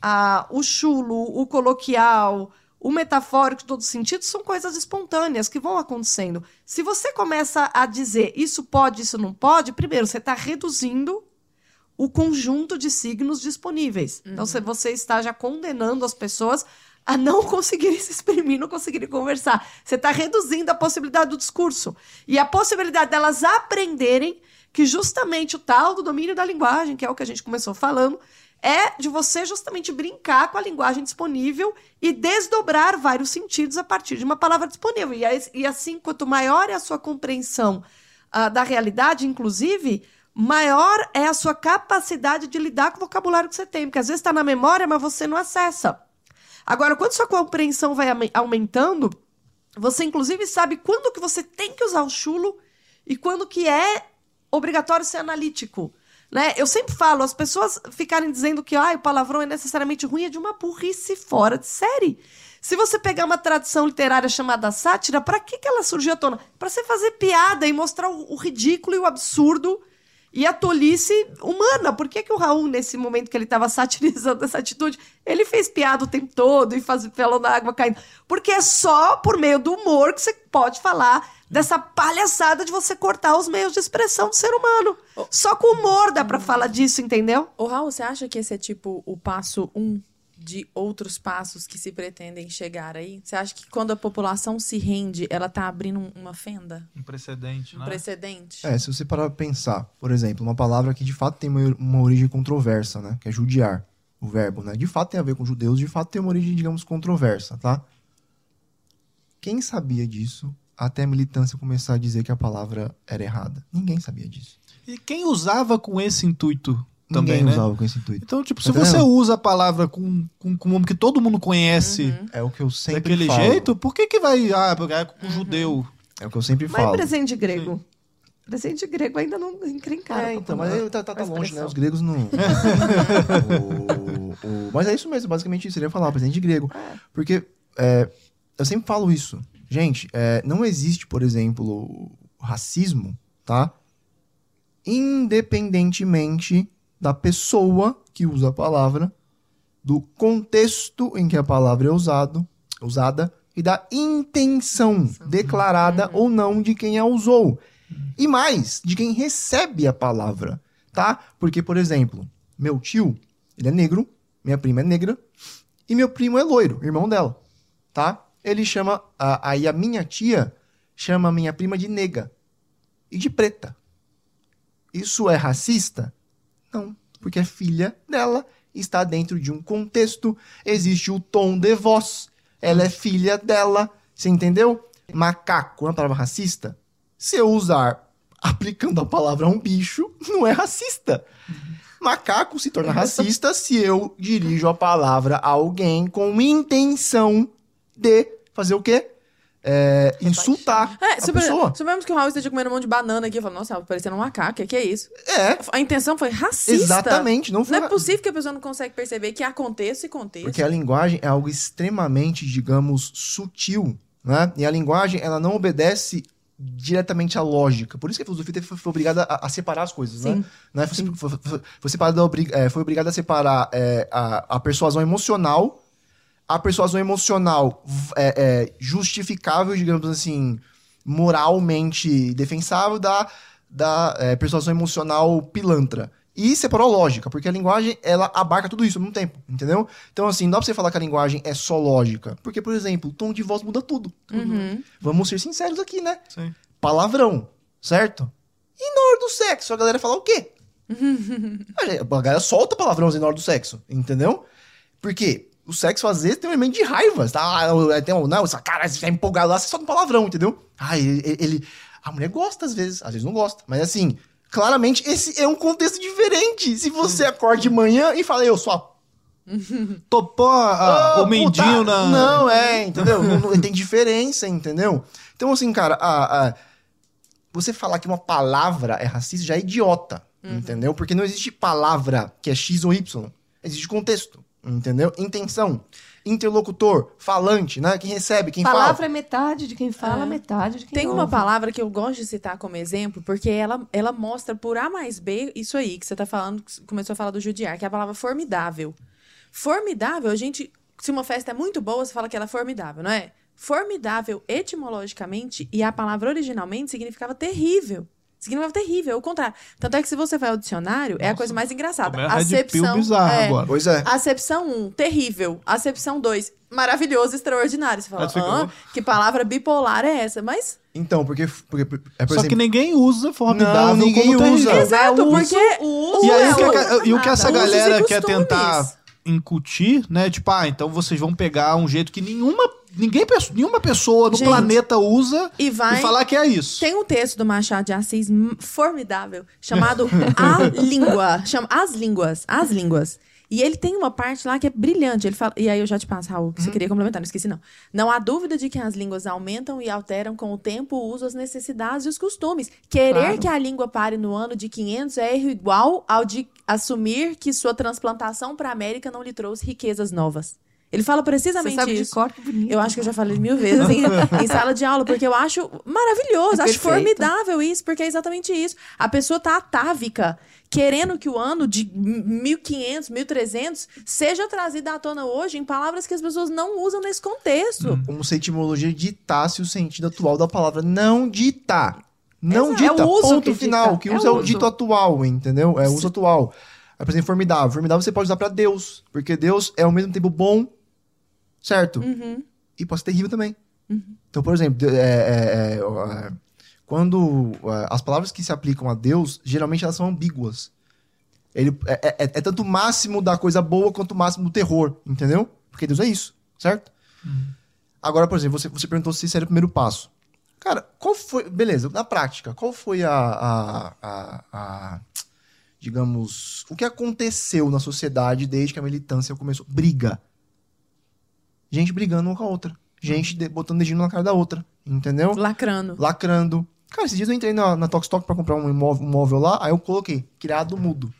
a- o chulo, o coloquial, o metafórico, todos os sentidos, são coisas espontâneas que vão acontecendo. Se você começa a dizer isso pode, isso não pode, primeiro, você está reduzindo o conjunto de signos disponíveis. Então, se você está já condenando as pessoas a não conseguirem se exprimir, não conseguirem conversar. Você está reduzindo a possibilidade do discurso. E a possibilidade delas aprenderem que justamente o tal do domínio da linguagem, que é o que a gente começou falando, é de você justamente brincar com a linguagem disponível e desdobrar vários sentidos a partir de uma palavra disponível. E, assim, quanto maior é a sua compreensão ah, da realidade, inclusive, maior é a sua capacidade de lidar com o vocabulário que você tem. Porque às vezes está na memória, mas você não acessa. Agora, quando sua compreensão vai aume- aumentando, você inclusive sabe quando que você tem que usar o chulo e quando que é obrigatório ser analítico. Né? Eu sempre falo, as pessoas ficarem dizendo que ah, o palavrão é necessariamente ruim é de uma burrice fora de série. Se você pegar uma tradição literária chamada sátira, para que, que ela surgiu à tona? Para você fazer piada e mostrar o, o ridículo e o absurdo e a tolice humana. Por que, que o Raul, nesse momento que ele estava satirizando essa atitude, ele fez piada o tempo todo e faz falando na água caindo? Porque é só por meio do humor que você pode falar dessa palhaçada de você cortar os meios de expressão do ser humano. Só com humor dá pra falar disso, entendeu?
Ô, Raul, você acha que esse é tipo o passo um de outros passos que se pretendem chegar aí? Você acha que quando a população se rende, ela tá abrindo um- uma fenda?
Um precedente,
Um
né?
precedente?
É, se você parar pra pensar, por exemplo, uma palavra que de fato tem uma, uma origem controversa, né? Que é judiar, o verbo, né? De fato tem a ver com judeus, de fato tem uma origem, digamos, controversa, tá? Quem sabia disso até a militância começar a dizer que a palavra era errada? Ninguém sabia disso.
E quem usava com esse intuito também,
Ninguém
né?
usava com esse intuito.
Então, tipo, se
Tá
você
vendo?
usa a palavra com, com, com um nome que todo mundo conhece
É o que eu sempre
daquele
falo.
jeito, por que que vai... Ah, é com judeu.
É o que eu sempre
Mas
falo.
presente grego. Presente grego ainda não encrencaram.
É, então, mas tá, tá, tá longe, né? Os gregos não. O- o- mas é isso mesmo, basicamente isso. Ele ia falar, presente grego. Porque é, eu sempre falo isso. Gente, é, não existe, por exemplo, racismo, tá? Independentemente da pessoa que usa a palavra, do contexto em que a palavra é usado, usada e da intenção declarada ou não de quem a usou. E mais, de quem recebe a palavra, tá? Porque, por exemplo, meu tio, ele é negro, minha prima é negra, e meu primo é loiro, irmão dela, tá? Ele chama, a- aí a minha tia chama a minha prima de nega e de preta. Isso é racista? Não, porque é filha dela, está dentro de um contexto, existe o tom de voz, ela é filha dela, você entendeu? Macaco é uma palavra racista? Se eu usar aplicando a palavra a um bicho, não é racista. Macaco se torna racista se eu dirijo a palavra a alguém com intenção de fazer o quê? É, insultar
É,
a pessoa.
suponhamos que o Raul esteja comendo um monte de banana aqui. Eu falo, nossa, parecendo um macaco. O que é isso?
É,
A intenção foi racista.
exatamente. Não foi
Não é possível que a pessoa não consegue perceber que há contexto e contexto.
Porque a linguagem é algo extremamente, digamos, sutil, né? E a linguagem, ela não obedece diretamente à lógica. Por isso que a filosofia foi, foi obrigada a, a separar as coisas,
Sim.
né? né? Foi, foi, foi- foi separada, é, foi obrigada a separar é, a, a persuasão emocional, a persuasão emocional é, é, justificável, digamos assim, moralmente defensável, da, da é, persuasão emocional pilantra. e separou a lógica, porque a linguagem, ela abarca tudo isso ao mesmo tempo, entendeu? Então, assim, não dá pra você falar que a linguagem é só lógica, porque, por exemplo, o tom de voz muda tudo.
Uhum.
Vamos ser sinceros aqui, né?
Sim.
Palavrão, certo? E na hora do sexo, a galera fala o quê? a galera solta palavrãozinho na hora do sexo, entendeu? Porque o sexo, às vezes, tem um elemento de raiva. Tá? Ah, Tem um, não, essa cara, você tá empolgado lá, você solta um palavrão, entendeu? Ah, ele, ele- A mulher gosta, às vezes, às vezes não gosta. Mas assim, claramente, esse é um contexto diferente. Se você acorda de manhã e fala, eu sou a
Topou a-
Ah,
o mendinho na.
Não, é, entendeu? Não- não- tem diferença, entendeu? Então, assim, cara, a- a- você falar que uma palavra é racista já é idiota,
Uhum.
entendeu? Porque não existe palavra que é X ou Y. Existe contexto, entendeu? Intenção. Interlocutor, falante, né? Quem recebe, quem
Palavra
fala.
é metade de quem fala,
É.
metade de quem
Tem uma
ouve.
palavra que eu gosto de citar como exemplo, porque ela, ela mostra por A mais B isso aí que você tá falando, começou a falar do judiar, que é a palavra formidável. Formidável, a gente. Se uma festa é muito boa, você fala que ela é formidável, não é? Formidável, etimologicamente, e a palavra originalmente significava terrível. Significava terrível, é o contrário. Tanto é que se você vai ao dicionário, é a
Nossa,
coisa mais engraçada.
Pill bizarro
é,
agora.
Pois é.
Acepção 1, terrível. Acepção 2, maravilhoso, extraordinário. Você fala, "Hã? que palavra bipolar é essa? Mas
Então, porque, porque é, por
Só que
exemplo,
ninguém usa formidável
Não, ninguém
como terrível.
usa.
Exato,
É, o
porque
o uso
E aí,
é
o que, a- e o que essa
Usos e
galera quer tentar incutir, né? Tipo, ah, então vocês vão pegar um jeito que nenhuma, ninguém, nenhuma pessoa no
Gente,
planeta usa
E vai.
e falar que é isso.
Tem um texto do Machado de Assis formidável, chamado A Língua. Chama As Línguas. As Línguas. E ele tem uma parte lá que é brilhante. Ele fala, e aí eu já te passo, Raul, que você queria complementar, não esqueci não. Não há dúvida de que as línguas aumentam e alteram com o tempo o uso, as necessidades e os costumes. Querer
Claro.
que a língua pare no ano de 500 é erro igual ao de assumir que sua transplantação para a América não lhe trouxe riquezas novas. Ele fala
Você
precisamente
sabe de
isso.
cor, que bonito.
Eu acho que eu já falei mil vezes em, em sala de aula, porque eu acho maravilhoso,
É
acho
perfeito.
formidável isso, porque é exatamente isso. A pessoa tá atávica, querendo que o ano de 1500, 1300 seja trazido à tona hoje em palavras que as pessoas não usam nesse contexto.
como se a etimologia ditasse o sentido atual da palavra. Não dita. Não
Exato.
dita.
É o uso
ponto
que
final.
dita.
O que
É
usa é
o uso.
dito atual, entendeu? É o uso atual. Por exemplo, formidável. Formidável você pode usar pra Deus. Porque Deus é ao mesmo tempo bom, certo?
Uhum.
E pode ser terrível também. Então, por exemplo, é, é, é, é, quando é, as palavras que se aplicam a Deus, geralmente elas são ambíguas. Ele é, é- é tanto o máximo da coisa boa quanto o máximo do terror, entendeu? Porque Deus é isso, certo? Agora, por exemplo, você, você perguntou se esse era o primeiro passo. Cara, qual foi. Beleza, na prática, qual foi a. a- a- a- digamos. O que aconteceu na sociedade desde que a militância começou? Briga. Gente brigando uma com a outra. Gente de- botando dedinho na cara da outra. Entendeu?
Lacrando.
Lacrando. Cara, esses dias eu entrei na, na Tox Talk pra comprar um imóvel, um móvel lá, aí eu coloquei, criado mudo.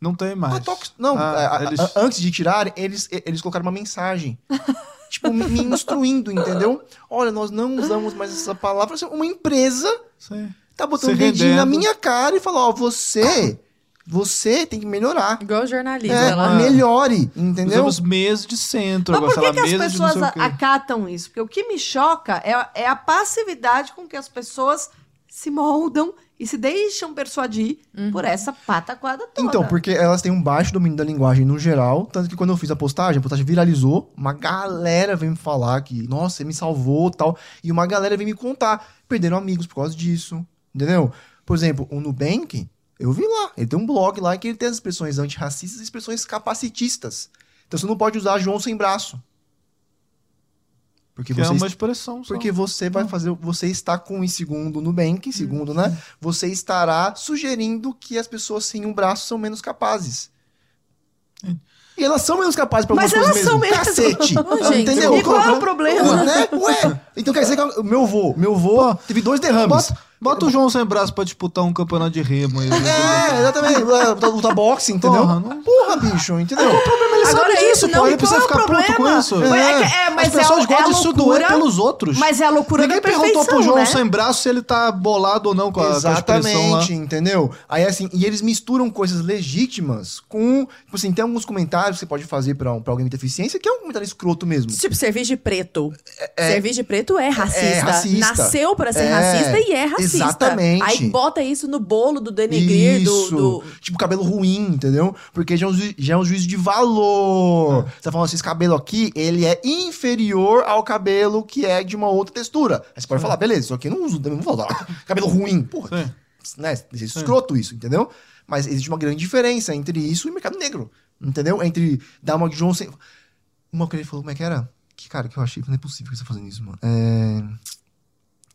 Não tem mais.
Tox, não,
Ah,
a- a-
eles-
a- antes de tirarem, eles, eles colocaram uma mensagem. tipo, me, me instruindo, entendeu? Olha, nós não usamos mais essa palavra. Assim, Uma empresa
Sim.
tá botando
Se
o dedinho na minha cara e falou, ó, você, você tem que melhorar.
Igual jornalismo.
É,
ela-
melhore, entendeu?
Usamos mesa de centro,
Mas por que, que as pessoas acatam isso? Porque o que me choca é, é a passividade com que as pessoas se moldam e se deixam persuadir por essa pataquada toda.
Então, porque elas têm um baixo domínio da linguagem no geral, tanto que quando eu fiz a postagem, a postagem viralizou, uma galera veio me falar que, nossa, você me salvou tal, e uma galera veio me contar, perderam amigos por causa disso, entendeu? Por exemplo, o Nubank, eu vi lá, ele tem um blog lá que ele tem as expressões antirracistas e expressões capacitistas. Então você não pode usar João sem braço. Porque
Que é
você
uma expressão só.
porque você vai fazer, você está com em segundo Nubank, em segundo,
Uhum.
né? Você estará sugerindo que as pessoas sem um braço são menos capazes. E elas são menos capazes para
Mas elas
mesmo.
são mesmo.
Cacete.
Ô, gente,
entendeu?
E qual é o
Ué,
problema?
né? Ué, então quer dizer que o meu avô, meu avô teve dois derrames.
Bota, bota o João sem braço pra disputar um campeonato de remo. aí.
É, exatamente. É, Luta boxe, entendeu?
Porra, não-
Porra, bicho, entendeu?
Ele
Agora
sabe
é
disso,
isso,
pô.
não,
Ele
e
precisa
é o
ficar puto com
problema?
isso.
É, é é, mas
As pessoas
é é
gostam de se doer pelos outros.
Mas é a loucura
Ninguém
da
perguntou pro João
né?
sem braço se ele tá bolado ou não com a, com a.
Exatamente, entendeu? Aí assim, e eles misturam coisas legítimas com. Tipo assim, tem alguns comentários que você pode fazer pra, um- pra alguém com deficiência que é um comentário escroto mesmo.
Tipo, serviço de preto. Serviço de preto é racista.
é racista.
Nasceu pra ser
É,
racista e é racista.
Exatamente.
Aí bota isso no bolo do denegrir, do,
Isso.
do...
Tipo, cabelo ruim, entendeu? Porque já é um, ju- já é um juízo de valor. Você tá falando assim, esse cabelo aqui, ele é inferior ao cabelo que é de uma outra textura. Aí você pode falar, beleza, isso aqui eu não uso, não vou falar, cabelo ruim, porra. Né? É escroto isso, entendeu? Mas existe uma grande diferença entre isso e mercado negro, entendeu? Entre dar uma Johnson... Uma que ele falou, como é que era? Que cara que eu achei que não é possível que você tá fazendo isso, mano. É...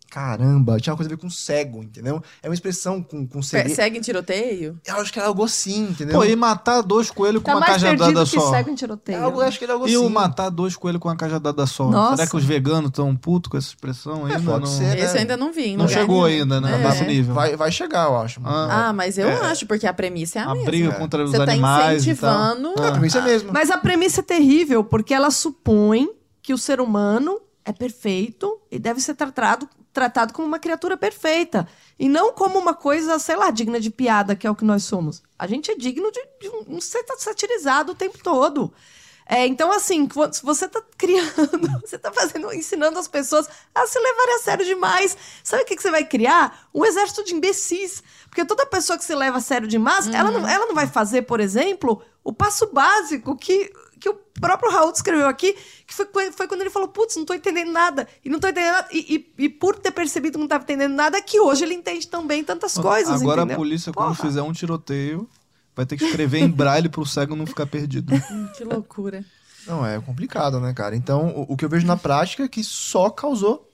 Caramba, tinha uma coisa a ver com cego, entendeu? É uma expressão com, com cegueira.
Segue em tiroteio?
Eu acho que era algo assim, entendeu?
Pô, e matar dois coelhos com
Tá
uma
mais perdido
cajadada
que
só.
cego em
É
tiroteio.
algo, eu acho que era algo
E
assim.
o matar dois coelhos com uma cajadada só.
Nossa.
Será que os veganos estão putos com essa expressão ainda?
pode
não
ser. É,
Esse
né?
eu ainda não vi.
não
lugar
chegou
nenhum.
ainda, né?
É.
Nesse nível.
Vai, vai chegar, eu acho.
Ah.
Ah, mas eu
É.
acho, porque a premissa é a,
a
mesma.
briga
É.
contra os
Você tá
animais e tal.
incentivando...
É, pra mim isso é mesmo.
Mas a premissa é terrível, porque ela supõe que o ser humano é perfeito e deve ser tratado, tratado como uma criatura perfeita. E não como uma coisa, sei lá, digna de piada, que é o que nós somos. A gente é digno de, de um, ser satirizado o tempo todo. É, então, assim, se você tá criando, você tá fazendo, ensinando as pessoas a se levarem a sério demais. Sabe o que, que você vai criar? Um exército de imbecis. Porque toda pessoa que se leva a sério demais, ela, não, ela não vai fazer, por exemplo, o passo básico que, que o próprio Raul descreveu aqui, que foi, foi- quando ele falou, putz, não tô entendendo nada. E não tô entendendo nada. E, e- e por ter percebido que não tava entendendo nada, que hoje ele entende também tantas coisas,
Agora
entendeu?
a polícia, quando
Porra.
fizer um tiroteio, vai ter que escrever em braille pro cego não ficar perdido.
Que loucura.
Não, é complicado, né, cara? Então, o, o que eu vejo na prática é que só causou,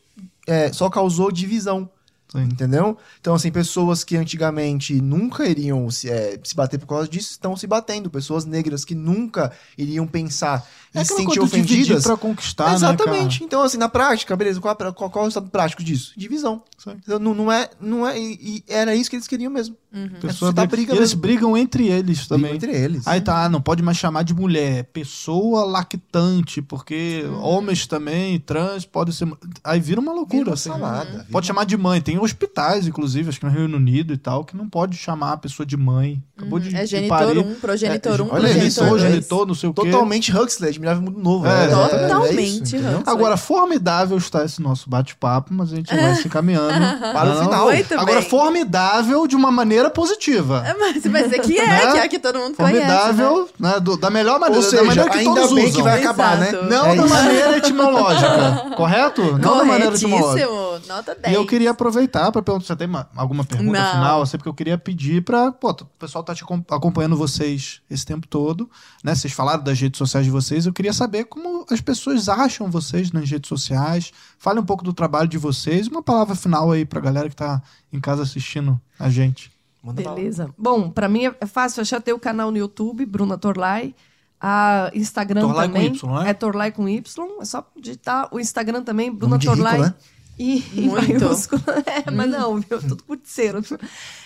é, só causou divisão.
Sim.
Entendeu? Então, assim, pessoas que antigamente nunca iriam se, é, se bater por causa disso estão se batendo. Pessoas negras que nunca iriam pensar
É
se
aquela
sentir ofendidas.
pra conquistar,
Exatamente.
né,
então, assim, na prática, beleza, qual, é- qual, qual é o estado prático disso? Divisão. Então, Não, não é, não é, e, e era isso que eles queriam mesmo.
cara?
É
Pessoa briga,
briga
eles
mesmo.
brigam entre eles também.
Brigam entre eles.
Aí tá, não pode mais chamar de mulher, pessoa lactante, porque homens também, trans, pode ser. Aí vira uma
Vira
loucura.
uma
assim.
salada. vira
Pode chamar de mãe. Tem hospitais, inclusive, acho que no Reino Unido e tal, que não pode chamar a pessoa de mãe. Acabou de,
É genitor
parir.
1, progenitor
É,
1,
olha isso,
progenitor 2.
genitor, não sei o quê.
Totalmente Huxley, admirável mundo novo.
É,
Totalmente
entendeu?
Huxley.
Agora, formidável está esse nosso bate-papo, mas a gente vai se caminhando
Para o final.
Agora,
bem.
formidável de uma maneira positiva.
É, Mas vai dizer que é,
Né?
que é que todo mundo conhece. né?
Formidável, né? do- da melhor maneira,
Ou seja,
da maneira que
ainda
todos
bem
usam.
que vai acabar, né?
Exato.
Não
É
da
isso.
maneira etimológica, correto? Não da maneira etimológica.
Nota 10.
E eu queria aproveitar para perguntar, você tem uma- alguma pergunta
Não.
final? Assim, porque eu queria pedir para, pô, o pessoal tá te acom- acompanhando vocês esse tempo todo, né? Vocês falaram das redes sociais de vocês, eu queria saber como as pessoas acham vocês nas redes sociais. Fale um pouco do trabalho de vocês, uma palavra final aí pra galera que tá em casa assistindo a gente.
Manda.
Beleza. Bom, pra mim é fácil. Eu já tenho o canal no YouTube, Bruna Torlai. A Instagram
Torlai com
também.
Y, né?
É Torlai com Y. É só digitar o Instagram também, Bruna
de rico,
Torlai.
né?
E, e
Muito.
maiúsculo. É, mas não, viu? Tudo curticeiro.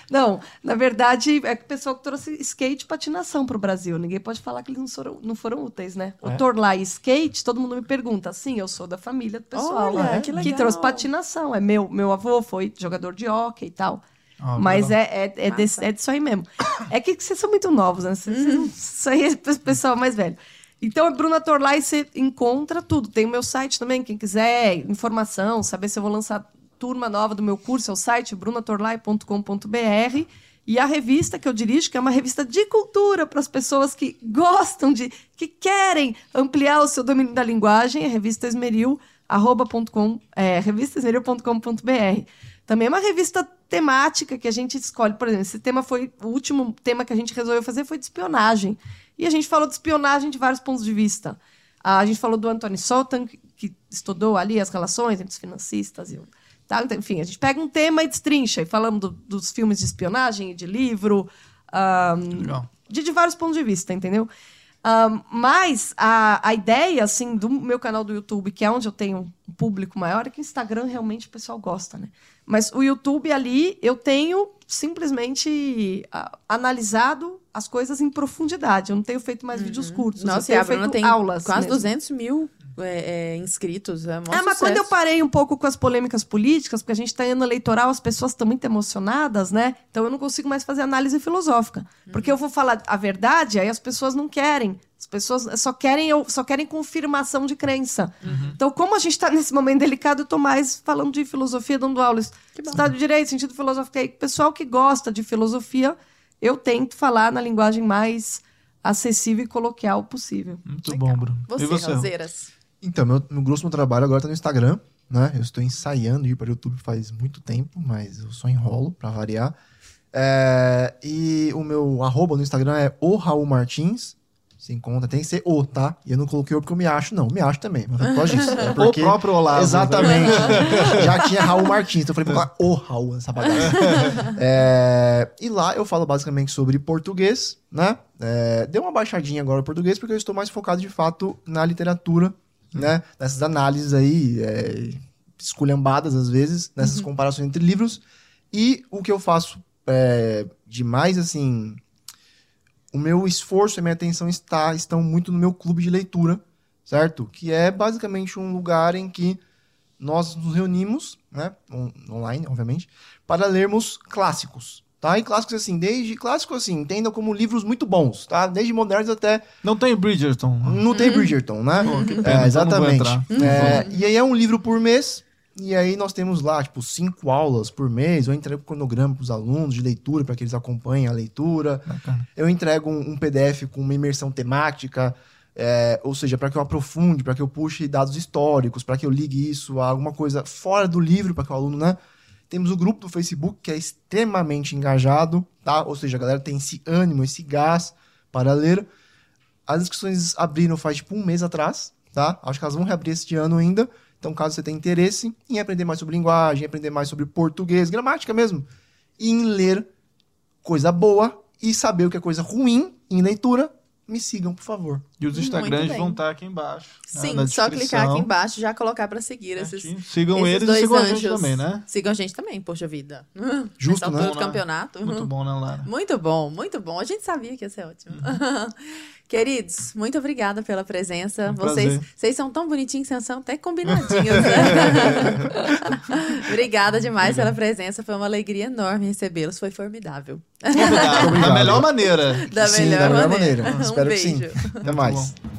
Não, na verdade, é que o pessoal que trouxe skate e patinação pro Brasil. Ninguém pode falar que eles não foram, não foram úteis, né? O Torlai Skate, todo mundo me pergunta. Sim, eu sou da família do pessoal.
Olha,
né?
que legal.
trouxe patinação. É meu, meu avô foi jogador de hóquei e tal.
Ah,
Mas é, é, é, desse- é disso aí mesmo. É que vocês são muito novos, né? Vocês, não- isso aí é pessoal mais velho. Então, a Bruna Torlai, você encontra tudo. Tem o meu site também, quem quiser informação, saber se eu vou lançar turma nova do meu curso, é o site brunatorlai.com.br. E a revista que eu dirijo, que é uma revista de cultura para as pessoas que gostam de, que querem ampliar o seu domínio da linguagem, é revista Esmeril, é. Também é uma revista temática que a gente escolhe. Por exemplo, esse tema foi. O último tema que a gente resolveu fazer foi de espionagem. E a gente falou de espionagem de vários pontos de vista. Ah, A gente falou do Anthony Sultan, que, estudou ali as relações entre os financistas e o. Tá? Então, enfim, a gente pega um tema e destrincha. E falamos do- dos filmes de espionagem e de livro.
Legal.
de, de vários pontos de vista, entendeu? Ahn, mas a, a ideia, assim, do meu canal do YouTube, que é onde eu tenho um público maior, é que o Instagram realmente o pessoal gosta, né? Mas o YouTube ali, eu tenho simplesmente ah, analisado as coisas em profundidade. Eu não tenho feito mais vídeos curtos.
Uhum. Nossa,
eu
e
tenho
a Bruna
feito
tem
aulas
quase
mesmo.
200 mil é, é, inscritos. É,
É, mas quando eu
sucesso.
parei um pouco com as polêmicas políticas, porque a gente está ano eleitoral, as pessoas estão muito emocionadas, né? Então eu não consigo mais fazer análise filosófica. Porque eu vou falar a verdade, aí as pessoas não querem. As pessoas só querem, eu- só querem confirmação de crença.
Uhum.
Então, como a gente está nesse momento delicado, eu tô mais falando de filosofia, dando aulas. Estado de Direito, sentido filosófico. E aí, pessoal que gosta de filosofia, eu tento falar na linguagem mais acessível e coloquial possível.
Muito bom, Bruno.
Você,
e você?
Roseiras.
Então, meu, meu grosso meu trabalho agora tá no Instagram, né? Eu estou ensaiando ir para o YouTube faz muito tempo, mas eu só enrolo para variar. É, e o meu arroba no Instagram é o Raul Martins. Se encontra, tem que ser o, tá? E eu não coloquei o porque eu me acho, não. Me acho também, mas por causa disso. É porque...
O próprio Olavo.
Exatamente. Já tinha Raul Martins, então eu falei, colocar o Raul nessa bagaça. É, e lá eu falo basicamente sobre português, né? É, deu uma baixadinha agora no português, porque eu estou mais focado de fato na literatura, né? Nessas análises aí, é, esculhambadas às vezes, nessas comparações entre livros. E o que eu faço é, de mais, assim... O meu esforço e minha atenção está, estão muito no meu clube de leitura, certo? Que é basicamente um lugar em que nós nos reunimos, né, on- online, obviamente, para lermos clássicos, tá? E clássicos assim, desde clássicos assim, entendam como livros muito bons, tá? Desde modernos até
Não tem Bridgerton.
não tem Bridgerton, né?
Pô, que pena,
É,
então não vou
exatamente. É, e aí é um livro por mês. E aí nós temos lá, tipo, cinco aulas por mês. Eu entrego cronograma para os alunos de leitura, para que eles acompanhem a leitura.
Bacana.
Eu entrego um, um PDF com uma imersão temática, é, ou seja, para que eu aprofunde, para que eu puxe dados históricos, para que eu ligue isso a alguma coisa fora do livro, para que o aluno, né? Temos o grupo do Facebook, que é extremamente engajado, tá? Ou seja, a galera tem esse ânimo, esse gás para ler. As inscrições abriram faz tipo um mês atrás, tá? Acho que elas vão reabrir este ano ainda. Então, caso você tenha interesse em aprender mais sobre linguagem, aprender mais sobre português, gramática mesmo, e em ler coisa boa e saber o que é coisa ruim em leitura, me sigam, por favor.
E os Instagrams vão estar aqui embaixo. né,
Sim,
na
só clicar aqui embaixo e já colocar pra seguir esses.
Sigam
esses
eles e sigam a
anjos.
gente também, né?
Sigam a gente também, poxa vida.
Justo,
Nessa
né?
do campeonato.
Muito bom, né, Lara?
Muito bom, muito bom. A gente sabia que ia ser ótimo. Queridos, muito obrigada pela presença.
Um
vocês, vocês são tão bonitinhos, vocês são até combinadinhos. Né? obrigada demais pela presença. Foi uma alegria enorme recebê-los. Foi formidável.
Da
Obrigado.
melhor maneira.
Da
Sim,
melhor
da melhor
maneira.
maneira.
Um
Espero que sim.
beijo.
Até mais.
Bom.